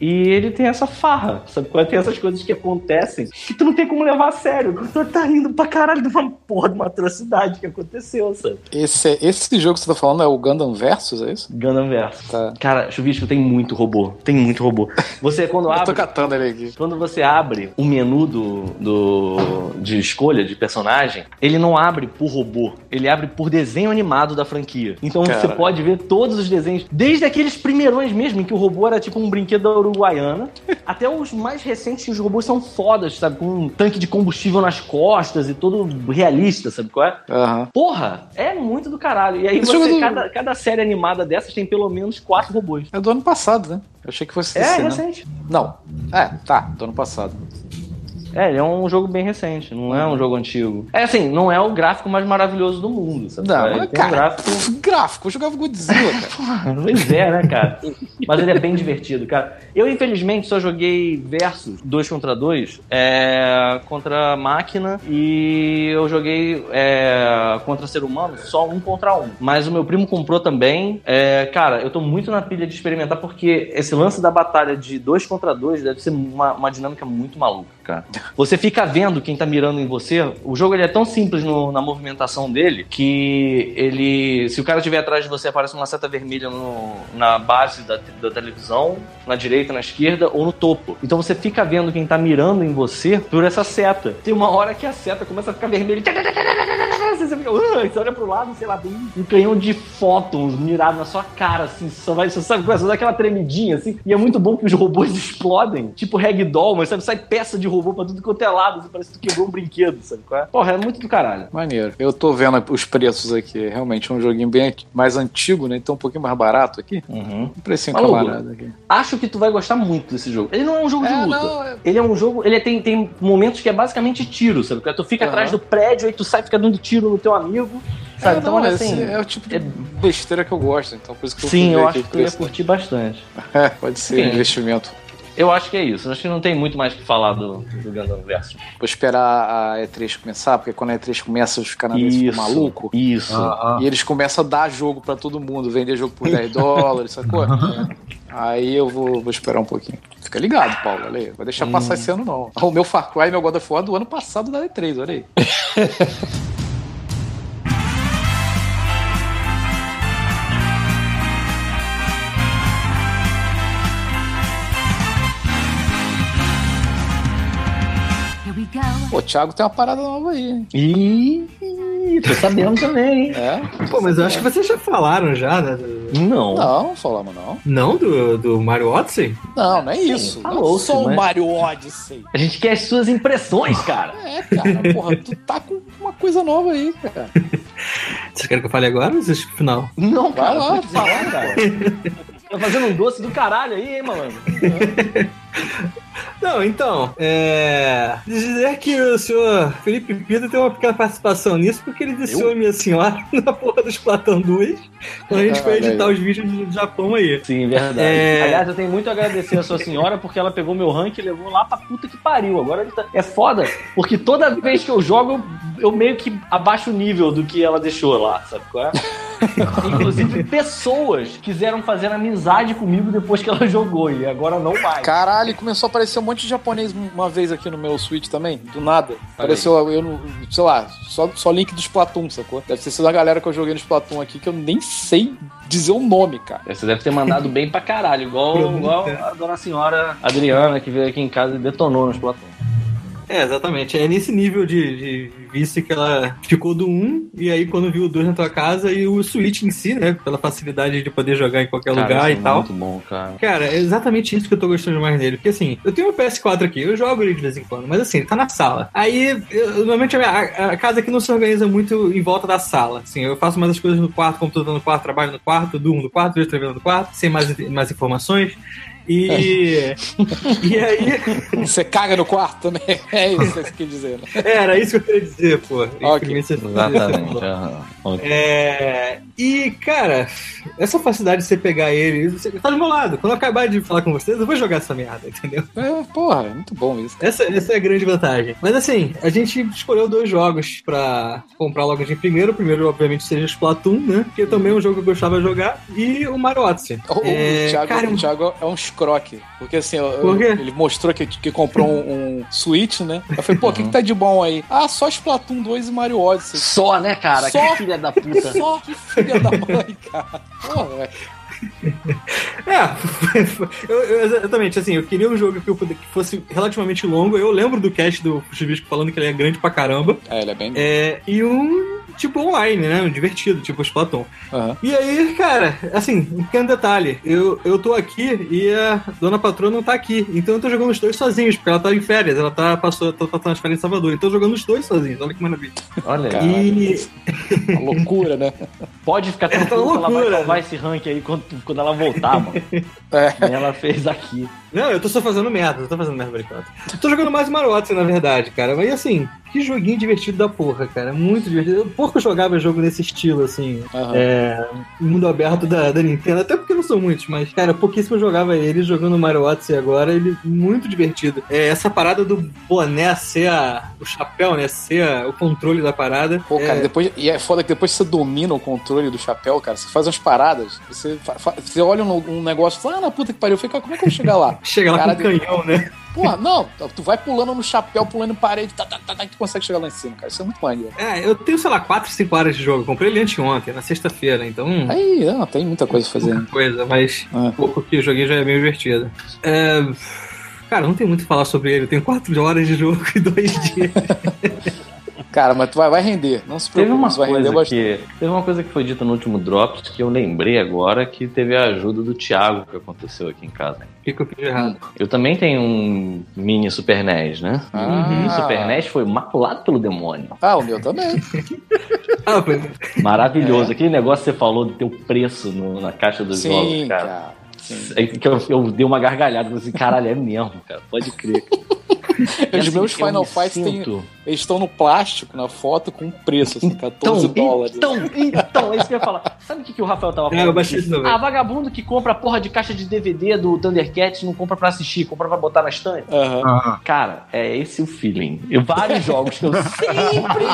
E ele tem essa farra, sabe? qual é? Tem essas coisas que acontecem que tu não tem como levar a sério. Tu tá rindo pra caralho de uma porra de uma atrocidade que aconteceu, sabe? Esse, esse jogo que você tá falando é o Gundam Versus, é isso? Gundam Verso. Tá. Cara, Chuvisco, tem muito robô. Tem muito robô. Você, quando Eu tô abre. catando ele aqui. Quando você abre o menu do, do, de escolha de personagem, ele não abre por robô, ele abre por desenho animado da franquia. Então você Caralho. pode ver todos os desenhos, desde aqueles primeirões mesmo, em que o robô era tipo um brinquedo da Uruguaiana, até os mais recentes que os robôs são fodas, sabe? Com um tanque de combustível nas costas e todo realista, sabe qual é? Aham. Porra, é muito do caralho. E aí Esse você, do- cada, cada série animada dessas tem pelo menos quatro robôs. É do ano passado, né? Eu achei que fosse É, né? recente. Não. É, tá, do ano passado. É, ele é um jogo bem recente, não é um jogo antigo. É assim, não é o gráfico mais maravilhoso do mundo, sabe? Não, ele tem um cara, gráfico. Gráfico, eu jogava Godzilla, cara. Pois é, né, cara? Mas ele é bem divertido, cara. Eu, infelizmente, só joguei versus 2 contra 2 é, contra máquina e eu joguei é, contra ser humano só um contra um. Mas o meu primo comprou também. É, cara, eu tô muito na pilha de experimentar porque esse lance da batalha de 2 contra 2 deve ser uma, uma dinâmica muito maluca, cara. Você fica vendo quem tá mirando em você. O jogo ele é tão simples no- na movimentação dele que ele. Se o cara estiver atrás de você, aparece uma seta vermelha no- na base da, da televisão, na direita, na esquerda ou no topo. Então você fica vendo quem tá mirando em você por essa seta. Tem uma hora que a seta começa a ficar vermelha. Você fica, "Ah", você olha pro lado, sei lá, tem um, canhão de fótons mirado na sua cara, assim, só vai, você sabe, começa a dar aquela tremidinha, assim, e é muito bom que os robôs explodem, tipo ragdoll, mas sabe, sai peça de robô pra tudo quanto é lado, assim, parece que tu quebrou um brinquedo, sabe qual é? Porra, é muito do caralho. Maneiro. Eu tô vendo os preços aqui. Realmente é um joguinho bem mais antigo, né? Então um pouquinho mais barato aqui. Um precinho Maluco. camarada aqui. Acho que tu vai gostar muito desse jogo. Ele não é um jogo de É, luta. não, é- Ele é um jogo. Ele tem, tem momentos que é basicamente tiro, sabe? Tu fica Aham. atrás do prédio, aí tu sai fica dando tiro no teu amigo. Sabe? É, então, não, olha esse assim. é o tipo de é- besteira que eu gosto, então por isso que eu Sim, eu aqui acho que tu ia curtir bastante. É, pode ser Sim. investimento. Eu acho que é isso. Eu acho que não tem muito mais o que falar do, do Gundam Verso. Vou esperar a E3 começar, porque quando a E3 começa, os canadenses ficam malucos. Isso. Ah, E eles começam a dar jogo pra todo mundo, vender jogo por 10 dólares, sacou? Aí eu vou, vou esperar um pouquinho. Fica ligado, Paulo, olha aí. Vai deixar passar esse ano, não. O meu Far Cry e meu God of War do ano passado da E3, olha aí. Pô, o Thiago tem uma parada nova aí, hein? E Ih, tô sabendo também, hein? É? Pô, mas eu acho que vocês já falaram já, né? do- Não. Não, não falamos não. Não do, do Mario Odyssey? Não, não é isso. falou, não sou mas- o Mario Odyssey. A gente quer as suas impressões, cara. É, cara, porra, tu tá com uma coisa nova aí, cara. Vocês querem que eu fale agora ou vocês pro final? Não, Vai cara, lá, pode falar, cara. Tá fazendo um doce do caralho aí, hein, malandro? Não, então, é. Dizer que o senhor Felipe Pida tem uma pequena participação nisso, porque ele desceu a minha senhora na porra do Splatoon 2 quando a gente foi editar os vídeos do Japão aí. Sim, verdade. É. Aliás, eu tenho muito a agradecer a sua senhora porque ela pegou meu rank e levou lá pra puta que pariu. Agora ele tá- é foda, porque toda vez que eu jogo, eu, eu meio que abaixo o nível do que ela deixou lá, sabe qual é? Inclusive, pessoas quiseram fazer amizade comigo depois que ela jogou e agora não mais. Caralho, começou a aparecer um monte de japonês uma vez aqui no meu Switch também, do nada. Apareceu, eu, não- sei lá, só, só link do Splatoon, sacou? Deve ter sido a galera que eu joguei no Splatoon aqui, que eu nem sei dizer o nome, cara. Você deve ter mandado bem pra caralho, igual, igual a dona senhora Adriana que veio aqui em casa e detonou nos Platão. É, exatamente. É nesse nível de, de vício que ela ficou do 1, e aí quando viu o 2 na tua casa, e o Switch em si, né? Pela facilidade de poder jogar em qualquer lugar e tal. é Muito bom, cara. Cara, é exatamente isso que eu tô gostando mais dele. Porque assim, eu tenho um PS4 aqui, eu jogo ele de vez em quando, mas assim, ele tá na sala. Aí, eu- normalmente a, minha- a- a casa aqui não se organiza muito em volta da sala. Assim, eu faço mais as coisas no quarto, computador no quarto, trabalho no quarto, durmo no quarto, vejo TV no quarto, sem mais, mais informações. E. e aí. Você caga no quarto também? É isso que você quer dizer, né? Era isso que eu queria dizer, pô. Ok. Exatamente. aham. É, e, cara, essa facilidade de você pegar ele, você tá do meu lado. Quando eu acabar de falar com vocês, eu vou jogar essa merda, entendeu? É, porra, é muito bom isso. Essa, essa é a grande vantagem. Mas assim, a gente escolheu dois jogos pra comprar logo de primeiro. O primeiro, obviamente, seja Splatoon, né? Que também é um jogo que eu gostava de jogar. E o Mario Odyssey. O, É, o, Thiago, cara, o Thiago é um escroque. Porque assim, eu- Por quê? ele mostrou que, que comprou um, um Switch, né? Eu falei, pô, o que, que tá de bom aí? Ah, só Splatoon 2 e Mario Odyssey. Só, né, cara? Só. Que filha da puta. Só que filha da mãe, cara. Porra, velho. É, eu- eu- exatamente, assim, eu queria um jogo que, eu, que fosse relativamente longo. Eu lembro do cast do Chubisco falando que ele é grande pra caramba. É, ele é bem. É, e um tipo online, né? Um divertido, tipo Splatoon. Aham. E aí, cara, assim, um pequeno detalhe. Eu, eu tô aqui e a dona patroa não tá aqui. Então eu tô jogando os dois sozinhos, porque ela tá em férias. Ela tá, passou, tá passando as férias em Salvador. Então eu tô jogando os dois sozinhos. Olha que maravilha. Olha aí. E. Uma loucura, né? Pode ficar É tranquilo que ela vai salvar né? esse rank aí quando, quando ela voltar, mano. É. Ela fez aqui. Não, eu tô só fazendo merda, eu tô fazendo merda. Eu tô jogando mais Mario Odyssey, na verdade, cara. Mas assim, que joguinho divertido da porra, cara. Muito divertido. Eu pouco jogava jogo nesse estilo, assim. Aham. É, mundo aberto da, da Nintendo, até porque não são muitos, mas, cara, pouquíssimo eu jogava ele jogando Mario Odyssey agora, ele muito divertido. É, essa parada do boné ser a, o chapéu, né, ser a- o controle da parada. Pô, cara, é, depois. E é foda que depois você domina o controle do chapéu, cara, você faz umas paradas, você, fa- fa- você olha um, um negócio e fala, ah, na puta que pariu, fica, como é que eu vou chegar lá? chega lá cara, com canhão, né? Porra, não, tu vai pulando no chapéu, pulando em parede, tá, tá, tá, tá, e tu consegue chegar lá em cima, cara. Isso é muito maneiro. É, eu tenho, sei lá, 4, 5 horas de jogo. Eu comprei ele anteontem, na sexta-feira, então. Aí, não, tem muita coisa a fazer. pouca coisa, mas Ah. pouco que eu joguei já é meio divertido. É, Cara, não tem muito o que falar sobre ele. Eu tenho 4 horas de jogo e 2 dias. Cara, mas tu vai, vai render, não se Teve preocupe, uma tu vai render coisa bastante. que teve uma coisa que foi dita no último Drops que eu lembrei agora que teve a ajuda do Thiago que aconteceu aqui em casa. O que, que eu fiz errado? Eu também tenho um mini Super NES, né? Ah. O mini Super NES foi maculado pelo demônio. Ah, o meu também. Ah, Maravilhoso. Aquele negócio que você falou do teu preço no- na caixa dos Sim, jogos, cara. cara. Sim. É que eu, eu dei uma gargalhada, falei assim, caralho, é mesmo, cara. Pode crer. Os assim, meus eu Final me Fights têm- sinto- Eles estão no plástico, na foto, com preço, assim, 14 dólares. Então, então, é isso que eu ia falar. Sabe o que, que o Rafael tava É, falando? eu baixei de novo. Ah, vagabundo que compra a porra de caixa de DVD do Thundercats não compra pra assistir, compra pra botar na estante. Aham. Ah, Cara, é esse o feeling. Eu, vários jogos que eu sempre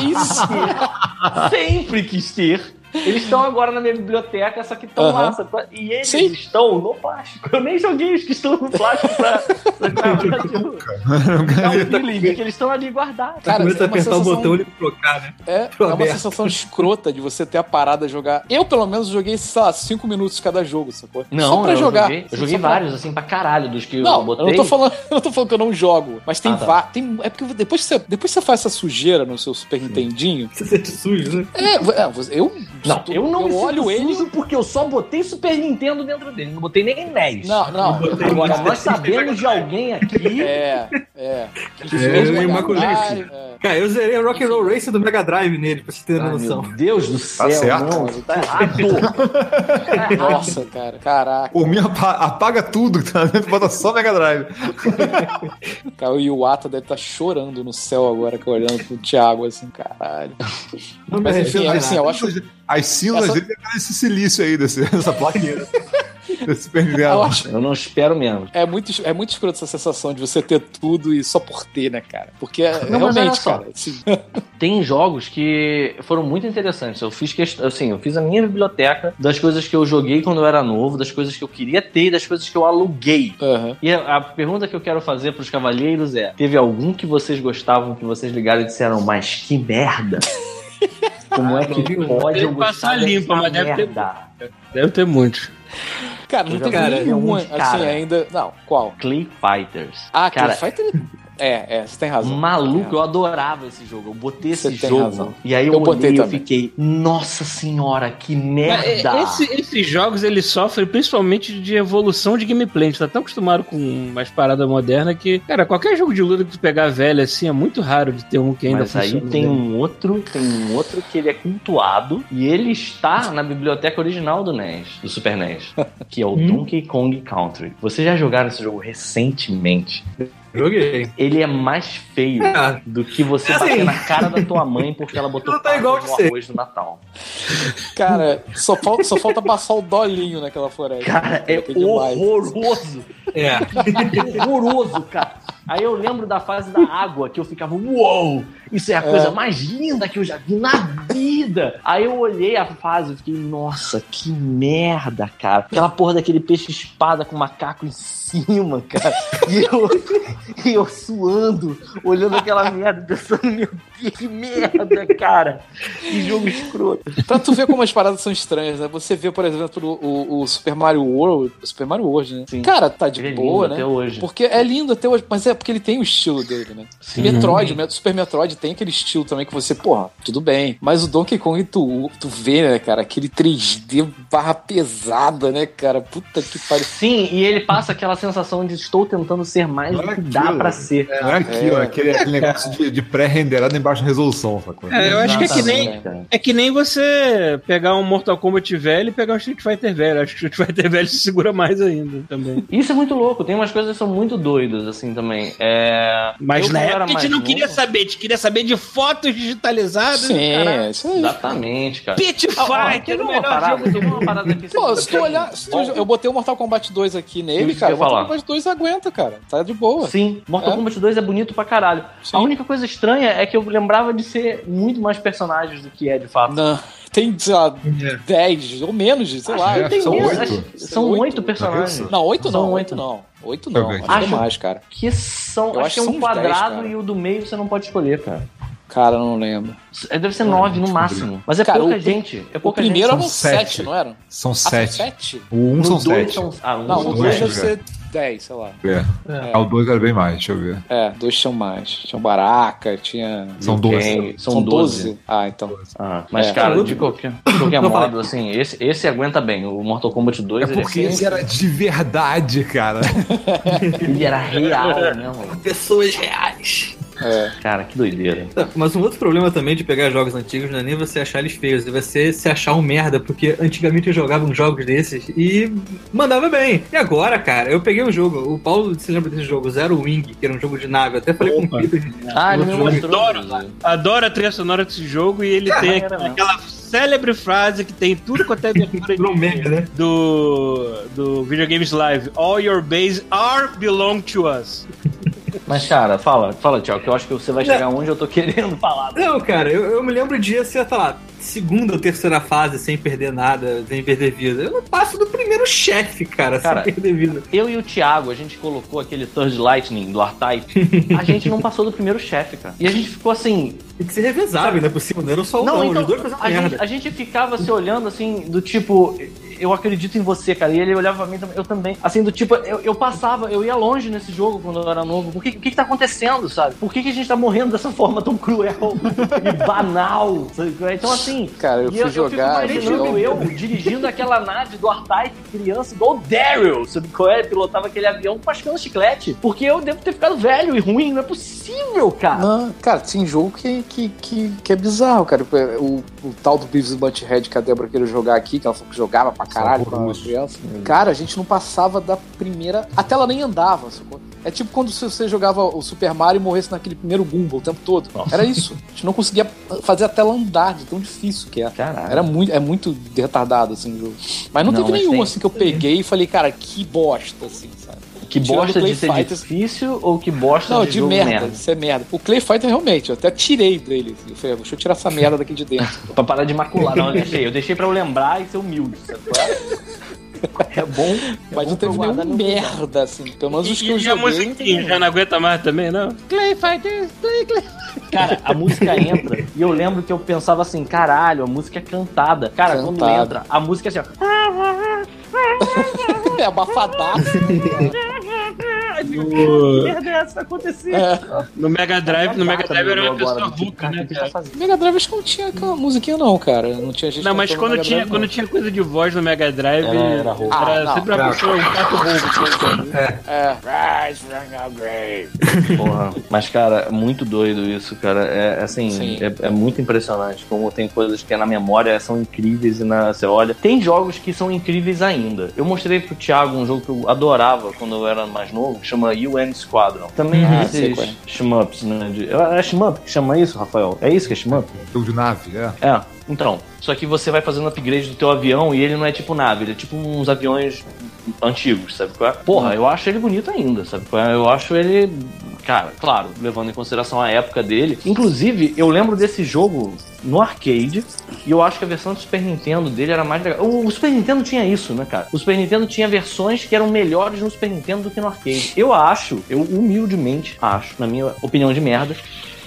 sempre quis ter, Eles estão agora na minha biblioteca, só que estão Aham. lá. sabe? E eles Sim. estão no plástico. Eu nem joguei os que estão no plástico pra. pra, pra, pra tipo, um feeling de que eles estão ali guardados. Cara, Começa é a uma apertar o sensação- botão e trocar, né? É, Pro é uma aberto. sensação escrota de você ter a parada jogar. Eu, pelo menos, joguei, sei lá, 5 minutos cada jogo, sacou? Não, Só pra eu jogar. joguei, eu joguei Só pra- vários, assim, pra caralho, dos que eu Não, eu botei. não tô falando, eu não tô falando que eu não jogo, mas tem, Ah, tá. tem É porque depois que, você, depois que você faz essa sujeira no seu Super Nintendinho. Você sente sujo, né? É, é, você- eu. Não, eu não me eu olho ele. porque eu só botei Super Nintendo dentro dele. Não botei nem NES. Não, não. Agora, nós sabemos de alguém aqui. É, é. Que É, fez imaculei Drive, isso. é. Cara, eu zerei a Rock and Roll Race do Mega Drive nele, pra você ter Ai, noção. meu Deus do céu, certo. não, tá errado. Tá. Nossa, cara. Caraca. Por mim, apa- apaga tudo tá dentro, bota só Mega Drive. Cara, o Iwata deve estar chorando no céu agora, olhando pro Thiago assim, caralho. Não Mas arrependo enfim, assim, eu acho. As cinzas Essa- dele devem esse silício aí, desse, dessa plaquinha. desse Eu acho Eu não espero menos. é muito, é muito escroto essa sensação de você ter tudo e só por ter, né, cara? Porque é, Não, realmente, cara. assim, Tem jogos que foram muito interessantes. Eu fiz questão, assim, eu fiz a minha biblioteca das coisas que eu joguei quando eu era novo, das coisas que eu queria ter e das coisas que eu aluguei. aham. E a, a pergunta que eu quero fazer pros cavalheiros é: teve algum que vocês gostavam que vocês ligaram e disseram, mas que merda? Como é que pode eu gostar passar limpo, mas deve ter-? Deve ter muitos. Cara, não Eu teve já vi nenhum, um, assim, cara. ainda. Não, qual? Clay Fighters. Ah, cara, Fighter. É, é, você tem razão. Maluco, eu adorava esse jogo. Eu botei esse Você tem jogo. razão. E aí eu, Eu botei olhei e fiquei, nossa senhora, que Mas, merda! é, esse- esses jogos eles sofrem principalmente de evolução de gameplay. A gente tá tão acostumado com umas paradas modernas que, cara, qualquer jogo de luta que tu pegar velho assim é muito raro de ter um que ainda Mas aí funciona. tem bem. um outro, tem um outro que ele é cultuado e ele está na biblioteca original do NES, do Super NES, que é o Donkey Kong Country. Vocês já jogaram esse jogo recentemente? Joguei. Ele é mais feio Ah. do que você Assim. bater na cara da tua mãe porque ela botou tá igual no ser. arroz do Natal. Cara, só falta, só falta passar o dolinho naquela floresta. Cara, é horroroso. É. horroroso, cara. Aí eu lembro da fase da água que eu ficava, uou, isso é a coisa mais linda que eu já vi na vida. Aí eu olhei a fase e fiquei, nossa, que merda, cara. Aquela porra daquele peixe espada com macaco em cima, cara. E eu, e eu suando, olhando aquela merda, pensando, meu Deus, que merda, cara. Que jogo escroto. Pra tu ver como as paradas são estranhas, né? Você vê, por exemplo, o, o Super Mario World. Super Mario World, né? Sim. Cara, tá de é boa, né? até hoje. Porque é lindo até hoje, mas é porque ele tem o estilo dele, né? Metroid, o Super Metroid tem aquele estilo também que você, porra, tudo bem. Mas o Donkey Kong, tu, tu vê, né, cara, aquele 3D barra pesada, né, cara? Puta que pariu. Sim, e ele passa aquela sensação de estou tentando ser mais do Olha que dá pra ser. Não é aquilo, é aquele, aquele negócio de, de pré-renderado em baixa resolução, sacou? É, eu acho que é que nem. Cara. É que nem você pegar um Mortal Kombat velho e pegar um Street Fighter velho. Acho que o Street Fighter velho se segura mais ainda também. Isso é muito louco, tem umas coisas que são muito doidas, assim, também. É... Mas eu, na época a gente não novo- queria saber, a gente queria saber de fotos digitalizadas. Sim, é isso aí. Exatamente, cara. Pit Fighter, quer ver o uma melhor parada, jogo do mundo. que Pô, se tu olhar, se tu- eu botei o Mortal Kombat 2 aqui nele, cara, que Mortal falar. Kombat 2 aguenta, cara. Tá de boa. Sim, Mortal É. Kombat 2 é bonito pra caralho. Sim. A única coisa estranha é que eu lembrava de ser muito mais personagens do que é de fato. Não, tem, sei lá, É. 10 ou menos, sei lá. É, Tem são oito. São Oito. oito personagens. Não, 8 São não, oito. 8 não. 8 Deixa eu não, acho é Acho- mais, cara. Que são. Eu acho acho que é um quadrado cara. e o do meio você não pode escolher, cara. Cara, eu não lembro. É, Deve ser nove no máximo. Mas é Cara, pouca o- gente. É O pouca primeiro gente. eram São 7, sete. não eram? São Ah, são sete. 7? O 1 No são dois 7. são. Ah, um Não, são o 2 dois, deve sete. ser 10, sei lá. É. Ah, o 2 era bem mais, deixa eu ver. É, dois tinham mais. Tinha um Baraka, tinha. São Liu 12. Kang, São 12. Ah, então. Ah, mas, É. cara, de qualquer, de qualquer Não, modo, assim, esse, esse aguenta bem. O Mortal Kombat 2, É ele, porque esse era de verdade, cara. ele era real mesmo. Pessoas reais. É. Cara, que doideira. Mas um outro problema também de pegar jogos antigos não é nem você achar eles feios, é você se achar um merda, porque antigamente eu jogava uns jogos desses e mandava bem. E agora, cara, eu peguei um jogo, o Paulo se lembra desse jogo, Zero Wing, que era um jogo de nave, eu até falei com o Opa. Peter. Ah, ele me. Adoro. Adoro a trilha sonora desse jogo e ele tem aquela célebre frase que tem tudo quanto é abertura meme, né? do, do Videogames Live. All your base are belong to us. Mas, cara, fala, fala, Thiago, que eu acho que você vai chegar onde eu tô querendo falar. Não, cara, eu, eu me lembro de ser, sei lá, segunda ou terceira fase sem perder nada, sem perder vida. Eu não passo do primeiro chefe, cara, Cara, sem perder vida. Eu e o Thiago, a gente colocou aquele Third Lightning do R-Type. A gente não passou do primeiro chefe, cara. E a gente ficou assim. Tem que ser revezável, não é possível, não era só um, Não, não, então. os dois A gente, merda. a gente ficava se olhando assim, do tipo. Eu acredito em você, cara. E ele olhava pra mim também, eu também. Assim, do tipo, eu, eu passava, eu ia longe nesse jogo quando eu era novo. Por que, o que, que tá acontecendo, sabe? Por que, que a gente tá morrendo dessa forma tão cruel e banal? sabe? Então, assim. Cara, eu fui jogar, Eu fico eu- eu dirigindo aquela nave do R-Type criança, igual o Daryl, sabe qual é? Pilotava aquele avião mascando chiclete. Porque eu devo ter ficado velho e ruim, não é possível, cara. Não, cara, tem jogo que, que, que, que é bizarro, cara. O, o tal do Beavis Butthead que a Débora queria jogar aqui, que ela falou que jogava pra caralho quando era criança. Cara, a gente não passava da primeira. A tela nem andava, sacou? É tipo quando você jogava o Super Mario e morresse naquele primeiro Goomba o tempo todo. Era isso. A gente não conseguia fazer a tela andar de tão difícil que é. Caralho. Era muito, é muito retardado, assim, o jogo. Mas não, Não, teve nenhum, tem- assim, que eu peguei e falei, cara, que bosta, assim? Que bosta de ser Fighters- difícil ou que bosta Não, de, de jogo merda, merda? isso é merda. O Clay Fighter realmente, eu até tirei dele. assim. Eu falei, deixa eu tirar essa merda daqui de dentro. Pra parar de macular. Não, eu deixei. Eu deixei pra eu lembrar e ser humilde, sabe? é? É bom. Mas não teve guardar nenhum no- merda, assim. Pelo menos os que eu E, e a joguei. musiquinha, já não aguenta mais também, não? Clay Fighters, Clay, Clay. Cara, a música entra e eu lembro que eu pensava assim, caralho, a música é cantada. Cara, quando Cantada. entra, a música é assim, ó. É abafadaço. Ai, Que merda é essa que tá acontecendo? É. No Mega Drive, no Mega Drive era uma pessoa vulca, né, tá cara? Mega Drive acho que não tinha aquela musiquinha, não, cara. Não tinha gente Não, mas quando tinha, Drive, quando não. tinha coisa de voz no Mega Drive, Era- era. Ah, era não. sempre uma pessoa, um pato roubo. É. Porra. Mas, cara, muito doido isso, cara. É assim, Sim. é, é muito impressionante como tem coisas que na memória são incríveis e na, você olha. Tem jogos que são incríveis ainda. Eu mostrei pro Thiago um jogo que eu adorava quando eu era mais novo, chama UN Squadron. Também Ah, é esses é. shmups, né? De, é shmup que chama isso, Rafael? É isso que é shmup? Jogo de nave, é. É, então. Só que você vai fazendo upgrade do teu avião e ele não é tipo nave, ele é tipo uns aviões antigos, sabe qual é? Porra, eu acho ele bonito ainda, sabe qual é? Eu acho ele. Cara, claro, levando em consideração a época dele. Inclusive, eu lembro desse jogo no arcade e eu acho que a versão do Super Nintendo dele era mais legal. O, Super Nintendo tinha isso, né, cara? O Super Nintendo tinha versões que eram melhores no Super Nintendo do que no arcade. Eu acho, eu humildemente acho, na minha opinião de merda,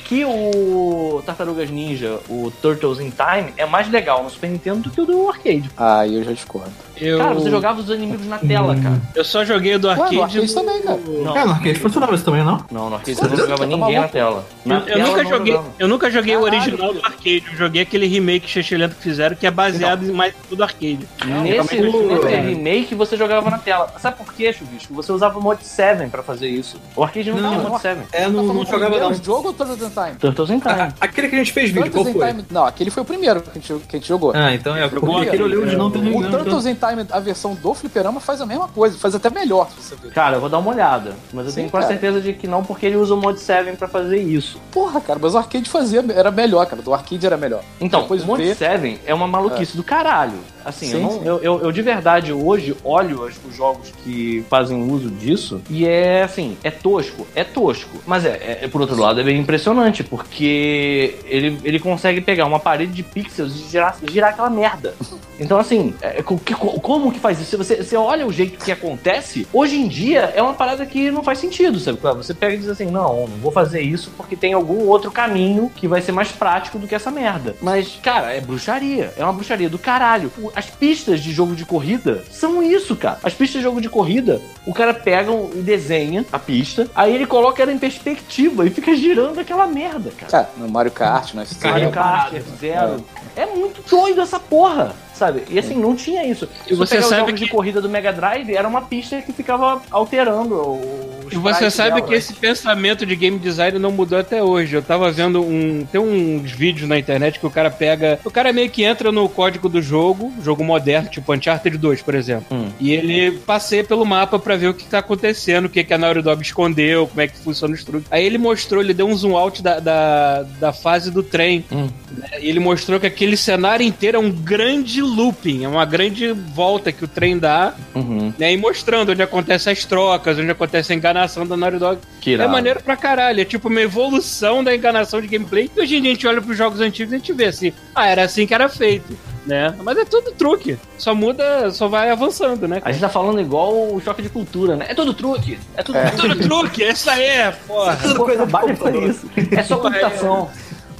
que o Tartarugas Ninja, o Turtles in Time, é mais legal no Super Nintendo do que o do arcade. Ah, eu já discordo. Eu, Cara, você jogava os inimigos na tela, cara. eu só joguei o do Ué, arcade. no arcade do- também, cara. Não, É, no arcade funcionava isso também, não? não, no arcade você não jogava ninguém na tela. Na Eu, eu tela nunca não joguei, jogava. eu nunca joguei o Caralho, original do arcade. Eu joguei aquele remake chechelento que fizeram, que é baseado em mais tudo arcade. Nesse, Não, é que- nesse remake você jogava na tela. Sabe por quê, Chuvisco? Você usava o Mod 7 pra fazer isso. O arcade não, Não, tinha não. Mod 7. É, não, não jogava não. O jogo in Time? Turtles in Time. Ah, Aquele que a gente fez vídeo, qual Turtles in foi? Time. Não, aquele foi o primeiro que a gente, que a gente jogou. Ah, então é, porque aquele eu lembro de não ter O Turtles in Time, a versão do Fliperama, faz a mesma coisa, faz até melhor, se você ver. Cara, eu vou dar uma olhada. Mas eu Sim, tenho quase cara. certeza de que não, porque ele usa o Mod 7 pra fazer isso. Porra, cara, mas o arcade fazia, era melhor, cara. Do arcade era melhor. Então, Depois o Mod vê- 7 é uma maluquice do caralho. Assim, eu, Sim, não- sim. eu, eu- eu de verdade hoje olho os, os jogos que fazem uso disso e é assim, é tosco, é tosco. Mas é, é- é, por outro lado, é bem impressionante, porque ele, ele consegue pegar uma parede de pixels e girar, girar aquela merda. Então, assim, é, que- co- como que faz isso? Você, você olha o jeito que acontece, hoje em dia é uma parada que não faz sentido, sabe? Você pega e diz assim, não, não vou fazer isso porque tem algum outro caminho que vai ser mais prático do que essa merda. Mas, cara, é bruxaria. É uma bruxaria do caralho. As pistas de jogo de corrida são isso, cara. As pistas de jogo de corrida, o cara pega e desenha a pista, aí ele coloca ela em perspectiva e fica girando aquela merda, cara. Cara, no Mario Kart, no F0. Mario Kart, F0. É muito doido essa porra, sabe? E assim, não tinha isso. E Se você sabe que- de corrida do Mega Drive, era uma pista que ficava alterando o E você sabe que esse pensamento de game design não mudou até hoje. Eu tava vendo um. Tem uns vídeos na internet que o cara pega. O cara meio que entra no código do jogo, jogo moderno, tipo Uncharted 2, por exemplo. Hum. E ele passeia pelo mapa pra ver o que tá acontecendo, o que, que a Naughty Dog escondeu, como é que funciona os truques. Aí ele mostrou, ele deu um zoom out da, da, da fase do trem. Hum. né? E ele mostrou que aquele cenário inteiro é um grande looping, é uma grande volta que o trem dá, Uhum. né? E mostrando onde acontecem as trocas, onde acontece a enganação da Naughty Dog. Que É maneiro pra caralho. É tipo uma evolução da enganação de gameplay. E hoje em dia a gente olha pros jogos antigos e a gente vê assim, ah, era assim que era feito, né? Mas é tudo truque. Só muda, só vai avançando, né? A gente tá falando igual o choque de cultura, né? É tudo truque. É tudo É tudo truque, isso aí é, porra. Pô, trabalho pra isso. É só computação.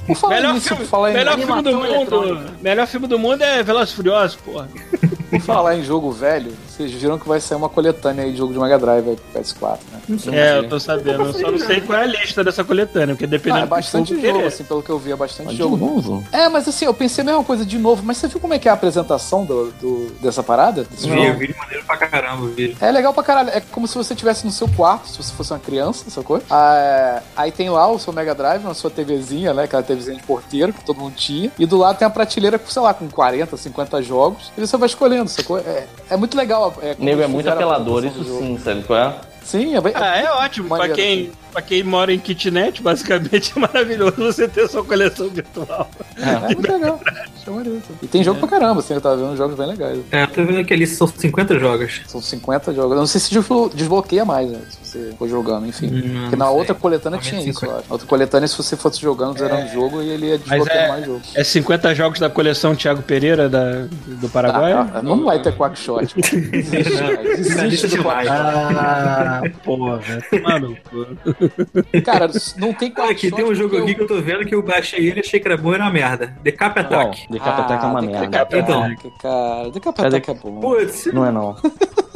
Por falar Melhor nisso, filme, falar, melhor filme do mundo. Melhor filme do mundo é Velozes e Furiosos, porra. Por falar em jogo velho, vocês viram que vai sair uma coletânea aí de jogo de Mega Drive aí pro PS4, né? É, eu tô sabendo. Eu só não sei qual é a lista dessa coletânea, porque Ah, dependendo é bastante do que jogo, querer. assim, pelo que eu vi, é bastante De jogo. novo? É, mas assim, eu pensei a mesma coisa de novo, mas você viu como é que é a apresentação do, do- dessa parada? Desse Vi, jogo? o vídeo maneiro pra caramba, o vídeo. É legal pra caralho. É como se você estivesse no seu quarto, se você fosse uma criança, sacou? Ah, aí tem lá o seu Mega Drive, na sua TVzinha, né? Aquela TVzinha de porteiro que todo mundo tinha. E do lado tem a prateleira com, sei lá, com 40, 50 jogos. E você vai escolhendo, sacou? É, é muito legal. É, Nego é muito apelador, isso sim, sabe qual é? Sim, é bem. Ah, é ótimo. Pra quem, pra quem mora em kitnet, basicamente é maravilhoso você ter sua coleção virtual. É muito legal. Isso é maneiro. E tem jogo pra caramba, assim, eu tava vendo jogos bem legais. É, eu tô vendo que ali são 50 jogos. São 50 jogos. Eu não sei se desblo- desbloqueia mais, né? Se você for jogando, enfim. Não, Porque na sei. outra coletânea tinha isso, 50. eu acho. Na outra coletânea, se você fosse jogando, zerando o jogo, e ele ia desbloqueando é- mais jogo. É 50 jogos da coleção Thiago Pereira da, do Paraguai? Ah, ah, não vai ter Quackshot. Existe, cara. Existe do demais. Quackshot. Ah, porra, mano. Cara, não tem Ah, Quackshot. aqui tem um jogo aqui que eu tô vendo que eu baixei ele, achei que era bom e era uma merda. Decap? Attack. Decap Attack é uma merda. Decap Então. Attack, cara. Decap Attack é bom. Putz, Não é não.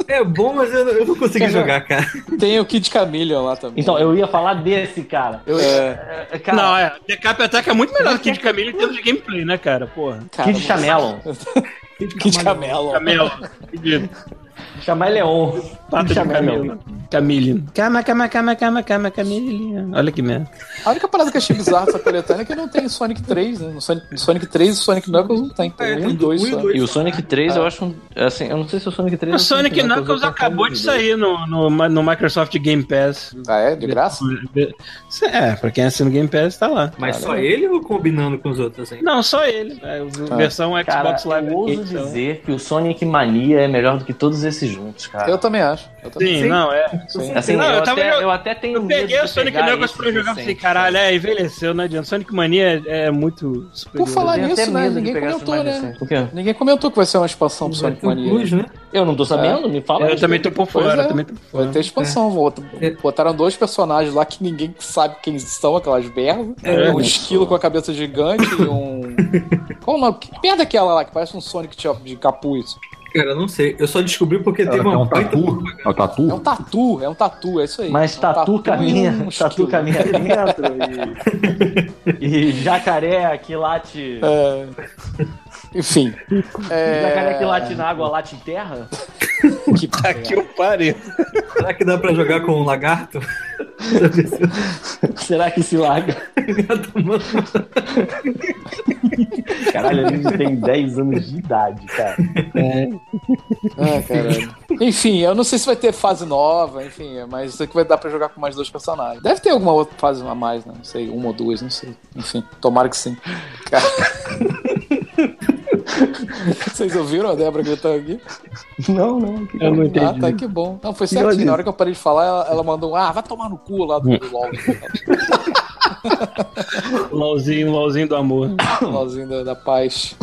é bom, mas eu, não- eu não consegui Quer jogar, cara. Tem o Kid Chameleon lá também. Então, eu ia falar desse, cara. Eu, é, É, cara, Não, é. Decap Attack é muito melhor do que Kid Camille em termos de gameplay, né, cara? Porra. cara, Kid Chamelon. Kid Chameleon. Camelo. Pedido. Chamar Leon. Pato de Chamelon. camelo. Camille. Cama, cama, cama, cama, cama, Camille. Olha que merda. A única parada que eu achei bizarra dessa coletânea é que não tem Sonic 3, né? No Sonic, no Sonic 3 e Sonic Knuckles não tem. Tem É, um e dois só. dois. E o Sonic 3 eu acho. um- Assim, eu não sei se o Sonic 3 O Sonic Knuckles eu acabou de sair no, no, no Microsoft Game Pass. Ah, é? De graça? É, pra quem assina o Game Pass, tá lá. Mas só ele ou combinando com os outros, assim? Não, só ele. É, a versão Cara, Xbox Live eu ouso então. dizer que o Sonic Mania é melhor do que todos esses juntos, cara. Eu também acho. Eu também. Sim, não, é. Sim. Assim, Não, eu, eu tava até, jog- eu até tenho Eu peguei medo o Sonic Knuckles esse pra jogar e falei, caralho, é, envelheceu, não adianta. Sonic Mania é, é muito superior. Por falar nisso, né? Ninguém comentou, né? recentes. Por quê? Ninguém comentou que vai ser uma expansão pro Sonic Mania. Plus, né? Eu não tô sabendo, me fala. Eu também tô por fora, é. Vai ter expansão. Bot- Botaram dois personagens lá que ninguém sabe quem são, aquelas berras. É, um né? esquilo com a cabeça gigante e um. Qual o nome? Que merda é aquela lá que parece um Sonic de de capuz? Cara, eu não sei. Eu só descobri porque É teve uma um baita tatu? É É tatu? um tatu, é um tatu, é isso aí. Mas É um tatu e caminha, um tatu caminha dentro e, e jacaré que late. É... Enfim. É... Jacaré que late na água, late em terra? Que Tá que o pariu. Será que dá pra jogar com um lagarto? Será que se larga? Caralho, a gente tem 10 anos de idade, cara. Ah, caralho. Enfim, eu não sei se vai ter fase nova, enfim, mas isso aqui vai dar pra jogar com mais dois personagens. Deve ter alguma outra fase a mais, né? Não sei, uma ou duas, não sei. Enfim, tomara que sim. Cara... Vocês ouviram a Débora gritando aqui? Não, não. que- Eu não Ah, entendi. tá, que bom. Não, foi certinho. Na hora que eu parei de falar, ela, ela mandou um, ah, vai tomar no cu lá do, do LOL. LOLzinho, LOLzinho do amor. LOLzinho da, da paz.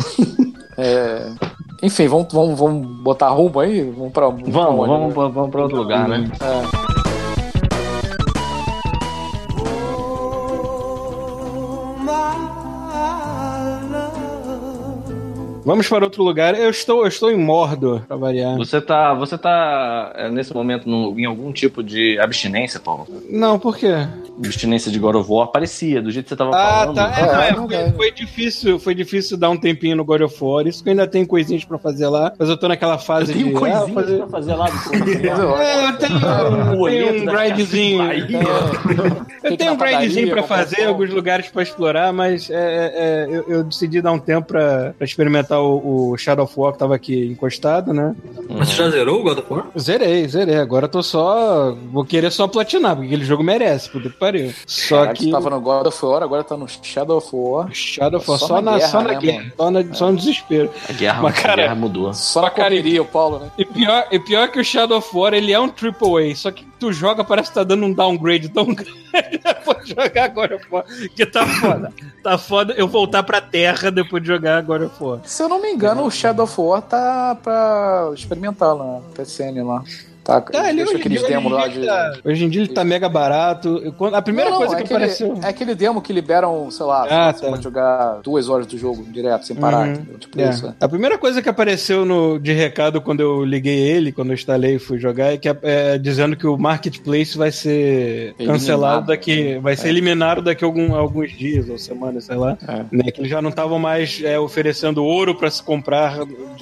É... Enfim, vamos, vamos, vamos botar rumo aí? Vamos pra, vamos, pra Vamos, onde, vamos, né? pra- vamos pra outro lugar, né? É. Vamos para outro lugar. Eu estou, eu estou em Mordor, pra variar. Você tá, você tá é, nesse momento no- em algum tipo de abstinência, Paulo? Não, por quê? Abstinência de God of War parecia, do jeito que você tava Ah, falando. tá. É, É, não, é, é foi, foi difícil, foi difícil dar um tempinho no God of War. Isso que eu ainda tenho coisinhas pra fazer lá, mas eu tô naquela fase Tem de. coisinhas ah, fazer... pra fazer lá do É, eu tenho, eu tenho um grindzinho. Eu tenho um grindzinho pra fazer, alguns lugares pra explorar, mas é, é, é, eu, eu decidi dar um tempo pra, pra experimentar jogar o, o Shadow of War que tava aqui encostado, né? Mas você já zerou o God of War? Zerei, zerei. Agora eu tô só. Vou querer só platinar, porque aquele jogo merece, puta que pariu. Só Caralho, que. tava no God of War, agora tá no Shadow of War. Shadow of War Só só, na guerra, só na né, guerra, mano? só, na- só no desespero. A guerra, Mas, a cara, guerra mudou. Só na correria, o Paulo, né? E pior, e pior que o Shadow of War, ele é um AAA, só que tu joga, parece que tá dando um downgrade tão grande depois de jogar agora War, que tá foda. Tá foda eu voltar pra terra depois de jogar agora War. Se eu não me engano, o Shadow of War tá pra experimentar lá, PSN lá. Tá, Tá, ele deixa hoje, aqueles demos em lá dia de. tá- hoje em dia ele tá mega barato. Quando- A primeira Não, não, coisa é que aquele, apareceu. É aquele demo que liberam, sei lá, Ah, você tá. pode jogar duas horas do jogo direto, sem parar. Uhum. entendeu? Tipo É. isso, é. A primeira coisa que apareceu no, de recado quando eu liguei ele, quando eu instalei e fui jogar, é que é, dizendo que o marketplace vai ser Eliminado. cancelado daqui, vai ser eliminado daqui a algum- alguns dias ou semanas, sei lá. É. Né, que eles já não estavam mais é, oferecendo ouro pra se comprar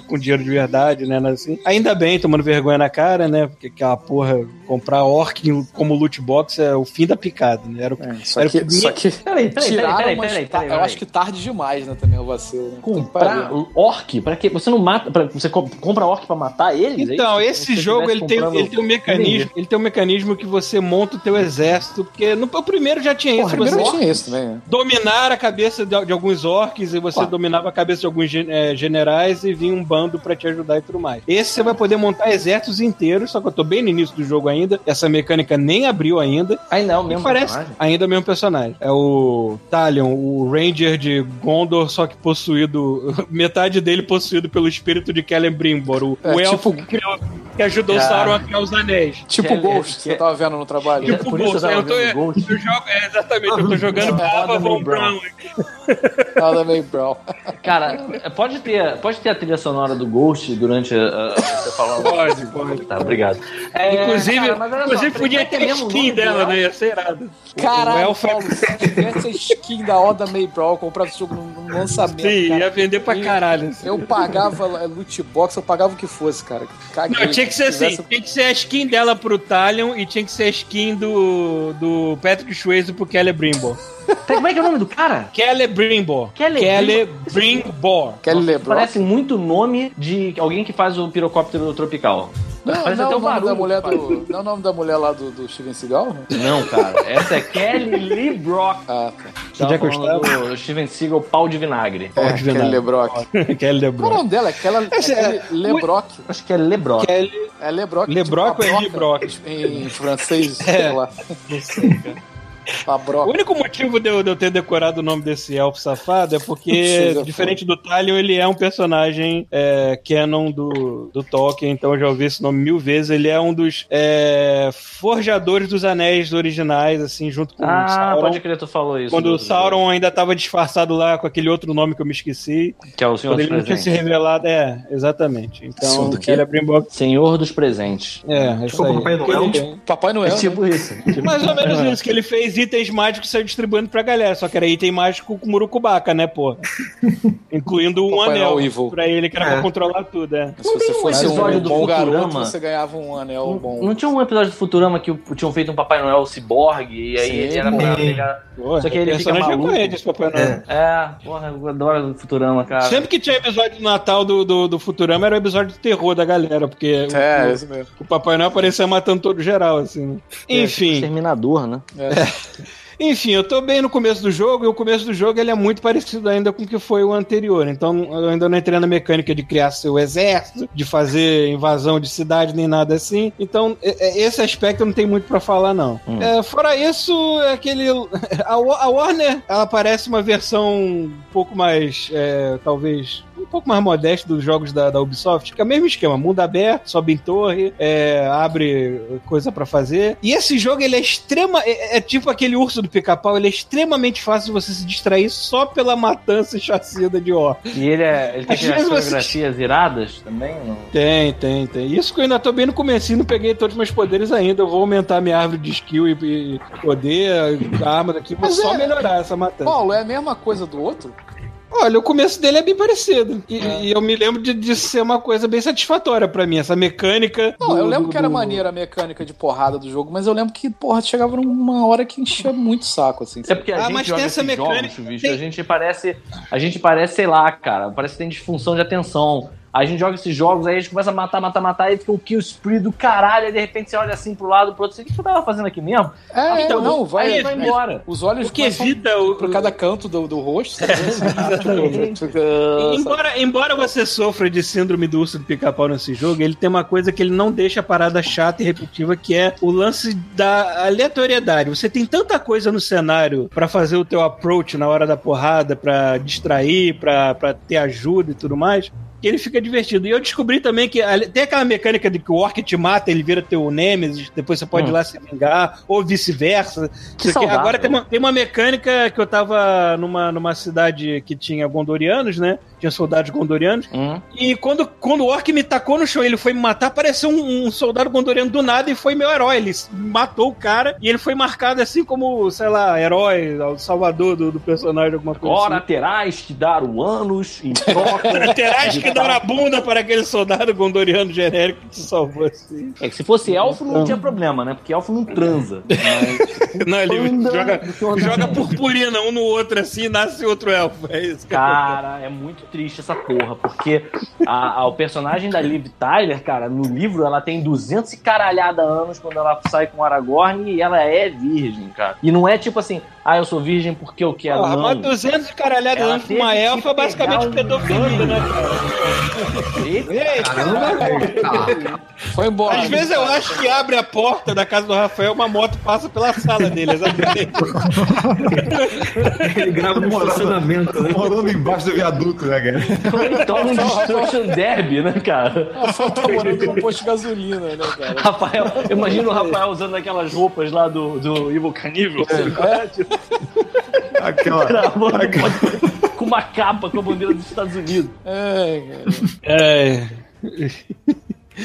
com dinheiro de verdade, né? Assim. Ainda bem, tomando vergonha na cara, né? Porque aquela porra, comprar orc como loot box é o fim da picada, né? Era o É, só, Era que, o só que Peraí, peraí, tiraram peraí, Eu acho que tarde demais, né, também o vacilo. Né? Comprar orc? Pra quê? Você não mata. Pra, você co- compra orc pra matar eles? é Então, isso? esse jogo ele tem, ele tem um mecanismo, ele tem um mecanismo que você monta o teu exército, porque no o primeiro já tinha isso, primeiro você tinha isso também. né? dominar a cabeça de, de alguns orcs e você Pô. dominava a cabeça de alguns gen- eh, generais e vinha um bando pra te ajudar e tudo mais. Esse você vai poder montar exércitos inteiros, só que eu tô bem no início do jogo ainda, essa mecânica nem abriu ainda. Ainda é o mesmo parece personagem? ainda é o mesmo personagem. É o Talion, o Ranger de Gondor, só que possuído. Metade dele possuído pelo espírito de Celebrimbor, o, É, o elfo tipo- que, criou- que ajudou Cara. Sauron a criar os anéis. Tipo o é- Ghost que você é- tava vendo no trabalho. Tipo por isso Ghost, eu tô- Ghost. Eu jogo, é, exatamente, eu tô jogando Baba Von Brown. Brown. Nada meio brown. Cara, pode ter, pode ter a trilha sonora do Ghost durante a, a- você falando. Pode, pode. Tá, obrigado. É, Inclusive, cara, olha só, inclusive podia ter skin dela, né? Ia ser irado. O Caralho, elfo é- Paulo, se tivesse a skin da Oda May Brown, eu comprava esse jogo no, no lançamento. Sim, cara. ia vender pra caralho. assim. Eu pagava loot box, eu pagava o que fosse, cara. Caguei. Não, tinha que ser Se assim, tivesse- tinha que ser a skin dela pro Talion e tinha que ser a skin do, do Patrick Swayze pro Celebrimbor. Como é que é o nome do cara? Celebrimbor. Celebrimbor. Celebrimbor. Kelly LeBron. Parece muito nome de alguém que faz o pirocóptero tropical. Não, Parece não, até é o o nome barulho da mulher do. Não é o nome da mulher lá do, do Steven Seagal? Não, cara. Essa é Kelly Lee Brock. Ah, tá. já gostava? do Steven Seagal, pau de vinagre. É, de Kelly verdade. LeBrock. Qual é o nome dela? É aquela é é- Kelly LeBrock. Acho que é LeBrock. Kelly... É LeBrock. LeBrock tipo ou é Lebrock? Em francês, É. sei lá. Não sei, cara. A O único motivo de eu, de eu ter decorado o nome desse elfo safado é porque, diferente do Talion, ele é um personagem é, canon do, do Tolkien, então eu já ouvi esse nome mil vezes. Ele é um dos é, forjadores dos anéis originais, assim, junto com o Ah, Sauron. pode crer, tu falou isso. Quando o Sauron ainda estava disfarçado lá com aquele outro nome que eu me esqueci. Que é o Senhor Quando dos ele não tinha se Presentes. revelado. É, exatamente. Senhor Então, do quê? Celebrimbor. Senhor dos Presentes. É, é Tipo o aí. Papai Noel. Ele- Papai Noel. É né? tipo isso. Mais ou menos isso, que ele fez itens mágicos saiu distribuindo pra galera. Só que era item mágico com Murucubaca, né, pô? Incluindo um Papai anel Evil. pra ele, que era pra É. controlar tudo, é. Se você fosse um, episódio do bom garoto, Futurama. você ganhava um anel bom. Não tinha um episódio do Futurama que tinham feito um Papai Noel ciborgue e aí Sim, ele era pra pegar. Só que ele fica personagem maluco. esse Papai Noel. É, porra, eu adoro o Futurama, cara. Sempre que tinha episódio do Natal do, do, do Futurama, era o episódio de terror da galera, porque É, o, o Papai Noel aparecia matando todo geral, assim. né? Enfim, Exterminador, né? Enfim, eu tô bem no começo do jogo, e o começo do jogo ele é muito parecido ainda com o que foi o anterior. Então, eu ainda não entrei na mecânica de criar seu exército, de fazer invasão de cidade, nem nada assim. Então, é- é- esse aspecto eu não tenho muito pra falar, não. Hum. É, fora isso, é aquele. A Warner, ela parece uma versão um pouco mais, é, talvez. Um pouco mais modesta dos jogos da, da Ubisoft, que é o mesmo esquema, mundo aberto, sobe em torre, é, abre coisa pra fazer. E esse jogo, ele é extrema. É, é tipo aquele urso do pica-pau, ele é extremamente fácil de você se distrair só pela matança e chacina de orc. E ele, é, ele tem Às as vezes você- iradas também? Não? Tem, tem, tem. Isso que eu ainda tô bem no comecinho, não peguei todos os meus poderes ainda. Eu vou aumentar minha árvore de skill e, e poder, a arma daqui, vou Mas só é- melhorar essa matança. Paulo, é a mesma coisa do outro? Olha, o começo dele é bem parecido. E, e eu me lembro de, de ser uma coisa bem satisfatória pra mim, essa mecânica. Não, do- eu lembro do- que era do- maneira a mecânica de porrada do jogo, mas eu lembro que, porra, chegava numa hora que enchia muito o saco, assim. É porque a Ah, gente mas joga tem essa mecânica- jogos, bicho, tem- a gente parece, a gente parece, sei lá, cara, parece que tem disfunção de atenção. A gente joga esses jogos, aí a gente começa a matar, matar, matar, aí fica um kill spree do caralho, aí de repente você olha assim pro lado, pro outro, você, o que você tava fazendo aqui mesmo? É, então, não, vai, aí vai embora. Os olhos que evita o- por cada canto do, do rosto, sabe? Exatamente. Fica- Embora, embora você sofra de síndrome do urso do pica-pau nesse jogo, ele tem uma coisa que ele não deixa a parada chata e repetitiva, que é o lance da aleatoriedade. Você tem tanta coisa no cenário pra fazer o teu approach na hora da porrada, pra distrair, pra pra ter ajuda e tudo mais. Que ele fica divertido. E eu descobri também que tem aquela mecânica de que o orc te mata, ele vira teu Nemesis, depois você pode ir lá se vingar, ou vice-versa. Agora tem uma, tem uma mecânica que eu tava numa, numa cidade que tinha gondorianos, né? Tinha soldados gondorianos. Hum. E quando, quando o orc me tacou no chão ele foi me matar, apareceu um, um soldado gondoriano do nada e foi meu herói. Ele matou o cara e ele foi marcado assim como, sei lá, herói, o salvador do, do personagem, alguma coisa Agora assim. terás que dar o ânus em troca. Terás que dar a bunda para aquele soldado gondoriano genérico que te salvou assim. É que se fosse elfo não tinha problema, né? Porque elfo não transa. Mas, Não, ele Banda joga, joga purpurina um no outro assim e nasce outro elfo. É isso. Cara, é muito triste essa porra, porque a, a- o personagem da Liv Tyler, cara, no livro ela tem 200 e caralhada anos quando ela sai com o Aragorn e ela é virgem, cara. E não é tipo assim, ah, eu sou virgem porque eu quero, Ah, não. mas 200 de caralhada Ela anos pra uma elfa é basicamente um pedofilia, né, cara? Eita, Caramba, Foi embora. Às vezes eu acho que abre a porta da casa do Rafael, uma moto passa pela sala dele, exatamente. ele grava no estacionamento, né? Morando embaixo do viaduto, né, cara? então um Destruction Derby, né, cara? Rafael tá morando num posto de gasolina, né, cara? Rafael, imagina o Rafael usando aquelas roupas lá do, do Evil Canível, É. tipo, Aquela. gravando com uma capa com a bandeira dos Estados Unidos. É, É.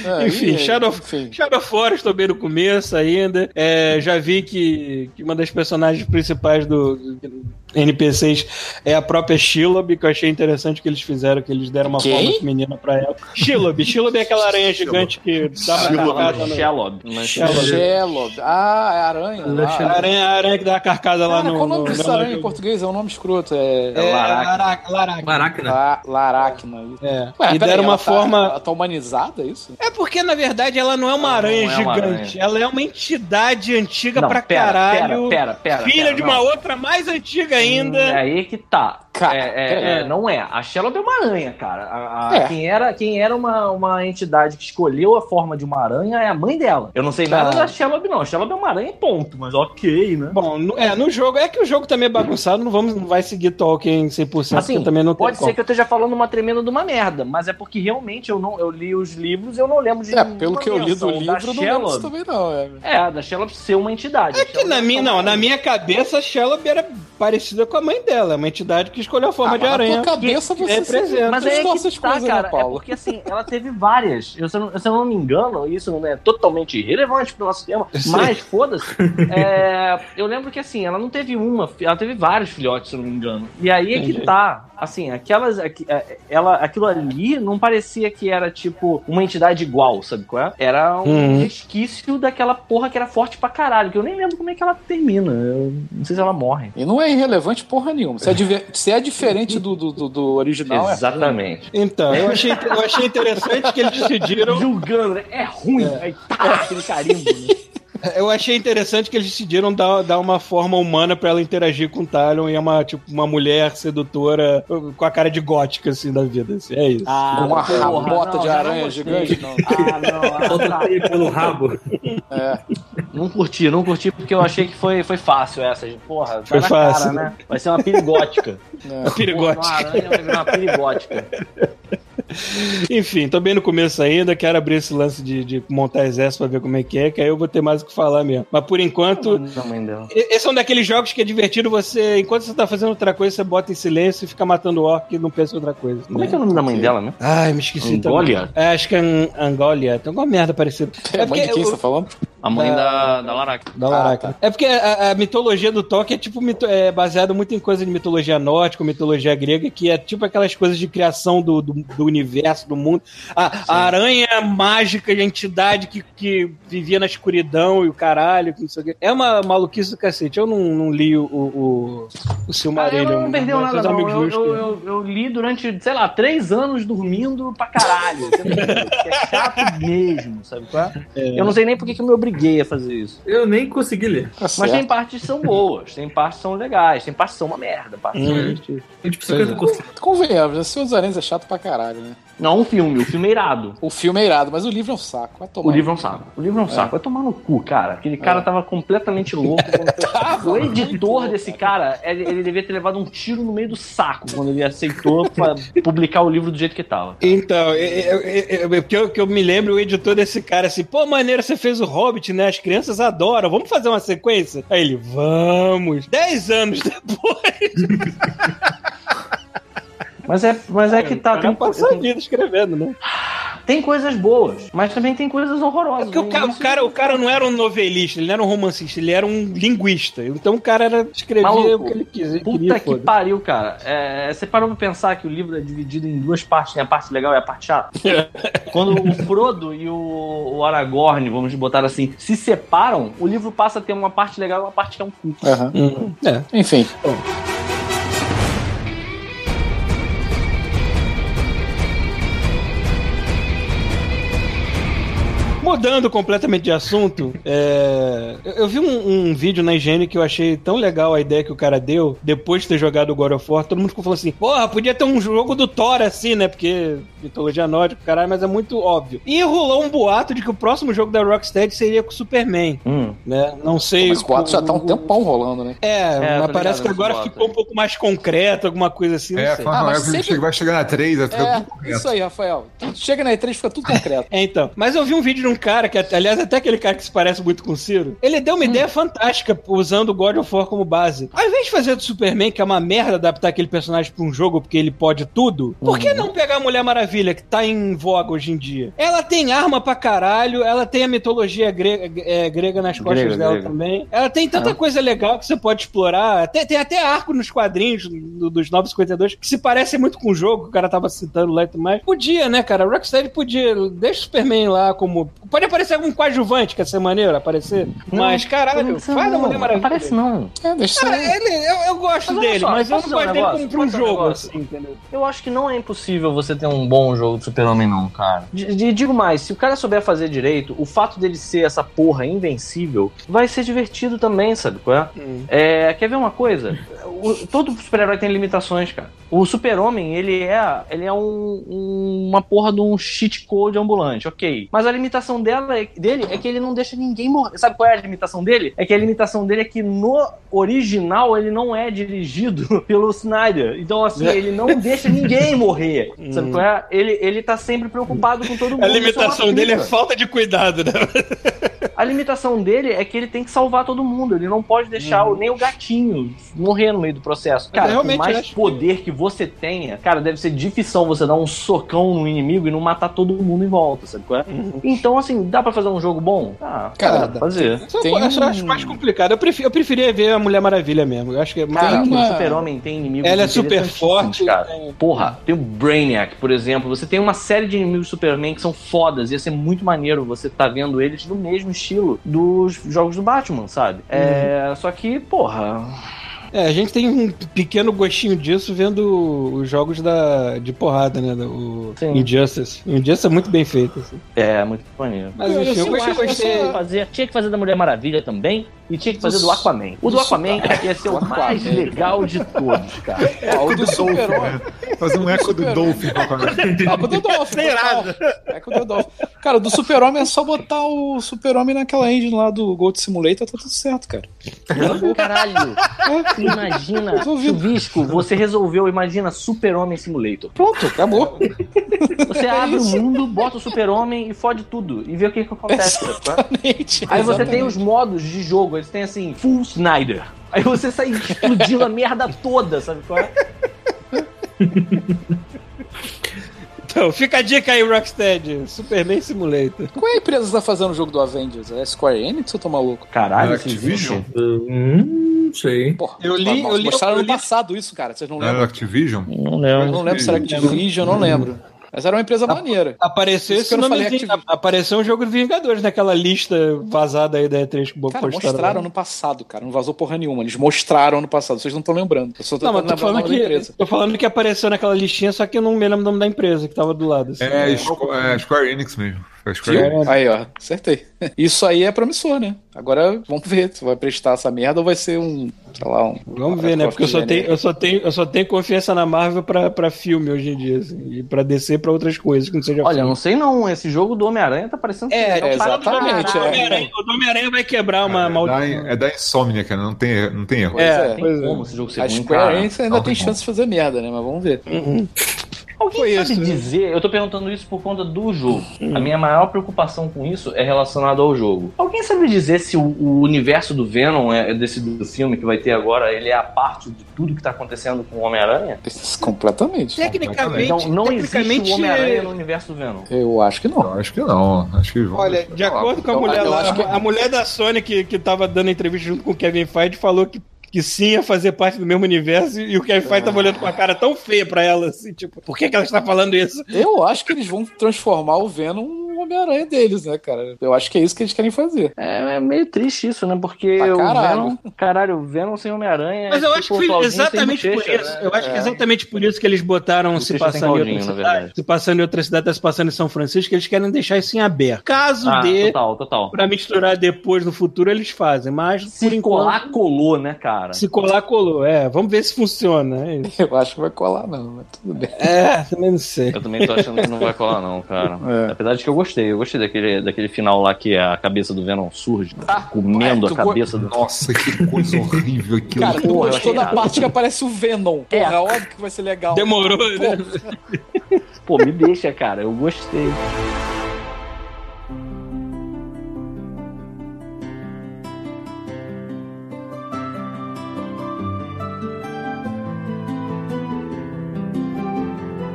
É, Enfim, e- Shadow, of- enfim. Shadow estou bem no começo ainda. É, já vi que, que uma das personagens principais do, do NPCs é a própria Shelob, que eu achei interessante que eles fizeram, que eles deram uma Quem? forma feminina pra ela. Shelob, Shelob é aquela aranha gigante que dá uma carcada no... Shelob. Mas Shelob. Ah, é aranha. A Ah, aranha, a aranha que dá uma carcada lá no... qual o nome no- dessa no- aranha em português? É um nome escroto. É. É, Larac. Larac. Larac. Laracna. La- Laracna. isso. É. Ué, e deram uma ela tá- forma... Ela tá humanizada, é isso? É porque, na verdade, ela não é uma aranha não é uma gigante. Ela é uma entidade antiga Não, pra pera, caralho. pera, pera, pera, filha pera, de uma outra mais antiga ainda. É aí que tá. Cara, É, é, peraí. é, não é. A Shelob é uma aranha, cara. A- a- É. Quem era, quem era uma, uma entidade que escolheu a forma de uma aranha é a mãe dela. Eu não sei nada da Shelob, não. A Shelob é uma aranha e ponto. Mas ok, né? Bom, no, é, no jogo, é que o jogo também é bagunçado, não, vamos, não vai seguir Tolkien 100%, Assim, também não pode ser como. que eu esteja falando uma tremenda de uma merda, mas é porque realmente eu não eu li os livros e eu não lembro de É, pelo que eu li do livro, da não lembro também, não. É. É, da Shelob ser uma entidade. É que na minha, não, na minha cabeça, a Shelob era parecida com a mãe dela, uma entidade que escolheu a forma Ah, de na aranha. tua cabeça que você representa. Mas é que tá, coisas, né, cara. é Paulo? porque assim, ela teve várias. Eu, se, eu não, se eu não me engano, isso não é totalmente irrelevante pro nosso tema, Sim. mas foda-se. É, eu lembro que assim, ela não teve uma, ela teve vários filhotes, se eu não me engano. E aí é que Entendi. tá. Assim, aquelas. aqui- é, Ela, aquilo ali não parecia que era tipo uma entidade igual, sabe qual é? Era um Uhum. resquício daquela porra que era forte pra caralho, que eu nem lembro como é que ela termina. Eu não sei se ela morre. E não é irrelevante porra nenhuma. Se é, diver- se é diferente do, do, do- do original, é Exatamente. Então, eu achei, eu achei interessante que eles decidiram. Julgando, né? É ruim. Aí tá, aquele carimbo. né? Eu achei interessante que eles decidiram dar, dar uma forma humana pra ela interagir com o Talon e é uma, tipo, uma mulher sedutora com a cara de gótica, assim, da vida. assim, é isso. Ah, com uma porra, rabota não, de aranha gigante. Não. Ah, não, ah, tá. pelo rabo. É. não curti, não curti porque eu achei que foi, foi fácil essa. gente. Porra, Foi na fácil. cara, né? Vai ser uma perigótica. É. Pirigótica. Porra, uma aranha vai virar uma perigótica. Enfim, tô bem no começo ainda, quero abrir esse lance de, de montar exército pra ver como é que é, que aí eu vou ter mais o que falar mesmo. Mas por enquanto, Não, mãe dela. esse é um daqueles jogos que é divertido você, enquanto você tá fazendo outra coisa, você bota em silêncio e fica matando orc e não pensa em outra coisa. Como é que é o nome da mãe dela, né? Ai, me esqueci Angolia? também. É, acho que é An- Angolia. Tem alguma merda parecida. É, mãe de quem eu- você tá falando? A mãe Da- da, da Larac. Da Ah, Laraca. É porque a, a mitologia do Tolkien é tipo mito, é baseada muito em coisa de mitologia nórdica, mitologia grega, que é tipo aquelas coisas de criação do, do, do universo, do mundo. A, a aranha mágica de entidade que, que vivia na escuridão e o caralho, que não sei o quê. É uma maluquice do cacete. Eu não, não li o, o, o, o Ah, Silmarillion. eu não perdeu mas nada, não. amigos Eu, meus eu, eu, eu li durante, sei lá, três anos dormindo pra caralho. Porque é chato mesmo, sabe qual é? Eu não sei nem por que que eu me obriguei a fazer isso. Eu nem consegui ler. Tá Mas certo. tem partes que são boas, tem partes que são legais, tem partes que são uma merda, partes que são Hum. divertidas. Eu, tipo, 50%. Convenhamos, né? Senhor dos Anéis é chato pra caralho, né? Não, um filme, o filme é irado. O filme é irado, mas o livro é um saco. Vai tomar. O livro é um saco. O livro é um saco. Vai tomar no cu, cara. Aquele cara tava completamente louco. quando- o editor desse cara, ele, ele devia ter levado um tiro no meio do saco quando ele aceitou publicar o livro do jeito que tava. Então, é- é- é- é- que, eu, que eu me lembro, o editor desse cara assim, pô, maneiro, você fez o Hobbit, né? As crianças adoram, vamos fazer uma sequência? Aí ele, vamos. Dez anos depois, Mas é, mas é que tá. Tem, passa a vida escrevendo, né? tem coisas boas, mas também tem coisas horrorosas. Porque o, ca- o cara, o cara não era um novelista, ele não era um romancista, ele era um linguista. Então o cara era, escrevia Maluco, o que ele quis, Puta queria. que foda. pariu, cara. É, você parou pra pensar que o livro é dividido em duas partes, tem a parte legal e a parte chata? Quando o Frodo e o, o Aragorn, vamos botar assim, se separam, o livro passa a ter uma parte legal e uma parte que é um cu. Aham. Hum, é. Enfim. Mudando completamente de assunto, é, eu, eu vi um, um vídeo na higiene que eu achei tão legal a ideia que o cara deu, depois de ter jogado o God of War, todo mundo ficou falando assim, porra, podia ter um jogo do Thor assim, né? Porque mitologia nórdica, caralho, mas é muito óbvio. E rolou um boato de que o próximo jogo da Rocksteady seria com o Superman, Hum. né? Não sei... Mas o 4 já tá um tempão rolando, né? É, É, mas tô parece que agora boato ficou um pouco mais concreto, alguma coisa assim, não É, sei. Ah, mas é, sempre- chega- vai chegar na 3, vai ficar É, tudo isso aí, Rafael. Chega na E3 fica tudo concreto. É, então. Mas eu vi um vídeo de um cara, que aliás, até aquele cara que se parece muito com o Ciro, ele deu uma ideia fantástica usando o God of War como base. Ao invés de fazer do Superman, que é uma merda adaptar aquele personagem pra um jogo porque ele pode tudo, por que não pegar a Mulher Maravilha, que tá em voga hoje em dia? Ela tem arma pra caralho, ela tem a mitologia grega, é, grega nas costas Grega, dela grega. também. Ela tem tanta É. coisa legal que você pode explorar. Até- tem até arco nos quadrinhos do- dos 952 que se parece muito com o jogo que o cara tava citando lá e tudo mais. Podia, né, cara? Rocksteady podia. Deixa o Superman lá como. Pode aparecer algum coadjuvante, que ia ser maneiro aparecer. mas, caralho, faz a Mulher Maravilha. Parece não. É, deixa Cara, aí. ele, eu, eu gosto Mas dele, só, mas eu não dizer um gosto dele negócio? como pra um um jogo, negócio? assim, entendeu? Eu acho que não é impossível você ter um bom jogo de Super-Homem, não, cara. D- d- digo mais, se o cara souber fazer direito, o fato dele ser essa porra invencível vai ser divertido também, sabe qual é? Hum. É, quer ver uma coisa? O- todo super-herói tem limitações, cara. O super-homem, ele é, ele é um- um- uma porra de um cheat code ambulante, ok. Mas a limitação dela, é- dele é que ele não deixa ninguém morrer. Sabe qual é a limitação dele? É que a limitação dele é que no original ele não é dirigido pelo Snyder. Então, assim, ele não deixa ninguém morrer. Sabe qual é? Ele, ele tá sempre preocupado com todo mundo. A é uma limitação dele é falta de cuidado, né? A limitação dele é que ele tem que salvar todo mundo. Ele não pode deixar o- nem o gatinho morrer no meio do processo. Cara, por realmente mais acho que- poder que você tenha, cara, deve ser difícil você dar um socão no inimigo e não matar todo mundo em volta, sabe qual é? Então, assim, dá pra fazer um jogo bom? Ah, Cara, dá pra fazer. Tem eu acho mais complicado. Eu, prefi- eu preferia ver a Mulher Maravilha mesmo. Eu acho que é mais. Cara, uma- o Super-Homem tem inimigos Ela é super forte. cara. tem- Porra, tem o Brainiac, por exemplo. Você tem uma série de inimigos Superman que são fodas. Ia ser muito maneiro você tá vendo eles no mesmo estilo dos jogos do Batman, sabe? É, só que, porra. É, a gente tem um pequeno gostinho disso vendo os jogos da, de porrada, né? do- O Sim. Injustice. Injustice é muito bem feito. Assim. É, muito maneiro. Mas Eu- enfim, eu eu gostei, que Fazer, tinha que fazer da Mulher Maravilha também e tinha que fazer do Aquaman. O do do Aquaman ia ser o do mais Aquaman. legal de todos, cara. Ó, o do Super-Homem. Fazer um eco do Dolphin. com o Dodolph. É com o Dodolph. Cara, do Super-Homem é só botar o Super-Homem naquela engine lá do Gold Simulator, tá tudo certo, cara. Caralho! Você imagina. Chuvisco, você resolveu, imagina Super-Homem Simulator. Pronto, acabou. Você abre o mundo, bota o Super-Homem e fode tudo. E vê o que, que acontece. tá? Exatamente. Aí você tem os modos de jogo, eles têm assim, Full Snyder. Aí você sai explodindo a merda toda, sabe qual é? Então, fica a dica aí, Rocksteady. Superman Simulator. Qual é a empresa que tá fazendo o jogo do Avengers? É Square Enix ou tô maluco? Caralho, É Activision? Hum, não sei. Porra, Eu li- eu li- mostraram eu ano li- passado isso, cara. Vocês não era lembram? Activision? Não Eu lembro. não lembro se era Activision, eu não lembro. Mas era uma empresa maneira. Apareceu esse Activision. Apareceu um jogo de Vingadores naquela lista vazada aí da E3 que o Cara, mostraram ano passado, cara. Não vazou porra nenhuma. Eles mostraram ano passado. Vocês não estão lembrando. Eu só tô Não, mas tô o falando, nome que, empresa. tô falando que apareceu naquela listinha, só que eu não me lembro o nome da empresa que tava do lado. assim. É, é Square Enix mesmo. É? Aí, ó. Acertei. Isso aí é promissor, né? Agora, vamos ver se vai prestar essa merda ou vai ser um, sei lá, um... Vamos ver, né? Porque eu só, tenho, eu, só tenho, eu só tenho confiança na Marvel pra, pra filme hoje em dia, assim, e pra descer pra outras coisas que não seja Olha, filme. não sei não. Esse jogo do Homem-Aranha tá parecendo... É, é, exatamente, O é. Homem-Aranha- O Homem-Aranha vai quebrar uma É da, maldição. é da Insomnia, cara. Não tem, não tem erro. É, é. Tem pois é. como esse jogo ser A Square ainda Não, tem não. chance de fazer merda, né? Mas vamos ver. Alguém Foi sabe isso, né? dizer, eu tô perguntando isso por conta do jogo. A minha maior preocupação com isso é relacionada ao jogo. Alguém sabe dizer se o, o universo do Venom, é, desse do filme que vai ter agora, ele é a parte de tudo que tá acontecendo com o Homem-Aranha? Completamente. Tecnicamente, Então não tecnicamente existe o Homem-Aranha no universo do Venom. Eu acho que não. Eu acho que não. Acho que Olha, de acordo com a Eu- mulher lá, que- a mulher da Sony que, que tava dando entrevista junto com o Kevin Feige falou que, que sim ia fazer parte do mesmo universo e o Kevin Feige tava olhando com uma cara tão feia pra ela, assim, tipo, por que, que ela está falando isso? Eu acho que eles vão transformar o Venom no Homem-Aranha deles, né, cara? Eu acho que é isso que eles querem fazer. É, é meio triste isso, né? Porque o caralho. Venom, caralho, o Venom sem Homem-Aranha. Mas é eu tipo acho que foi Claudinho exatamente por isso. né? Eu acho que É. exatamente por isso que eles botaram se Bochecha sem passando em Claudinho, outra cidade. Se passando em outra cidade, tá se passando em São Francisco, que eles querem deixar isso em aberto. Caso Ah, dê total, total. pra misturar depois no futuro, eles fazem. Mas por Se enquanto. colar, colou, né, cara? Se colar, colou. É, vamos ver se funciona. É. Eu acho que vai colar, não, mas tudo bem. é também não sei. Eu também tô achando que não vai colar, não, cara. É. Apesar de que eu gostei. Eu gostei daquele, daquele final lá que a cabeça do Venom surge, comendo é, a cabeça do. Nossa, que coisa horrível aquilo. Cara, tu gostou da parte que aparece o Venom. É. Porra, óbvio que vai ser legal. Demorou, né? Pô, me deixa, cara. Eu gostei.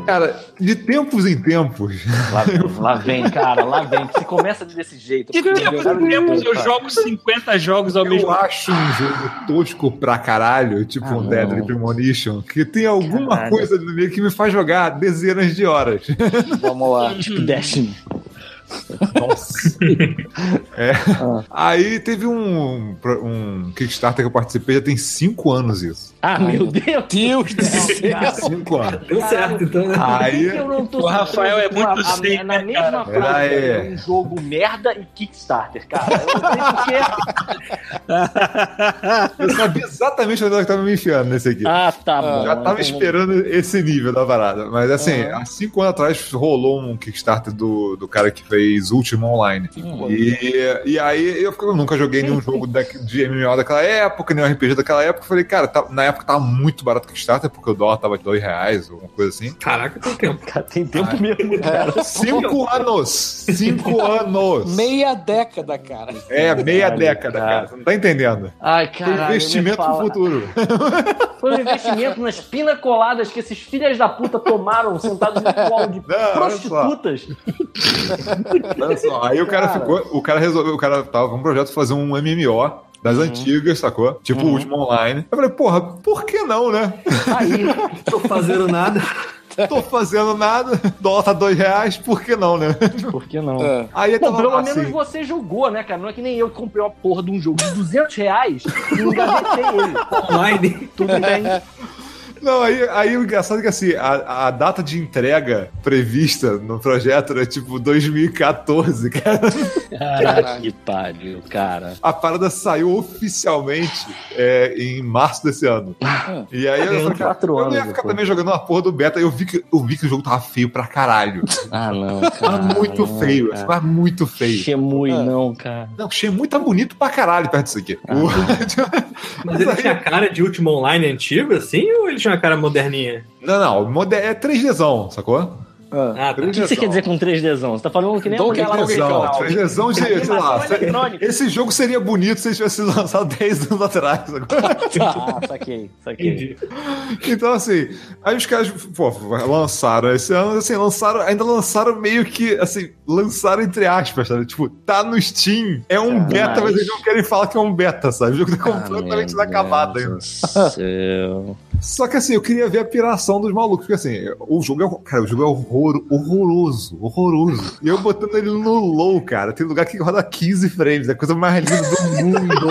Cara, de tempos em tempos. Lá vem, lá vem, cara, lá vem. Se começa desse jeito. De tempos eu- em tempos eu jogo 50 jogos ao mesmo Eu tempo. acho um jogo tosco pra caralho, tipo Ah, um não. Deadly Premonition, que tem alguma Caralho. coisa no meio que me faz jogar dezenas de horas. Vamos lá. Tipo Destiny. Nossa. É. Aí teve um, um Kickstarter que eu participei, já tem cinco anos isso. Ah, meu Deus. Deus do céu. Cinco anos. Deu certo, então, né? Aí. O Rafael é muito zen, Na né, mesma frase, É. um jogo merda e Kickstarter, cara. Eu não sei porquê. Eu sabia exatamente onde ela tava me enfiando nesse aqui. Ah, tá bom. Já tava esperando esse nível da parada. Mas assim, há cinco anos atrás rolou um Kickstarter do, do cara que fez Ultima Online. E, e aí eu, eu nunca joguei nenhum jogo da, de MMO daquela época, nenhum RPG daquela época. Eu falei, cara, tá- na época tava muito barato o Kickstarter, porque o dólar tava de dois reais, alguma coisa assim. Caraca, tem tempo. Cara, tem tempo mesmo, cara. Cinco anos! Cinco anos! Meia década, cara. É, meia década, cara. cara. Você não tá entendendo? Ai, cara. investimento pro futuro. Foi um investimento nas pinacoladas que esses filhas da puta tomaram sentados no colo de Não, prostitutas. Só, aí o cara, Cara. ficou. O cara resolveu, o cara tava com um projeto de fazer um MMO das antigas, sacou? Tipo o último online. Eu falei, porra, por que não, né? Aí, Tô fazendo nada. Tô fazendo nada, dólar tá dois reais, por que não, né? por que não? É. Aí pelo lá, menos assim, você jogou, né, cara? Não é que nem eu que comprei uma porra de um jogo de 200 reais e engavetei ele. Online. Tudo bem. Não, aí, aí o engraçado é que assim, a, a data de entrega prevista no projeto era tipo 2014, cara. Caraca, que pariu, cara. A parada saiu oficialmente é, em março desse ano. E aí eu falei, cara, eu não ia ficar depois. também jogando uma porra do beta. Eu vi que, eu vi que o jogo tava feio pra caralho. Ah, não, Tava cara. muito não, feio, cara. tava muito feio. Shemui, É. não, cara. Não, achei muito bonito pra caralho perto disso aqui. Ah, O- Mas ele tinha cara de último online antigo, assim, ou ele tinha uma cara moderninha? Não, não, mode- é 3Dzão, sacou? Ah, tá. O que você quer dizer com 3Dzão? Você tá falando que nem Donkey canal. fez lesão de, sei lá. Esse jogo seria bonito se ele tivesse sido lançado 10 anos atrás. agora. Ah, saquei, saquei. Entendi. Então, assim, aí os caras, pô, lançaram esse ano, assim, lançaram, ainda lançaram meio que, assim, lançaram entre aspas, sabe? Tipo, tá no Steam, é um Mas- beta, mas eles não querem falar que é um beta, sabe? O jogo tá completamente inacabado ainda. Céu. Só que assim, eu queria ver a piração dos malucos, porque assim, o jogo é, cara, o jogo é horror, horroroso, horroroso. E eu botando ele no low, cara, tem lugar que roda 15 frames, é a coisa mais linda do mundo.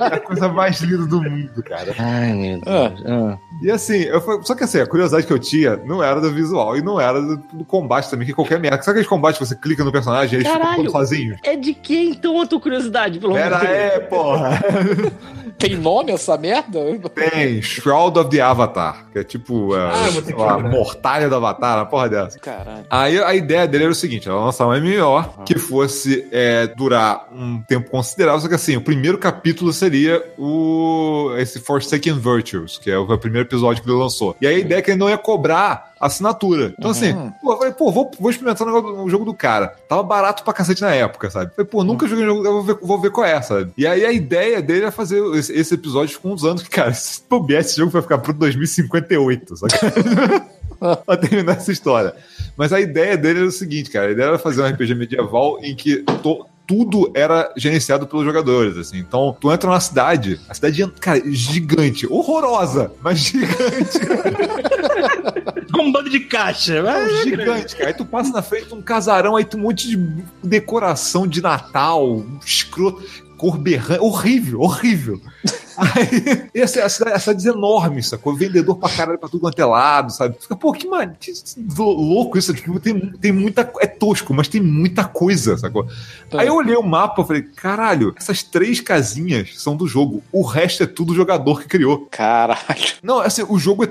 É a coisa mais linda do mundo, cara. Ai, meu Deus. Ah. E assim, eu, só que assim, a curiosidade que eu tinha não era do visual e não era do, do combate também, que qualquer merda. Sabe aqueles combates que você clica no personagem e eles ficam Caralho. todos sozinhos? É de que então a tua curiosidade, pelo amor Era, de Deus? é, porra. Tem nome essa merda? Tem Shroud of the Avatar, que é tipo, é, Ah, lembrar. mortalha do Avatar, uma porra dessa. Caralho. Aí a ideia dele era o seguinte: ela lançar um MMO que fosse é, durar um tempo considerável, só que assim, o primeiro capítulo seria o esse Forsaken Virtues, que é o primeiro episódio que ele lançou. E aí a ideia é que ele não ia cobrar assinatura. Então, assim, pô, eu falei, pô, vou, vou experimentar o, jogo do cara. Tava barato pra cacete na época, sabe? Falei, pô, nunca joguei um jogo, eu vou ver, vou ver qual é, sabe? E aí a ideia dele é fazer esse, esse episódio com uns anos, que, cara, se puder, esse jogo vai ficar pro 2058, sabe? pra terminar essa história. Mas a ideia dele era o seguinte, cara. A ideia era fazer um RPG medieval em que to- tudo era gerenciado pelos jogadores, assim. Então, tu entra numa cidade, a cidade, é, cara, gigante, horrorosa, mas gigante, Um bando de caixa. é gigante, cara. Aí tu passa na frente de um casarão, aí tu um monte de decoração de Natal, escroto, cor berrante, horrível, horrível. Aí, essa, essa, essa cidade é enorme, sacou? Vendedor pra caralho pra tudo quanto é lado, sabe? Fica, pô, que, man... que louco isso. Tipo, tem, tem muita. É tosco, mas tem muita coisa, sacou? Aí eu olhei o mapa e falei, caralho, essas três casinhas são do jogo. O resto é tudo o jogador que criou. Caralho. Não, assim, o jogo é.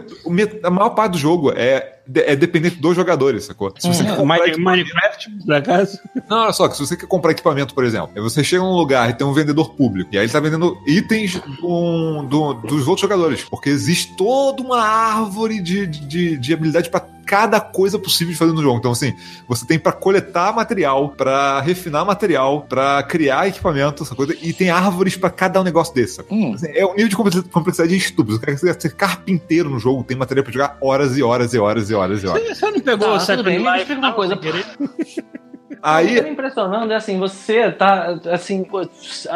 A maior parte do jogo é, é dependente dos jogadores, sacou? Se você quer comprar Mine- equipamento- Minecraft, por acaso? não, olha só, que se você quer comprar equipamento, por exemplo, você chega num lugar e tem um vendedor público, e aí ele tá vendendo itens do- do- dos outros jogadores, porque existe toda uma árvore de, de, de habilidade pra cada coisa possível de fazer no jogo. Então, assim, você tem pra coletar material, pra refinar material, pra criar equipamento, essa coisa, e tem árvores pra cada um negócio desse? Hum. Assim, é um nível de complexidade- estúpido. Você quer ser carpinteiro no jogo, tem material pra jogar horas e horas e horas e horas e horas. Você não pegou Tá, o uma coisa. querer? O que Aí, me impressionando é assim, você tá, assim,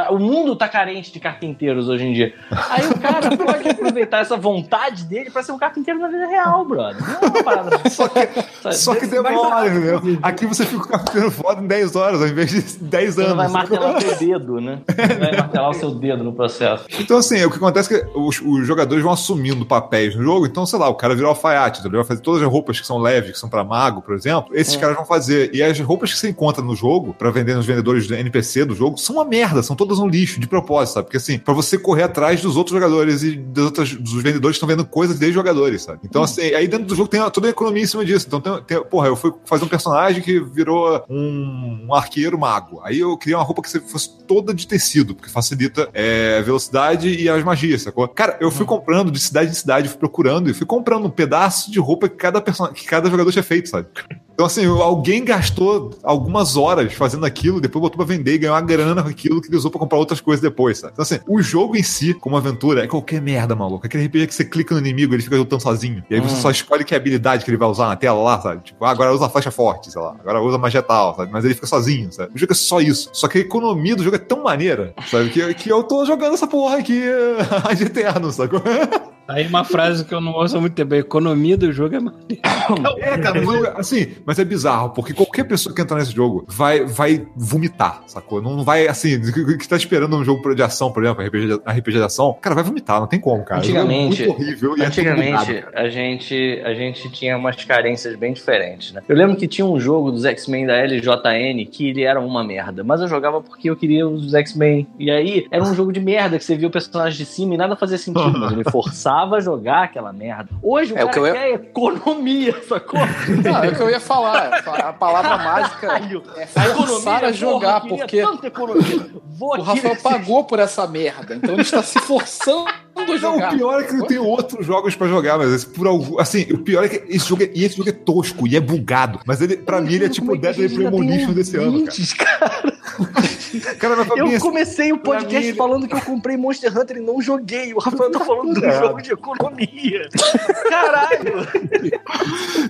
o mundo tá carente de carpinteiros hoje em dia. Aí o cara pode aproveitar essa vontade dele pra ser um carpinteiro na vida real, brother. Não é uma parada. Só que, só que demora, entendeu? Aqui você fica carpinteiro foda em 10 horas, ao invés de 10 Você anos. não vai martelar o seu dedo, né? Não vai martelar o seu dedo no processo. Então, assim, o que acontece é que os, os jogadores vão assumindo papéis no jogo. Então, sei lá, o cara virou alfaiate, ele vai fazer todas as roupas que são leves, que são pra mago, por exemplo. Esses caras vão fazer. E as roupas que você encontra no jogo, pra vender nos vendedores do NPC do jogo, são uma merda, são todas um lixo, de propósito, sabe? Porque, assim, pra você correr atrás dos outros jogadores e das outras, dos vendedores que estão vendo coisas desde jogadores, sabe? Então, assim, aí dentro do jogo tem toda a economia em cima disso. Então, tem, tem- porra, eu fui fazer um personagem que virou um, um arqueiro mago. Aí eu criei uma roupa que fosse toda de tecido, porque facilita é, a velocidade e as magias, sacou? Cara, eu fui comprando de cidade em cidade, fui procurando e fui comprando um pedaço de roupa que cada, person... que cada jogador tinha feito, sabe? Então, assim, alguém gastou algumas horas fazendo aquilo, depois botou pra vender e ganhou uma grana com aquilo que ele usou pra comprar outras coisas depois, sabe? Então, assim, o jogo em si, como aventura, é qualquer merda, maluco. Aquele RPG que você clica no inimigo, ele fica lutando sozinho. E aí você só escolhe que habilidade que ele vai usar na tela lá, sabe? Tipo, ah, agora usa flecha forte, sei lá. Agora usa magia tal, sabe? Mas ele fica sozinho, sabe? O jogo é só isso. Só que a economia do jogo é tão maneira, sabe? Que, que eu tô jogando essa porra aqui de eterno, sacou? Aí uma frase que eu não ouço muito tempo. A economia do jogo é maneira. É, cara, mas eu- assim, mas é bizarro, porque qualquer pessoa que entrar nesse jogo vai, vai vomitar, sacou? Não vai, assim, que, tá esperando um jogo de ação, por exemplo, RPG de, RPG de ação, cara, vai vomitar, não tem como, cara. Jogo Antigamente- é muito horrível e é Antigamente, cara. a gente, a gente tinha umas carências bem diferentes, né? Eu lembro que tinha um jogo dos X-Men da LJN que ele era uma merda, mas eu jogava porque eu queria os X-Men. E aí, era um jogo de merda que você via o personagem de cima e nada fazia sentido, mas ele forçava a jogar aquela merda. Hoje o É, o cara que eu ia- quer economia, sacou? Não, é o que eu ia falar. A palavra mágica Caralho, é forçar a jogar, porra, eu porque o Rafael nesse pagou por essa merda. Então ele está se forçando Vou Não, jogar. o pior é que eu tenho outros jogos pra jogar, mas esse, por algum, assim, o pior é que esse jogo é, e esse jogo é tosco e é bugado, mas ele, pra mim ele é tipo o Deadly Premonition desse ano, cara. Cara, mas pra mim, Eu assim, comecei o podcast mim, falando que eu comprei Monster Hunter e não joguei. O Rafael tá falando do É. jogo de economia. Caralho!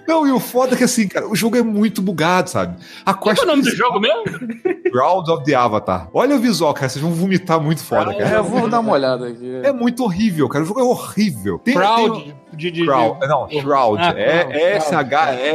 Não, e o foda é que assim, cara, o jogo é muito bugado, sabe? A Qual quest é o nome do jogo mesmo? Ground of the Avatar. Olha o visual, cara, vocês vão vomitar muito foda, É, cara. eu vou dar uma olhada aqui. É muito horrível, cara. O jogo é horrível. Tem, Proud. tem- De, de, de- Shroud, não, Shroud, Ah, é Shroud,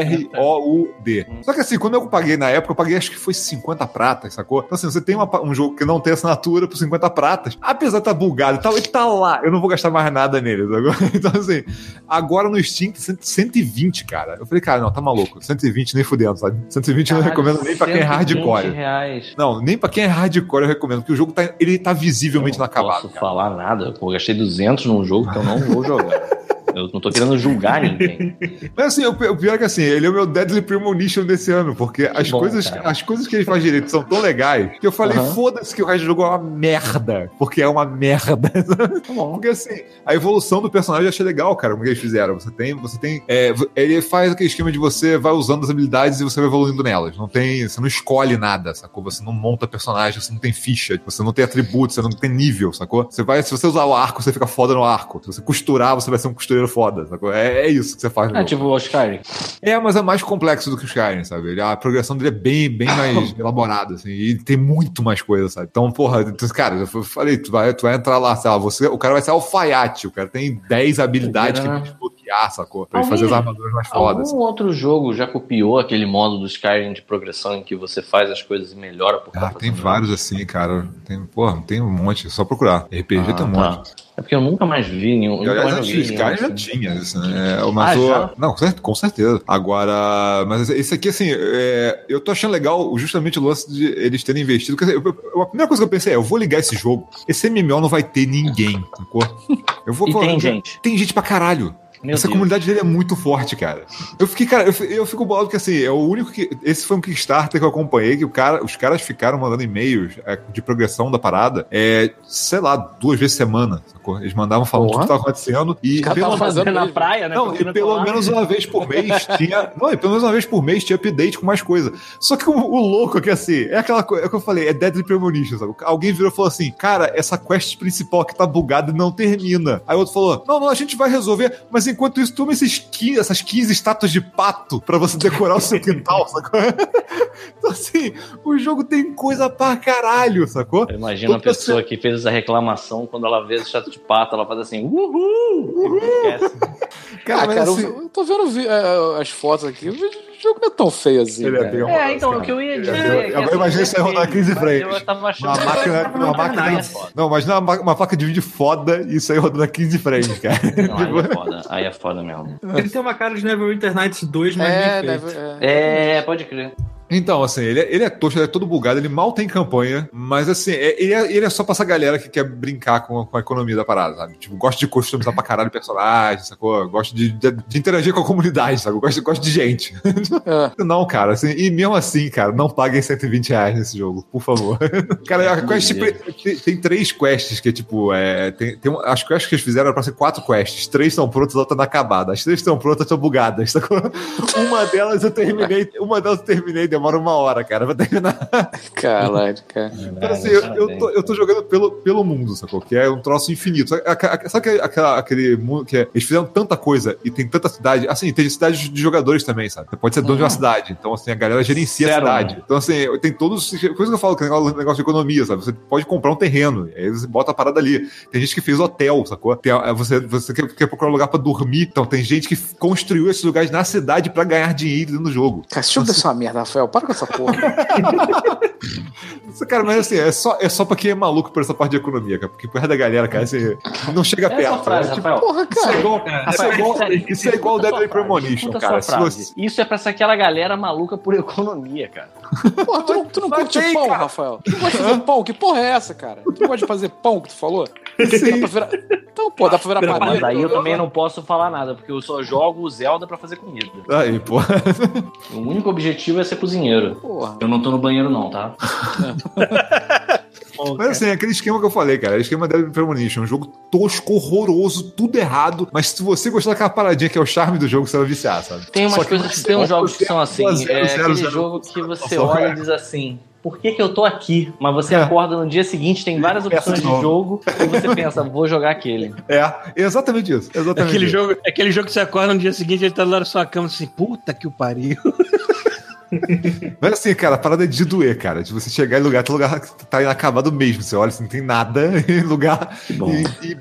S-H-R-O-U-D. Só que assim, quando eu paguei na época, eu paguei acho que foi 50 pratas, sacou? Então assim, você tem uma- um jogo que não tem assinatura por 50 pratas, apesar de estar bugado e tal, ele tá lá, eu não vou gastar mais nada nele, sacou? Então assim, agora no Steam, 120, cara. Eu falei, cara, não, tá maluco, 120 nem fudendo, sabe? 120 eu não recomendo nem pra quem é 120 hardcore. reais. Não, nem pra quem é hardcore eu recomendo, porque o jogo tá, ele tá visivelmente não inacabado. posso falar nada. Eu gastei 200 num jogo que eu não vou jogar. Eu não tô querendo julgar ninguém. Mas assim, o pi- o pior é que assim, ele é o meu Deadly Premonition desse ano, porque as, bom, coisas, cara. as coisas que ele faz direito são tão legais que eu falei, Aham. foda-se que o resto do jogo é uma merda. Porque é uma merda. Tá bom. porque assim, a evolução do personagem eu achei legal, cara, como que eles fizeram. Você tem. Você tem é, ele faz aquele esquema de você vai usando as habilidades e você vai evoluindo nelas. Não tem. Você não escolhe nada, sacou? Você não monta personagem, você não tem ficha, você não tem atributos, você não tem nível, sacou? Você vai, se você usar o arco, você fica foda no arco. Se você costurar, você vai ser um costureiro foda, sacou? É, é isso que você faz É jogo. tipo o Skyrim. É, mas é mais complexo do que o Skyrim, sabe? Ele- a progressão dele é bem, bem mais elaborada, assim, e tem muito mais coisa, sabe? Então, porra, então, cara, eu falei, tu vai, tu vai entrar lá, sei lá, você, o cara vai ser alfaiate, o cara tem 10 habilidades que Ah. vai desbloquear, sacou? Pra ele fazer as armaduras mais fodas. Algum outro jogo já copiou aquele modo do Skyrim de progressão em que você faz as coisas e melhora por Ah, tem vários assim, cara. Tem, porra, tem um monte, é só procurar. RPG Ah, tem um tá. É porque eu nunca mais vi nenhum. E, aliás, antes nenhum, Skyrim já assim. tinha isso, né? É, mas Ah, já? Não, com cer- com certeza. Agora, mas esse aqui, assim, é, eu tô achando legal justamente o lance de eles terem investido. Dizer, eu- eu- a primeira coisa que eu pensei é, eu vou ligar esse jogo. Esse MMO não vai ter ninguém, sacou? Eu vou E tem gente. Tem gente pra caralho. Meu Essa Deus. comunidade dele é muito forte, cara. Eu fiquei, cara, eu, eu fico bolado porque assim, é o único que. Esse foi um Kickstarter que eu acompanhei, que o cara, os caras ficaram mandando e-mails é, de progressão da parada, é, sei lá, duas vezes semana, sacou? Eles mandavam falando Porra. tudo que tava acontecendo e. Pelo- fazendo na praia, né? não, e pelo menos uma vez por mês tinha. Não, e pelo menos uma vez por mês tinha update com mais coisa. Só que o, o louco é que assim, é aquela coisa é o que eu falei, é Deadly Premonition, sabe? Alguém virou e falou assim: cara, essa quest principal que tá bugada e não termina. Aí o outro falou: não, não, a gente vai resolver, mas enquanto isso, toma esses 15, essas 15 estátuas de pato pra você decorar o seu quintal, sacou? então assim, o jogo tem coisa pra caralho, sacou? Eu imagino a pessoa que fez essa reclamação, quando ela vê esse chato de pato, ela faz assim, uhul! Esquece. Cara, Ah, mas cara, eu- assim, eu tô vendo vi- é, as fotos aqui. O jogo não é tão feio assim. Ele é cara. bem É, então, o que eu ia dizer. é que, Agora assim, imagina isso aí rodar 15 mas frames. Eu tava achando Uma que máquina, uma máquina, é não, imagina uma, uma placa de vídeo foda e isso aí rodando a 15 frames, cara. Não, aí é foda. Aí é foda mesmo. Ele tem uma cara de Neverwinter Nights 2, mas É, bem feito. é. É, pode crer. Então, assim, ele é, ele é tosco, ele é todo bugado, ele mal tem campanha, mas assim, é- ele, é, ele é só pra essa galera que quer brincar com, com a economia da parada, sabe? Tipo, gosta de customizar pra caralho personagens, sacou? Gosta de, de, de interagir com a comunidade, sabe? Gosta, gosta de gente. É. Não, cara, assim, e mesmo assim, cara, não paguem 120 reais nesse jogo, por favor. cara, a quest tem, tem três quests que é tipo, é, tem, tem as quests que eles fizeram eram pra ser quatro quests. Três estão prontas, a outra tá acabada. As três estão prontas, estão bugadas, sacou? Uma delas eu terminei, uma delas eu terminei, demora uma hora, cara, pra terminar. Caralho, cara. Então, assim, eu, eu tô, eu tô jogando pelo, pelo mundo, sacou? Que é um troço infinito. Sabe, a- sabe que- aquela- aquele mundo que é, eles fizeram tanta coisa e tem tanta cidade. Assim, tem cidades de jogadores também, sabe? Você pode ser dono de uma cidade. Então, assim, a galera gerencia Zero, a cidade. né? Então, assim, tem todos. Coisa que eu falo, que é negócio negócio de economia, sabe? Você pode comprar um terreno, aí você bota a parada ali. Tem gente que fez hotel, sacou? Tem, a- você você quer, quer procurar um lugar pra dormir. Então, tem gente que construiu esses lugares na cidade pra ganhar dinheiro dentro do jogo. Cara, esse jogo deve ser uma merda, Rafael. Para com essa porra. Isso, Cara, mas assim, é só, é só pra quem é maluco por essa parte de economia, cara. Porque por resto da galera, cara, assim, não chega Essa perto. frase, né? Tipo, Rafael. Porra, isso é cara. igual, isso é igual, isso é igual o Deadly Premonition, cara. você- Isso é pra ser aquela galera maluca por economia, cara. Porra, tu não, tu não Mas curte tem, pão, cara. Rafael? Tu não gosta de fazer pão? Que porra é essa, cara? Tu não gosta de fazer pão que tu falou? Dá pra virar... Então, pô, dá pra virar Mas Mas panela. aí eu também não posso falar nada, porque eu só jogo o Zelda pra fazer comida. Aí, pô. O único objetivo é ser cozinheiro. Porra. Eu não tô no banheiro, não, tá? bom, Mas assim, é aquele esquema que eu falei, cara. É o esquema da Premonition. Um jogo tosco, horroroso, tudo errado. Mas se você gostar daquela paradinha que é o charme do jogo, você vai viciar, sabe? Tem umas Só que coisas que tem uns jogos que são assim. zero, É zero, aquele zero. jogo que você olha e diz assim. Por que, que eu tô aqui? Mas você É. acorda no dia seguinte, tem várias opções de jogo, e você pensa, vou jogar aquele. É, exatamente isso. Exatamente Aquele isso. jogo, aquele jogo que você acorda no dia seguinte, ele tá lá na sua cama assim, puta que o pariu. Mas assim, cara, a parada é de doer, cara. De você chegar em lugar, tem lugar que tá inacabado mesmo. Você olha assim, não tem nada em lugar. E, e,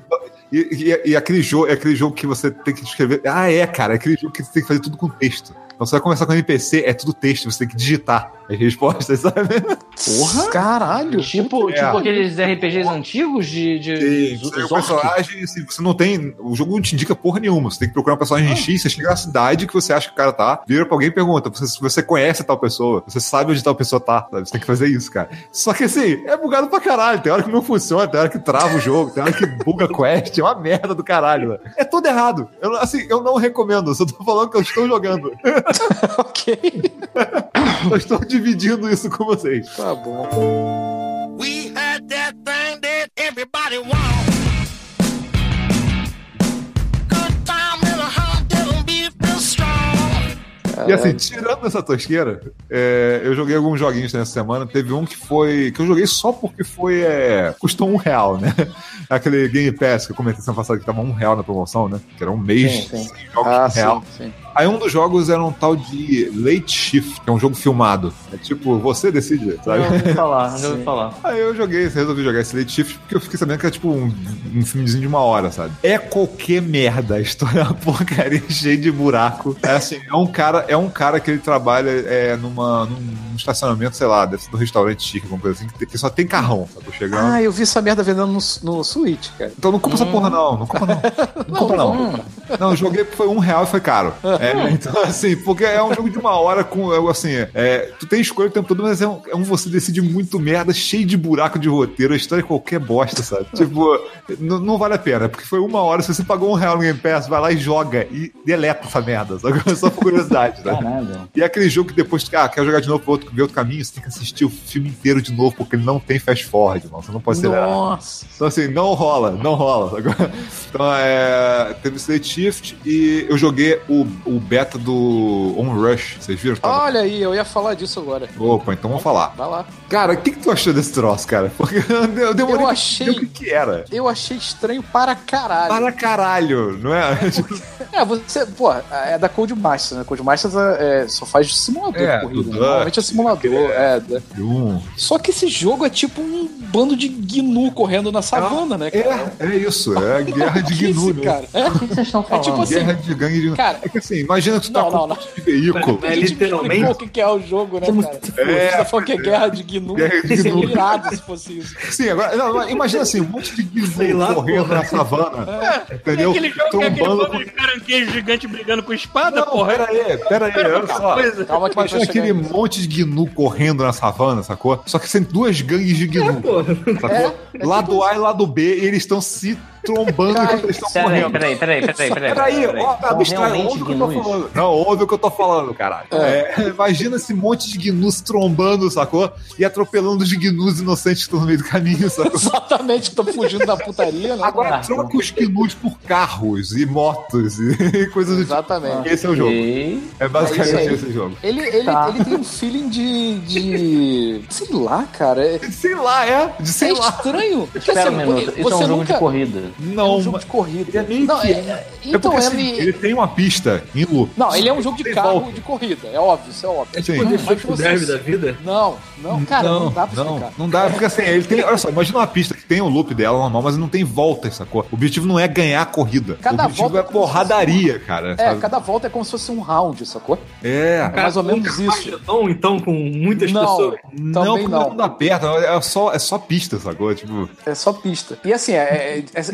e- e- e aquele jogo, é aquele jogo que você tem que escrever. Ah, é, cara, é aquele jogo que você tem que fazer tudo com texto. Então você vai começar com NPC, é tudo texto, você tem que digitar as respostas, sabe? Porra! Caralho! Tipo, É. tipo aqueles RPGs antigos de, de Sim, você o personagem, assim, você não tem. O jogo não te indica porra nenhuma. Você tem que procurar um personagem X, você chega na cidade que você acha que o cara tá, vira pra alguém e pergunta: você, se você conhece tal pessoa, você sabe onde tal pessoa tá, sabe? Você tem que fazer isso, cara. Só que assim, é bugado pra caralho. Tem hora que não funciona, tem hora que trava o jogo, tem hora que buga a quest, é uma merda do caralho, velho. É tudo errado. Eu, assim, eu não recomendo, eu só tô falando que eu estou jogando. ok, eu estou dividindo isso com vocês. tá bom. We had that thing that everybody wants. E assim, tirando essa tosqueira, é, eu joguei alguns joguinhos nessa semana. Teve um que foi. que eu joguei só porque foi. É, custou um real, né? Aquele Game Pass que eu comentei semana passada que tava um real na promoção, né? Que era um mês Sim, sim. sem jogos Ah, um real. sim, sim. Aí um dos jogos era um tal de Late Shift, que é um jogo filmado. É tipo, você decide, sabe? ouvi falar, ouvi falar. Aí eu joguei, resolvi jogar esse Late Shift porque eu fiquei sabendo que é tipo um, um filmezinho de uma hora, sabe? É qualquer merda, a história é uma porcaria cheia de buraco. É assim, é um cara, é um cara que ele trabalha é, numa, num, estacionamento, sei lá, deve ser do restaurante chique, alguma coisa assim, que, tem- que só tem carrão, sabe? Chegando. Ah, eu vi essa merda vendendo no, no Switch, cara. Então não compra essa porra, não. Não compra, não. Não compra, não. Não, eu joguei porque foi um real e foi caro. É, então, assim, porque é um jogo de uma hora com. Assim, é, tu tem escolha o tempo todo, mas é um, é um você decide muito merda, cheio de buraco de roteiro, a história é qualquer bosta, sabe? Tipo, não vale a pena, porque foi uma hora, se você pagou um real no Game Pass, vai lá e joga e deleta essa merda, sabe? Só por curiosidade, né? Caralho. E é aquele jogo que depois ah, quer jogar de novo pro outro, ver outro caminho, você tem que assistir o filme inteiro de novo, porque ele não tem fast forward, irmão. Você não pode acelerar. Nossa. Então, assim, não rola, não rola. Então, é. Teve Slate Shift e eu joguei o, o beta do On Rush. Vocês viram? Olha aí, eu ia falar disso agora. Opa, então vamos falar. Vai lá. Cara, o que, que tu achou desse troço, cara? Porque eu demorei Eu achei- o que, que era. Eu achei estranho para caralho. Para caralho, não é? É, você, pô, é da Code Masters, né? Code Masters é, só faz simulador É, de corrida. do né? Normalmente é simulador, é. da- Um. Só que esse jogo é tipo um bando de gnu correndo na savana, né, cara? É, é isso, é a guerra de Gnu, isso, né? cara? É, O que vocês estão é falando? tipo assim. Guerra de gangue de Gnu. Cara, É que assim, imagina que tu tá Não, com não, um não. veículo. É, literalmente. o que que é o jogo, né, cara? É, Você tá falando que é guerra de gnu. Seria gnu. se fosse isso. Sim, agora, não, imagina assim, um monte de Gnu lá, correndo porra. na savana. Entendeu? aquele jogo que é aquele Trombando bando de caranguejo gigante brigando com espada, Não, porra. pera aí, pera aí, olha só. Coisa. Calma que Imagina aquele nisso. monte de gnu correndo na savana, sacou? Só que são duas gangues de gnu, sacou? lado A e lado B, e eles estão se trombando enquanto eles estão Peraí, correndo. peraí, peraí, peraí, peraí. Peraí, abstrai, ouve o que eu tô falando. Não, ouve o que eu tô falando, caralho. É, imagina esse monte de gnus trombando, sacou? E atropelando os gnus inocentes que estão no meio do caminho, sacou? Exatamente, tô fugindo da putaria, né? Agora troca os gnus por carros e motos e coisas do tipo. Exatamente. Esse é o jogo. Ok. É basicamente É esse jogo. Ele, ele, Tá. ele tem um feeling de. de. sei lá, cara. É, Sei lá, é. De sei é lá. estranho. Espera um minuto, isso é um jogo nunca- de corrida. É Não, um jogo de corrida. Ele é meio não, que- é- É então porque, ele. assim, ele tem uma pista em loop. Não, ele é um jogo de carro volta. de corrida. É óbvio, isso é óbvio. Mas tipo você- derby da vida? Não, não, cara, não, dá pra não, explicar. não dá, porque assim, ele tem. Olha só, imagina uma pista que tem o loop dela normal, mas não tem voltas, sacou? O objetivo não é ganhar a corrida. Cada o objetivo volta é é porradaria, cara. É, sabe? cada volta é como se fosse um round, sacou? É. É mais ou menos isso. Armagedon, então, com muitas Não, pessoas. Não, também porque não. não dá perto, é só, é só pista, sacou? Tipo, É só pista. E assim, é, é,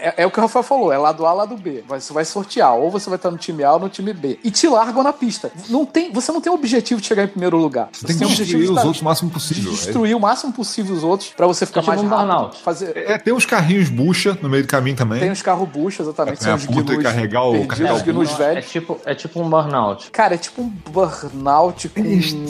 é- é o que o Rafael falou, é lado A, lado B. Você vai sortear, ou você vai estar no time A ou no time B. E te largam na pista. Não tem, você não tem o objetivo de chegar em primeiro lugar. você tem que destruir de os estar- outros o máximo possível. destruir o máximo possível os outros pra você ficar É tipo mais um rápido, burnout. fazer. É, tem uns carrinhos bucha no meio do caminho também. Tem os carros bucha, exatamente. É, São os puta, gnus. carregar o- carregar os gnus É velhos. tipo, é tipo um burnout. Cara, é tipo um burnout com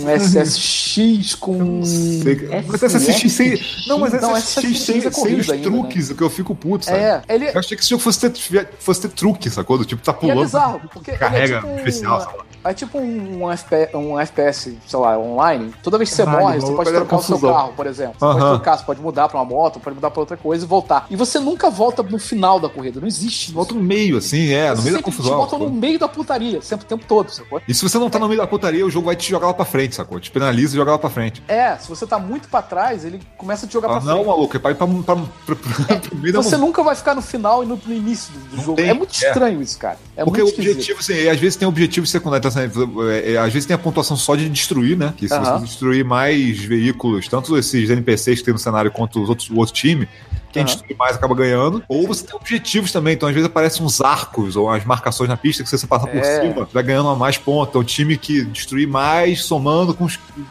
SSX, com. Sei- É Mas SSX sem. Não, mas Não, SSX SSX sem, é sem corrida os ainda, né? truques, que eu fico puto, sabe? É, ele, Eu achei que esse jogo fosse ter, fosse ter truque, sacou? Do tipo, tá é pulando. bizarro, porque carrega ele é tipo especial, um, sei lá. É tipo um, FP, um FPS, sei lá, online. Toda vez que você morre, você pode trocar o seu carro, por exemplo. Você pode trocar, você pode mudar pra uma moto, pode mudar pra outra coisa e voltar. E você nunca volta no final da corrida, não existe. Volta no meio, assim, é, no Você meio da confusão. botam no sacou? meio da putaria, sempre o tempo todo, sacou? E se você não tá no meio da putaria, o jogo vai te jogar lá pra frente, sacou? Te penaliza e joga lá pra frente. É, se você tá muito pra trás, ele começa a te jogar Ah, pra não, frente. maluco, é pra ir pra, pra, pra, pra, pro meio da Você nunca vai ficar no final e no, no início do, do Não jogo. tem, é muito é. estranho isso, cara. É Porque o muito objetivo, assim, às vezes tem objetivo secundário, então, assim, é, é, às vezes tem a pontuação só de destruir, né? Que se Aham. você destruir mais veículos, tanto esses NPCs que tem no cenário quanto os outros, o outro time, quem destruir mais acaba ganhando. Ou você tem objetivos também, então às vezes aparecem uns arcos ou as marcações na pista que você passar por É. cima, vai ganhando a mais pontos. Então o time que destruir mais, somando com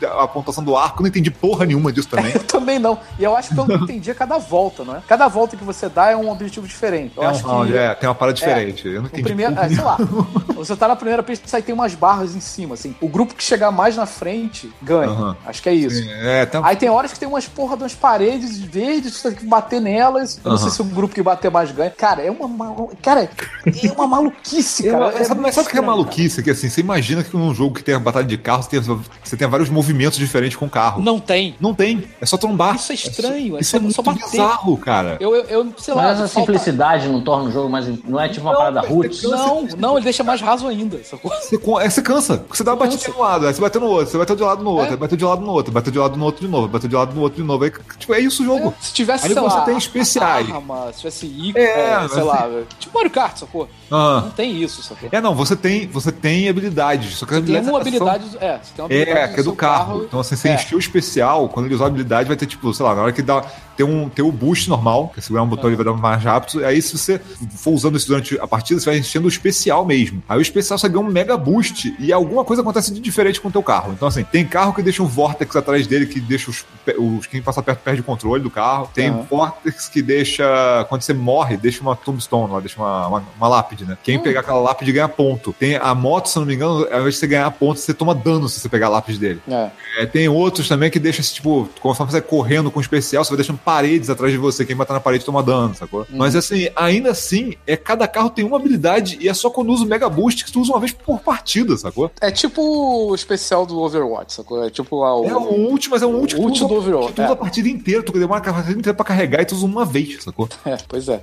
a pontuação do arco, não entendi porra nenhuma disso também. Eu também não. E eu acho que que eu entendi é cada volta, não é? Cada volta que você dá é um objetivo diferente. Eu é um acho round, que é, tem uma parada diferente. Eu não entendi primeiro, é, sei lá, você tá na primeira pista e tem umas barras em cima, assim. O grupo que chegar mais na frente ganha. Aham. Acho que é isso. nenhuma. É, tem Aí tem horas que tem umas porra de umas paredes verdes, você tem que bater nelas. Eu não sei se o grupo que bater mais ganha. Cara, é uma. Cara, é uma maluquice, cara. Eu- sabe, mas sabe o que é maluquice? Que assim, você imagina que num jogo que tem a batalha de carro, você tem, você tem vários movimentos diferentes com o carro. Não tem. Não tem. É só trombar. Isso é estranho, é Isso só- é muito só bater. bizarro, cara. Eu, eu, eu sei lá. Mas essa falta- simplicidade não torna o jogo mais. Não é tipo uma Não, parada roots. Não, não, ele deixa mais raso ainda. Você, é, você cansa. Você dá uma batida Cansa. no lado, aí você bateu no outro, você bateu de lado no outro, É. bateu de lado no outro, bateu de lado no outro de novo, bateu de lado no outro de novo. Aí, tipo, é isso o jogo. Se tivesse, Aí sei você lá, tem especiais. arma, se tivesse ico, É, é, sei lá, tipo Mario Kart, sacou? Ah. Não tem isso, sacou? É, não, você tem, você tem habilidades. Só que as Tem habilidades uma são- habilidade, é, você tem uma habilidade É, que é do seu carro. Então, assim, você é. encheu o especial, quando ele usar a habilidade, vai ter, tipo, sei lá, na hora que dá. Tem, um, tem o boost normal, que é segurar um botão ele vai dar mais rápido. Aí, se você for usando isso durante a partida, você vai enchendo o especial mesmo. Aí o especial você ganha um mega boost e alguma coisa acontece de diferente com o teu carro. Então, assim, tem carro que deixa um vortex atrás dele que deixa os, os quem passa perto perde o controle do carro. Tem Aham. Que deixa. Quando você morre, deixa uma tombstone lá, deixa uma, uma, uma lápide, né? Hum. Quem pegar aquela lápide ganha ponto. Tem a moto, se eu não me engano, ao invés de você ganhar ponto, você toma dano se você pegar a lápide dele. É. É, tem outros também que deixam, tipo, conforme você vai correndo com o especial, você vai deixando paredes atrás de você. Quem bater na parede toma dano, sacou? Mas assim, ainda assim, é cada carro tem uma habilidade e é só quando usa o Mega Boost que tu usa uma vez por partida, sacou? É tipo o especial do Overwatch, sacou? É tipo a, o, É o último, mas é um último ult tu do Overwatch, tu usa é. a partida inteira, tu demora a partida inteira pra carregar e tu uma vez, sacou? É, pois é.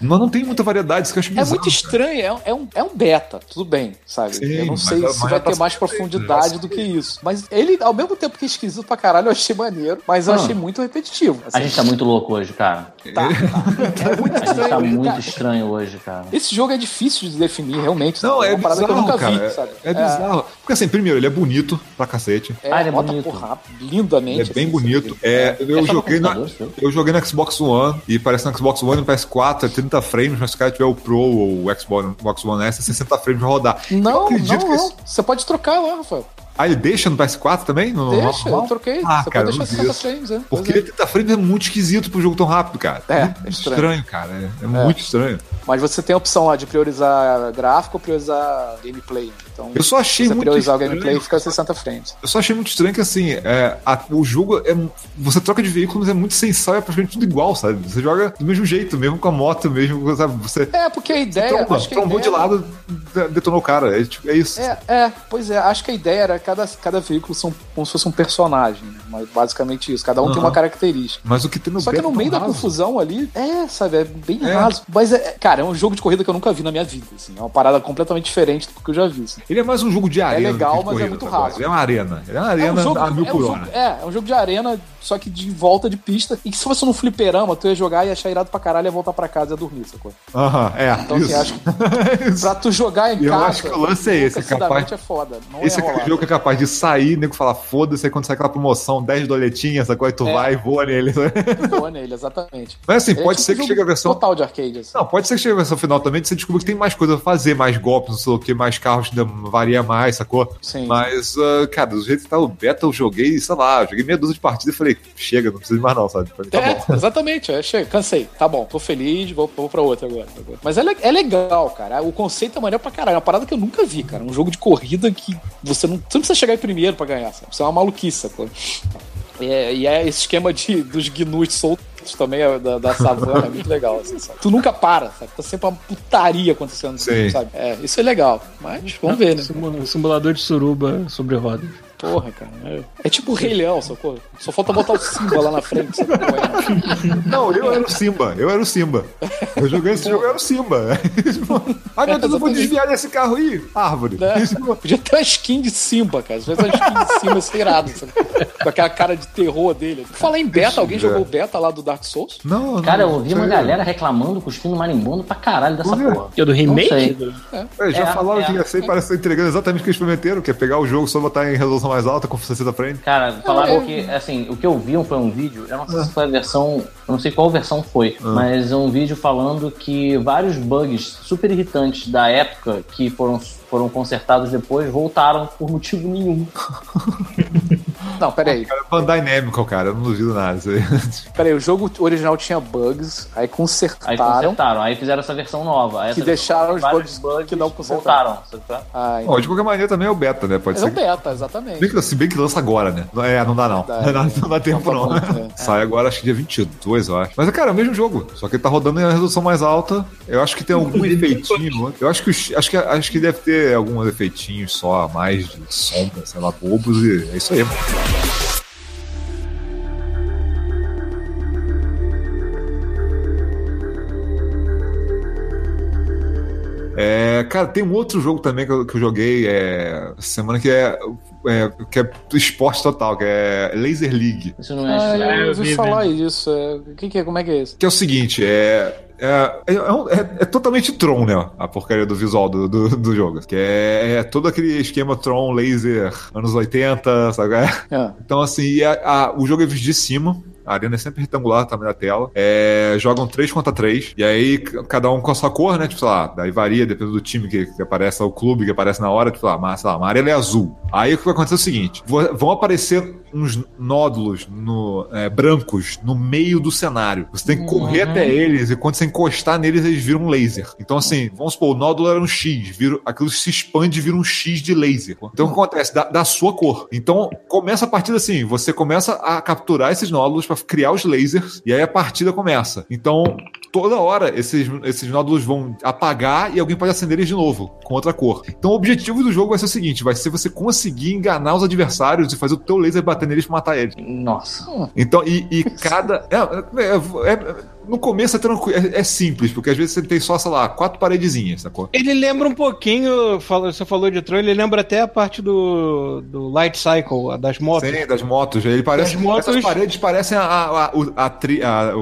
Mas não tem muita variedade, isso que eu acho É bizarro. muito estranho, é, um- é um, é um beta, tudo bem, sabe? Sim, eu não sei a- se vai tá ter mais profundidade feito, do que isso. Mas ele, ao mesmo tempo que é esquisito pra caralho, eu achei maneiro, mas eu Ah. achei muito repetitivo. A assim. gente tá muito louco hoje, cara. Tá, tá. É muito A gente tá estranho. muito cara. estranho hoje, cara. Esse jogo é difícil de definir, realmente. Não, é uma parada bizarro, que eu nunca cara. vi, sabe? É, é bizarro. Porque assim, primeiro, ele é bonito pra cacete. É, Ah, ele é bonito. porra, lindamente. Ele é bem assim, bonito. É, eu, É no joguei na, eu joguei no Xbox One e parece no Xbox One e no PS4 é 30 frames, mas se o cara tiver o Pro ou o Xbox, One S, é 60 frames pra rodar. Não, não, não. esse- Você pode trocar lá, Rafael. Ah, ele deixa no PS4 também? No Deixa, normal? eu troquei. Ah, Você cara, pode deixar não vi 60 isso. frames, é. Porque é. 30 frames é muito esquisito pro jogo tão rápido, cara. É, muito é estranho. cara. É, é muito estranho. Mas você tem a opção lá de priorizar gráfico ou priorizar gameplay. Então, Eu só achei se você muito priorizar o estranho. gameplay, fica 60 frames. Eu só achei muito estranho que, assim, é, a- o jogo é. Você troca de veículo, mas é muito sensal, é praticamente tudo igual, sabe? Você joga do mesmo jeito, mesmo com a moto, mesmo, sabe? Você É, porque a ideia. tromba, acho que trombou ideia, de lado, de- detonou o cara. É, tipo, é isso. É, é, pois é, acho que a ideia era cada, cada veículo são como se fosse um personagem, né? Mas basicamente isso, cada um tem Aham. uma característica. Mas o que tem no Só que no é meio da raso. confusão ali, é, sabe, é bem É. raso. Mas, é, cara, é um jogo de corrida que eu nunca vi na minha vida, assim. É uma parada completamente diferente do que eu já vi, assim. Ele é mais um jogo de arena. legal, do que de mas é corrida, muito sabe? raso. Ele é uma arena. Ele é uma É arena um jogo, a mil é, um por jogo, hora. é, é um jogo de arena, só que de volta de pista. E que se fosse num fliperama, tu ia jogar e achar irado pra caralho e ia voltar pra casa e ia dormir, sacou? Aham, é. Então, isso. assim, acho que pra tu jogar em Eu casa. acho que o lance é esse, é capaz- é foda. Esse é ia jogo que é capaz de sair, nego falar foda-se, aí quando sai aquela promoção, 10 doletinhas, sacou? Aí tu É. vai e voa nele. Boa nele, exatamente. Mas assim, é pode tipo ser que chegue a versão. Total de arcade, assim. Não, pode ser que chegue a versão final também, você descobrir que tem mais coisa a fazer, mais golpes, não sei o que, mais carros varia mais, sacou? Sim. Mas, ah, cara, do jeito que tá o beta, eu joguei, sei lá, joguei meia dúzia de partidas e falei, chega, não preciso de mais não, sabe? Mim tá é, bom. exatamente. É, chega, cansei. Tá bom, tô feliz, vou, vou pra outra agora. Mas é, é legal, cara. O conceito é maneiro pra caralho. É uma parada que eu nunca vi, cara. Um jogo de corrida que você não, você não precisa chegar em primeiro pra ganhar, sabe? Isso é uma maluquice, sacou? É, e é esse esquema de, dos gnus soltos também é, da, da savana é muito legal, assim, sabe? Tu nunca para, sabe? Tá sempre uma putaria acontecendo, Sim. sabe? É, isso é legal. Mas vamos ver, né? Simu- Simulador de suruba sobre rodas. Porra, cara. É, é tipo o Rei Leão, sacou? Só falta botar o Simba lá na frente, é? Não, eu era o Simba, eu era o Simba. Eu joguei esse jogo, eu era o Simba. Ai meu Deus, eu vou desviar desse carro aí. Árvore. Né? Podia ter uma skin de Simba, cara. Se tivesse uma skin de Simba, ser irado, sabe? Com aquela cara de terror dele. Falar em beta, alguém jogou o beta lá do Dark Souls? Não, não. Cara, eu ouvi uma galera reclamando, cuspindo marimbondo pra caralho dessa porra. Que é do remake? Do- É, já É, falaram é. que ia ser e parece que tá entregando exatamente o que eles prometeram, que é pegar o jogo, só botar em resolução mais alta com 60 frames. Cara, falaram que, assim, o que eu vi foi um vídeo, eu não sei se foi a versão, eu não sei qual versão foi, mas é um vídeo falando que vários bugs super irritantes da época que foram, foram consertados depois voltaram por motivo nenhum. Não, peraí. Cara, Bandai Namco, cara, eu não duvido nada. Peraí, o jogo original tinha bugs, aí Aí consertaram. consertaram, aí fizeram essa versão nova. Aí Que essa deixaram os vários bugs que não consertaram. voltaram. é? Ah, Bom, de qualquer maneira também é o beta, né? Pode é ser. o que- beta, exatamente. Bem que, se bem que lança agora, né? Não- É, não dá não. Dá, Não dá, é. não dá tempo Não não. tá bom, é. Sai agora, acho que dia 22, eu acho. Mas, cara, é o mesmo jogo. Só que ele tá rodando em uma resolução mais alta. Eu acho que tem algum efeitinho. Eu acho que, acho que, acho que deve ter alguns efeitinhos só a mais de sombra, sei lá, bobos. E é isso aí. É, cara, tem um outro jogo também que eu, que eu joguei é, essa semana que é, é, que é esporte total, que é Laser League. Isso não é. Ah, É, eu eu ouvi vi, falar isso. é, O que, que é? Como é que é isso? Que é o seguinte, é. É, é, é é- é totalmente Tron, né? A porcaria do visual do, do, do jogo. Que é, é todo aquele esquema Tron, laser, anos 80, sabe? É. Então, assim, a- a- o jogo é visto de cima. A arena é sempre retangular também na tela. É, jogam 3 contra 3. E aí, cada um com a sua cor, né? Tipo, sei lá, daí varia, dependendo do time que, que aparece, o clube que aparece na hora. Tipo, sei lá, mas, sei lá, uma amarela é azul. Aí o que vai acontecer é o seguinte: vão aparecer uns nódulos no, é, brancos no meio do cenário. Você tem que correr até eles, e quando você encostar neles, eles viram um laser. Então, assim, vamos supor, o nódulo era um X, vira, aquilo se expande e vira um X de laser. Então, o que acontece? Da, da sua cor. Então, começa a partida assim: você começa a capturar esses nódulos para criar os lasers, e aí a partida começa. Então, toda hora esses, esses nódulos vão apagar e alguém pode acender eles de novo, com outra cor. Então, o objetivo do jogo vai ser o seguinte: vai ser você conseguir enganar os adversários e fazer o teu laser bater neles pra matar eles. Nossa. Então, e, e cada. é, é- é- no começo é tranquilo, é, é simples, porque às vezes você tem só, sei lá, quatro paredezinhas, sacou? Ele lembra um pouquinho, você falou de Tron, ele lembra até a parte do, do Light Cycle, das motos. Sim, das motos. Ele parece, motos- Essas paredes parecem a, a, a, tri- a-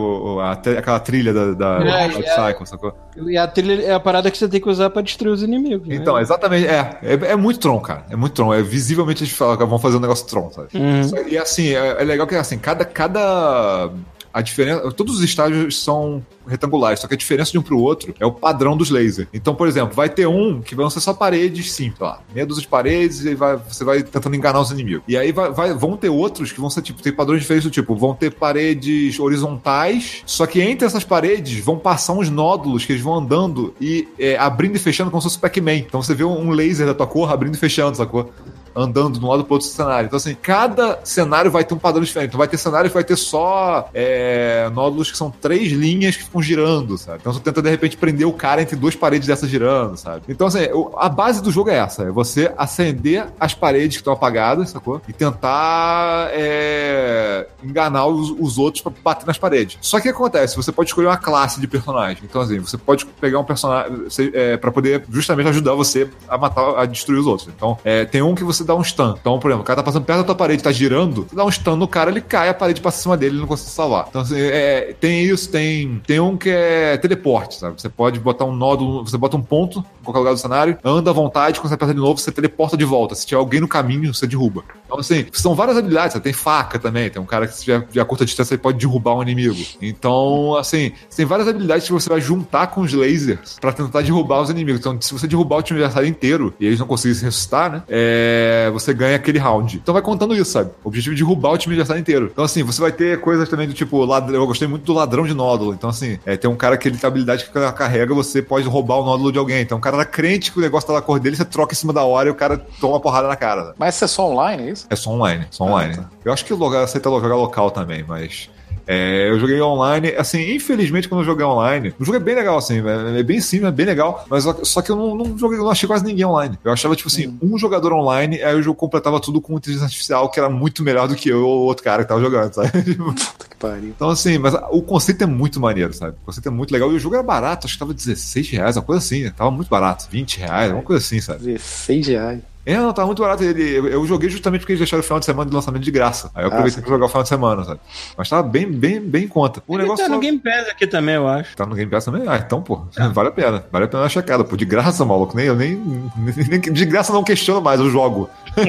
a aquela trilha da, da É, Light é. Cycle, sacou? E a trilha é a parada que você tem que usar pra destruir os inimigos. né? Então, exatamente, é, é. É muito Tron, cara. É muito Tron. É visivelmente a gente fala que vão fazer um negócio Tron, sabe? Uhum. E assim, é, é legal que assim, cada. cada a diferença. Todos os estágios são retangulares, só que a diferença de um pro outro é o padrão dos lasers. Então, por exemplo, vai ter um que vão ser só paredes simples, lá, meia dúzia de paredes e vai, você vai tentando enganar os inimigos. E aí vai, vai- vão ter outros que vão ser tipo, tem padrões diferentes do tipo, vão ter paredes horizontais, só que entre essas paredes vão passar uns nódulos que eles vão andando e é, abrindo e fechando como se fosse Pac-Man. Então você vê um laser da tua cor abrindo e fechando, sacou? Andando de um lado pro outro cenário. Então, assim, cada cenário vai ter um padrão diferente. Então, vai ter cenário que vai ter só é, nódulos que são três linhas que ficam girando, sabe? Então, você tenta, de repente, prender o cara entre duas paredes dessas girando, sabe? Então, assim, a base do jogo é essa. É você acender as paredes que estão apagadas, sacou? E tentar é, enganar os, os outros pra bater nas paredes. Só que o que acontece? Você pode escolher uma classe de personagem. Então, assim, você pode pegar um personagem é, para poder justamente ajudar você a matar, a destruir os outros. Então, é, tem um que você dá um stun. Então, por exemplo, o cara tá passando perto da tua parede, tá girando, você dá um stun no cara, ele cai, a parede passa em cima dele, ele não consegue salvar. Então, assim, é, tem isso, tem, tem um que é teleporte, sabe? Você pode botar um nódulo, você bota um ponto qualquer lugar do cenário, anda à vontade, quando você aperta de novo, você teleporta de volta. Se tiver alguém no caminho, você derruba. Então, assim, são várias habilidades. Você tem faca também, tem um cara que se tiver de curta distância, ele pode derrubar um inimigo. Então, assim, tem várias habilidades que você vai juntar com os lasers pra tentar derrubar os inimigos. Então, se você derrubar o time adversário inteiro e eles não conseguirem se ressuscitar, né? É, você ganha aquele round. Então vai contando isso, sabe? O objetivo é derrubar o time adversário inteiro. Então, assim, você vai ter coisas também do tipo, ladrão. Eu gostei muito do ladrão de nódulo. Então, assim, é, tem um cara que ele tem habilidade que carrega, você pode roubar o nódulo de alguém. Então, o cara era crente que o negócio tá na cor dele, você troca em cima da hora e o cara toma uma porrada na cara. né? Mas isso é só online, é isso? É só online, só online. Eu acho que o lugar aceita jogar local também, mas. É, eu joguei online, assim, infelizmente quando eu joguei online, o jogo é bem legal, assim, é, é bem simples, é bem legal, mas só- que eu não, não joguei, não achei quase ninguém online. Eu achava, tipo assim, um jogador online, aí o jogo completava tudo com inteligência artificial, que era muito melhor do que eu ou outro cara que tava jogando, sabe? Tipo, Puta que pariu. então, assim, mas o conceito é muito maneiro, sabe? O conceito é muito legal. E o jogo era barato, acho que tava 16 reais, uma coisa assim. Tava muito barato, 20 reais, uma coisa assim, sabe? 16 reais. É, não, tava muito barato. Ele, eu, eu joguei justamente porque eles deixaram o final de semana de lançamento de graça. Aí eu aproveitei sim. pra jogar o final de semana, sabe? Mas tava bem, bem, bem em conta. O Ele negócio tá no só- Game Pass aqui também, eu acho. Tá no Game Pass também? Ah, então, pô, vale a pena. Vale a pena uma checada, pô. De graça, maluco. Nem, eu nem, nem- De graça não questiono mais, eu jogo.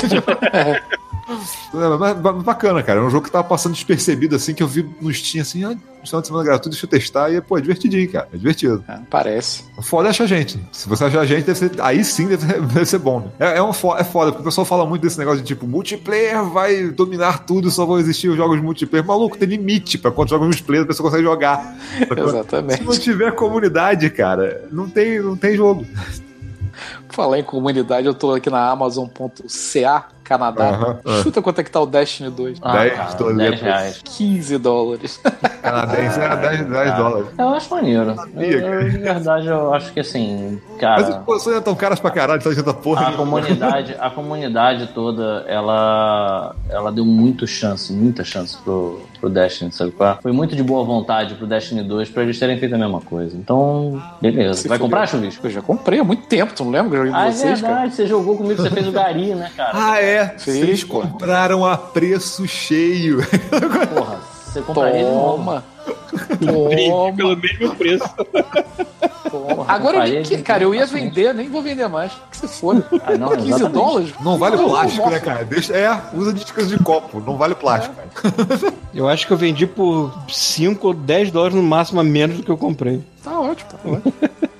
É, mas ba- bacana, cara. É um jogo que tava passando despercebido, assim, que eu vi no Steam, assim, ah, final de semana gratuito, deixa eu testar. E, pô, é divertidinho, cara. É divertido. É, parece. O Foda é achar gente. Se você achar gente, deve ser, aí sim deve ser, deve ser bom. Né? É, é, um fo- é foda, porque o pessoal fala muito desse negócio de tipo, multiplayer vai dominar tudo, só vão existir os jogos multiplayer. Maluco, tem limite pra quantos jogos multiplayer a pessoa consegue jogar. Se Exatamente. não tiver comunidade, cara, não tem, não tem jogo. Falar em comunidade, eu tô aqui na Amazon.ca, Canadá. Aham, aham. Chuta quanto é que tá o Destiny 2. Ah, 10 cara, dólares. 10 reais. 15 dólares. Canadense é 10, 10 dólares. Eu acho maneiro. Sabia, Eu, eu, de verdade, eu acho que assim, Mas cara. os sonhos tão caras pra caralho, tá gente porra. A comunidade, a comunidade toda, ela, ela deu muito chance, muita chance pro, pro Destiny, sabe qual? é? Foi muito de boa vontade pro Destiny 2 pra eles terem feito a mesma coisa. Então, beleza. Se Vai fudeu. comprar, Chuvisco? Eu já comprei há muito tempo, tu não lembra eu Ah, é vocês, cara? verdade, você jogou comigo, você fez o Gari, né, cara? Ah, é? Fez, Vocês pô. compraram a preço cheio. Porra, você compraria de novo. Toma. Toma, pelo mesmo preço. toma. Agora eu que, cara, eu ia vender, nem vou vender mais. Que se for. Ah, não, 15 exatamente. dólares? Não vale Não, plástico, né, cara? Deixa, é, usa de de copo, não vale plástico. cara. Eu acho que eu vendi por 5 ou 10 dólares no máximo a menos do que eu comprei. Tá ótimo, tá ótimo.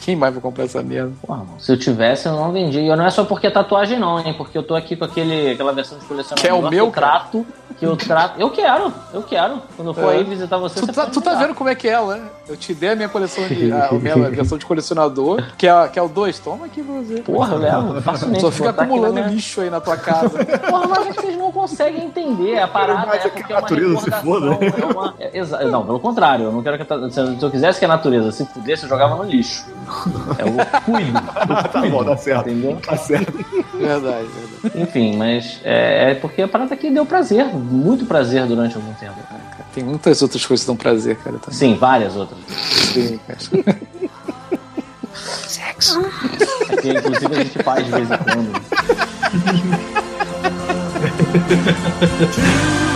Quem mais vai comprar essa merda? Porra, mano, se eu tivesse, eu não vendia. E não é só porque é tatuagem, não, hein? Porque eu tô aqui com aquele, aquela versão de colecionador Que é o meu, eu trato. Que eu trato. Eu quero, eu quero. Quando eu for É. aí visitar você, Tu você tá, pode tu tá vendo como é que é, né? Eu te dei a minha coleção de. A, a minha versão de colecionador, que é, que é o 2. Toma aqui pra você. Porra, eu levo. Facilmente. Só fica acumulando minha- lixo aí na tua casa. Porra, mas vocês não conseguem entender. A parada é é que porque a é uma natureza se recordação. foda. É uma... é, exa- Não, pelo contrário. Eu não quero que a... se eu se eu quisesse que a natureza se pudesse, eu jogava no lixo. Eu cuido. tá bom, tá certo. Entendeu? Tá certo. Verdade, verdade. Enfim, mas é, é porque a parada aqui deu prazer, muito prazer durante algum tempo. Tem muitas outras coisas que dão prazer, cara. Também. Sim, várias outras. Sim, cara. É que, inclusive a gente faz de vez em quando.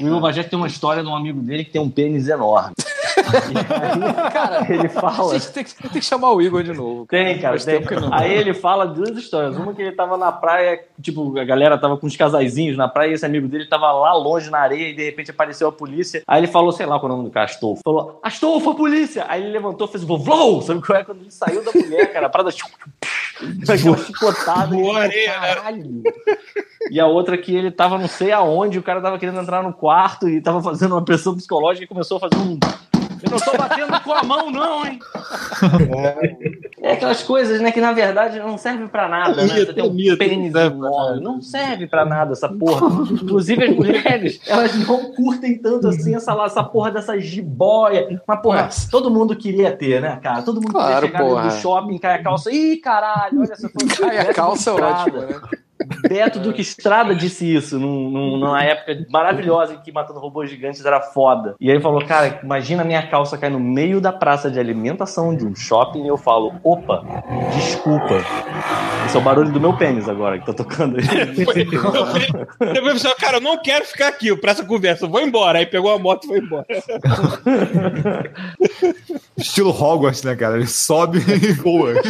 O Will Bagé tem uma história de um amigo dele que tem um pênis enorme. Cara, Ele fala. tem que, tem que chamar o Igor de novo. Tem, cara, tem. que não. Aí ele fala duas histórias. Uma que ele tava na praia, tipo, a galera tava com os casaizinhos na praia e esse amigo dele tava lá longe na areia e de repente apareceu a polícia. Aí ele falou, sei lá qual é o nome do cara, Astolfo. Falou, Astolfo, a polícia! Aí ele levantou, fez vlow, sabe qual é? Quando ele saiu da mulher, cara, a parada... Aquela chicotada. E areia, né? Caralho! E a outra que ele tava não sei aonde, o cara tava querendo entrar no quarto e tava fazendo uma pressão psicológica e começou a fazer um Eu não tô batendo com a mão, não, hein? É aquelas coisas, né, que na verdade não servem pra nada, né? Você tem um Mito, pênis serve pra enorme. Não serve pra nada essa porra. Inclusive as mulheres, elas não curtem tanto assim essa, essa porra dessa jiboia. Mas, porra, todo mundo queria ter, né, cara? Todo mundo Claro, queria chegar porra. no shopping, cair a calça. Ih, caralho, olha essa foto. Ai, a calça é ótima, né? Beto Duque Estrada disse isso num- num- numa época maravilhosa em que Matando Robôs Gigantes era foda. E aí ele falou, cara, imagina minha calça cair no meio da praça de alimentação de um shopping e eu falo, opa, desculpa. Esse é o barulho do meu pênis agora que tá tocando aí. Depois você, cara, eu não quero ficar aqui pra essa conversa, eu vou embora. Aí pegou a moto e foi embora. Estilo Hogwarts, né, cara? Ele sobe e voa.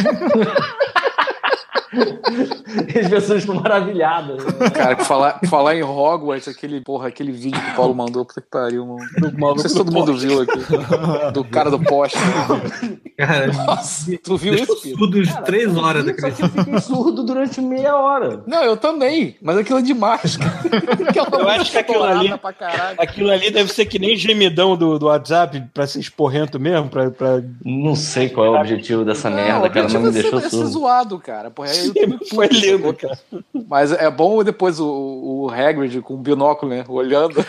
E as pessoas ficam maravilhadas. né? Cara, que falar, falar em Hogwarts, aquele, porra, aquele vídeo que o Paulo mandou, puta que pariu, mano. Não sei se todo mundo viu aqui. Do cara do poste. Cara, Nossa, tu viu isso, tudo de três horas eu fiquei surdo durante meia hora. Não, eu também, mas aquilo é demais, cara. Eu acho que aquilo ali-. Aquilo ali deve ser que nem gemidão do, do WhatsApp pra ser esporrento mesmo, pra, pra... Não sei qual é o objetivo dessa Não, merda, cara, objetivo me é ser, deixou é ser surdo. zoado, cara. Porra, Foi lindo, cara. Mas é bom depois o, o Hagrid com o binóculo, né? Olhando.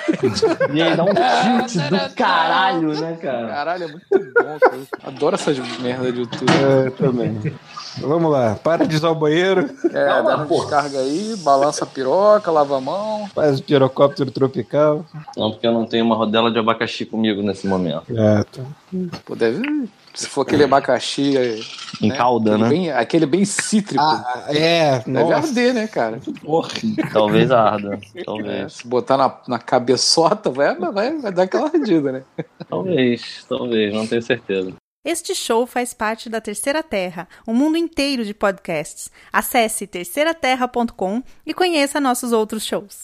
E aí dá um tilt do caralho, né, cara? Caralho, é muito bom, cara. Adoro essas merdas de YouTube. É, também. Vamos lá, para de usar o banheiro, É, Calma, dá uma porra. descarga aí, balança a piroca, lava a mão. faz o pirocóptero tropical. Não, porque eu não tenho uma rodela de abacaxi comigo nesse momento. É, tá. Pô, deve. Se for aquele abacaxi. é, Em né? calda, aquele né? Bem, aquele bem cítrico. Ah, é, deve nossa, arder, né, cara? porra. Talvez arda. É, Talvez. se botar na, na cabeçota, vai, vai, vai dar aquela ardida, né? Talvez. Talvez. Não tenho certeza. Este show faz parte da Terceira Terra, um mundo inteiro de podcasts. Acesse terceiraterra.com e conheça nossos outros shows.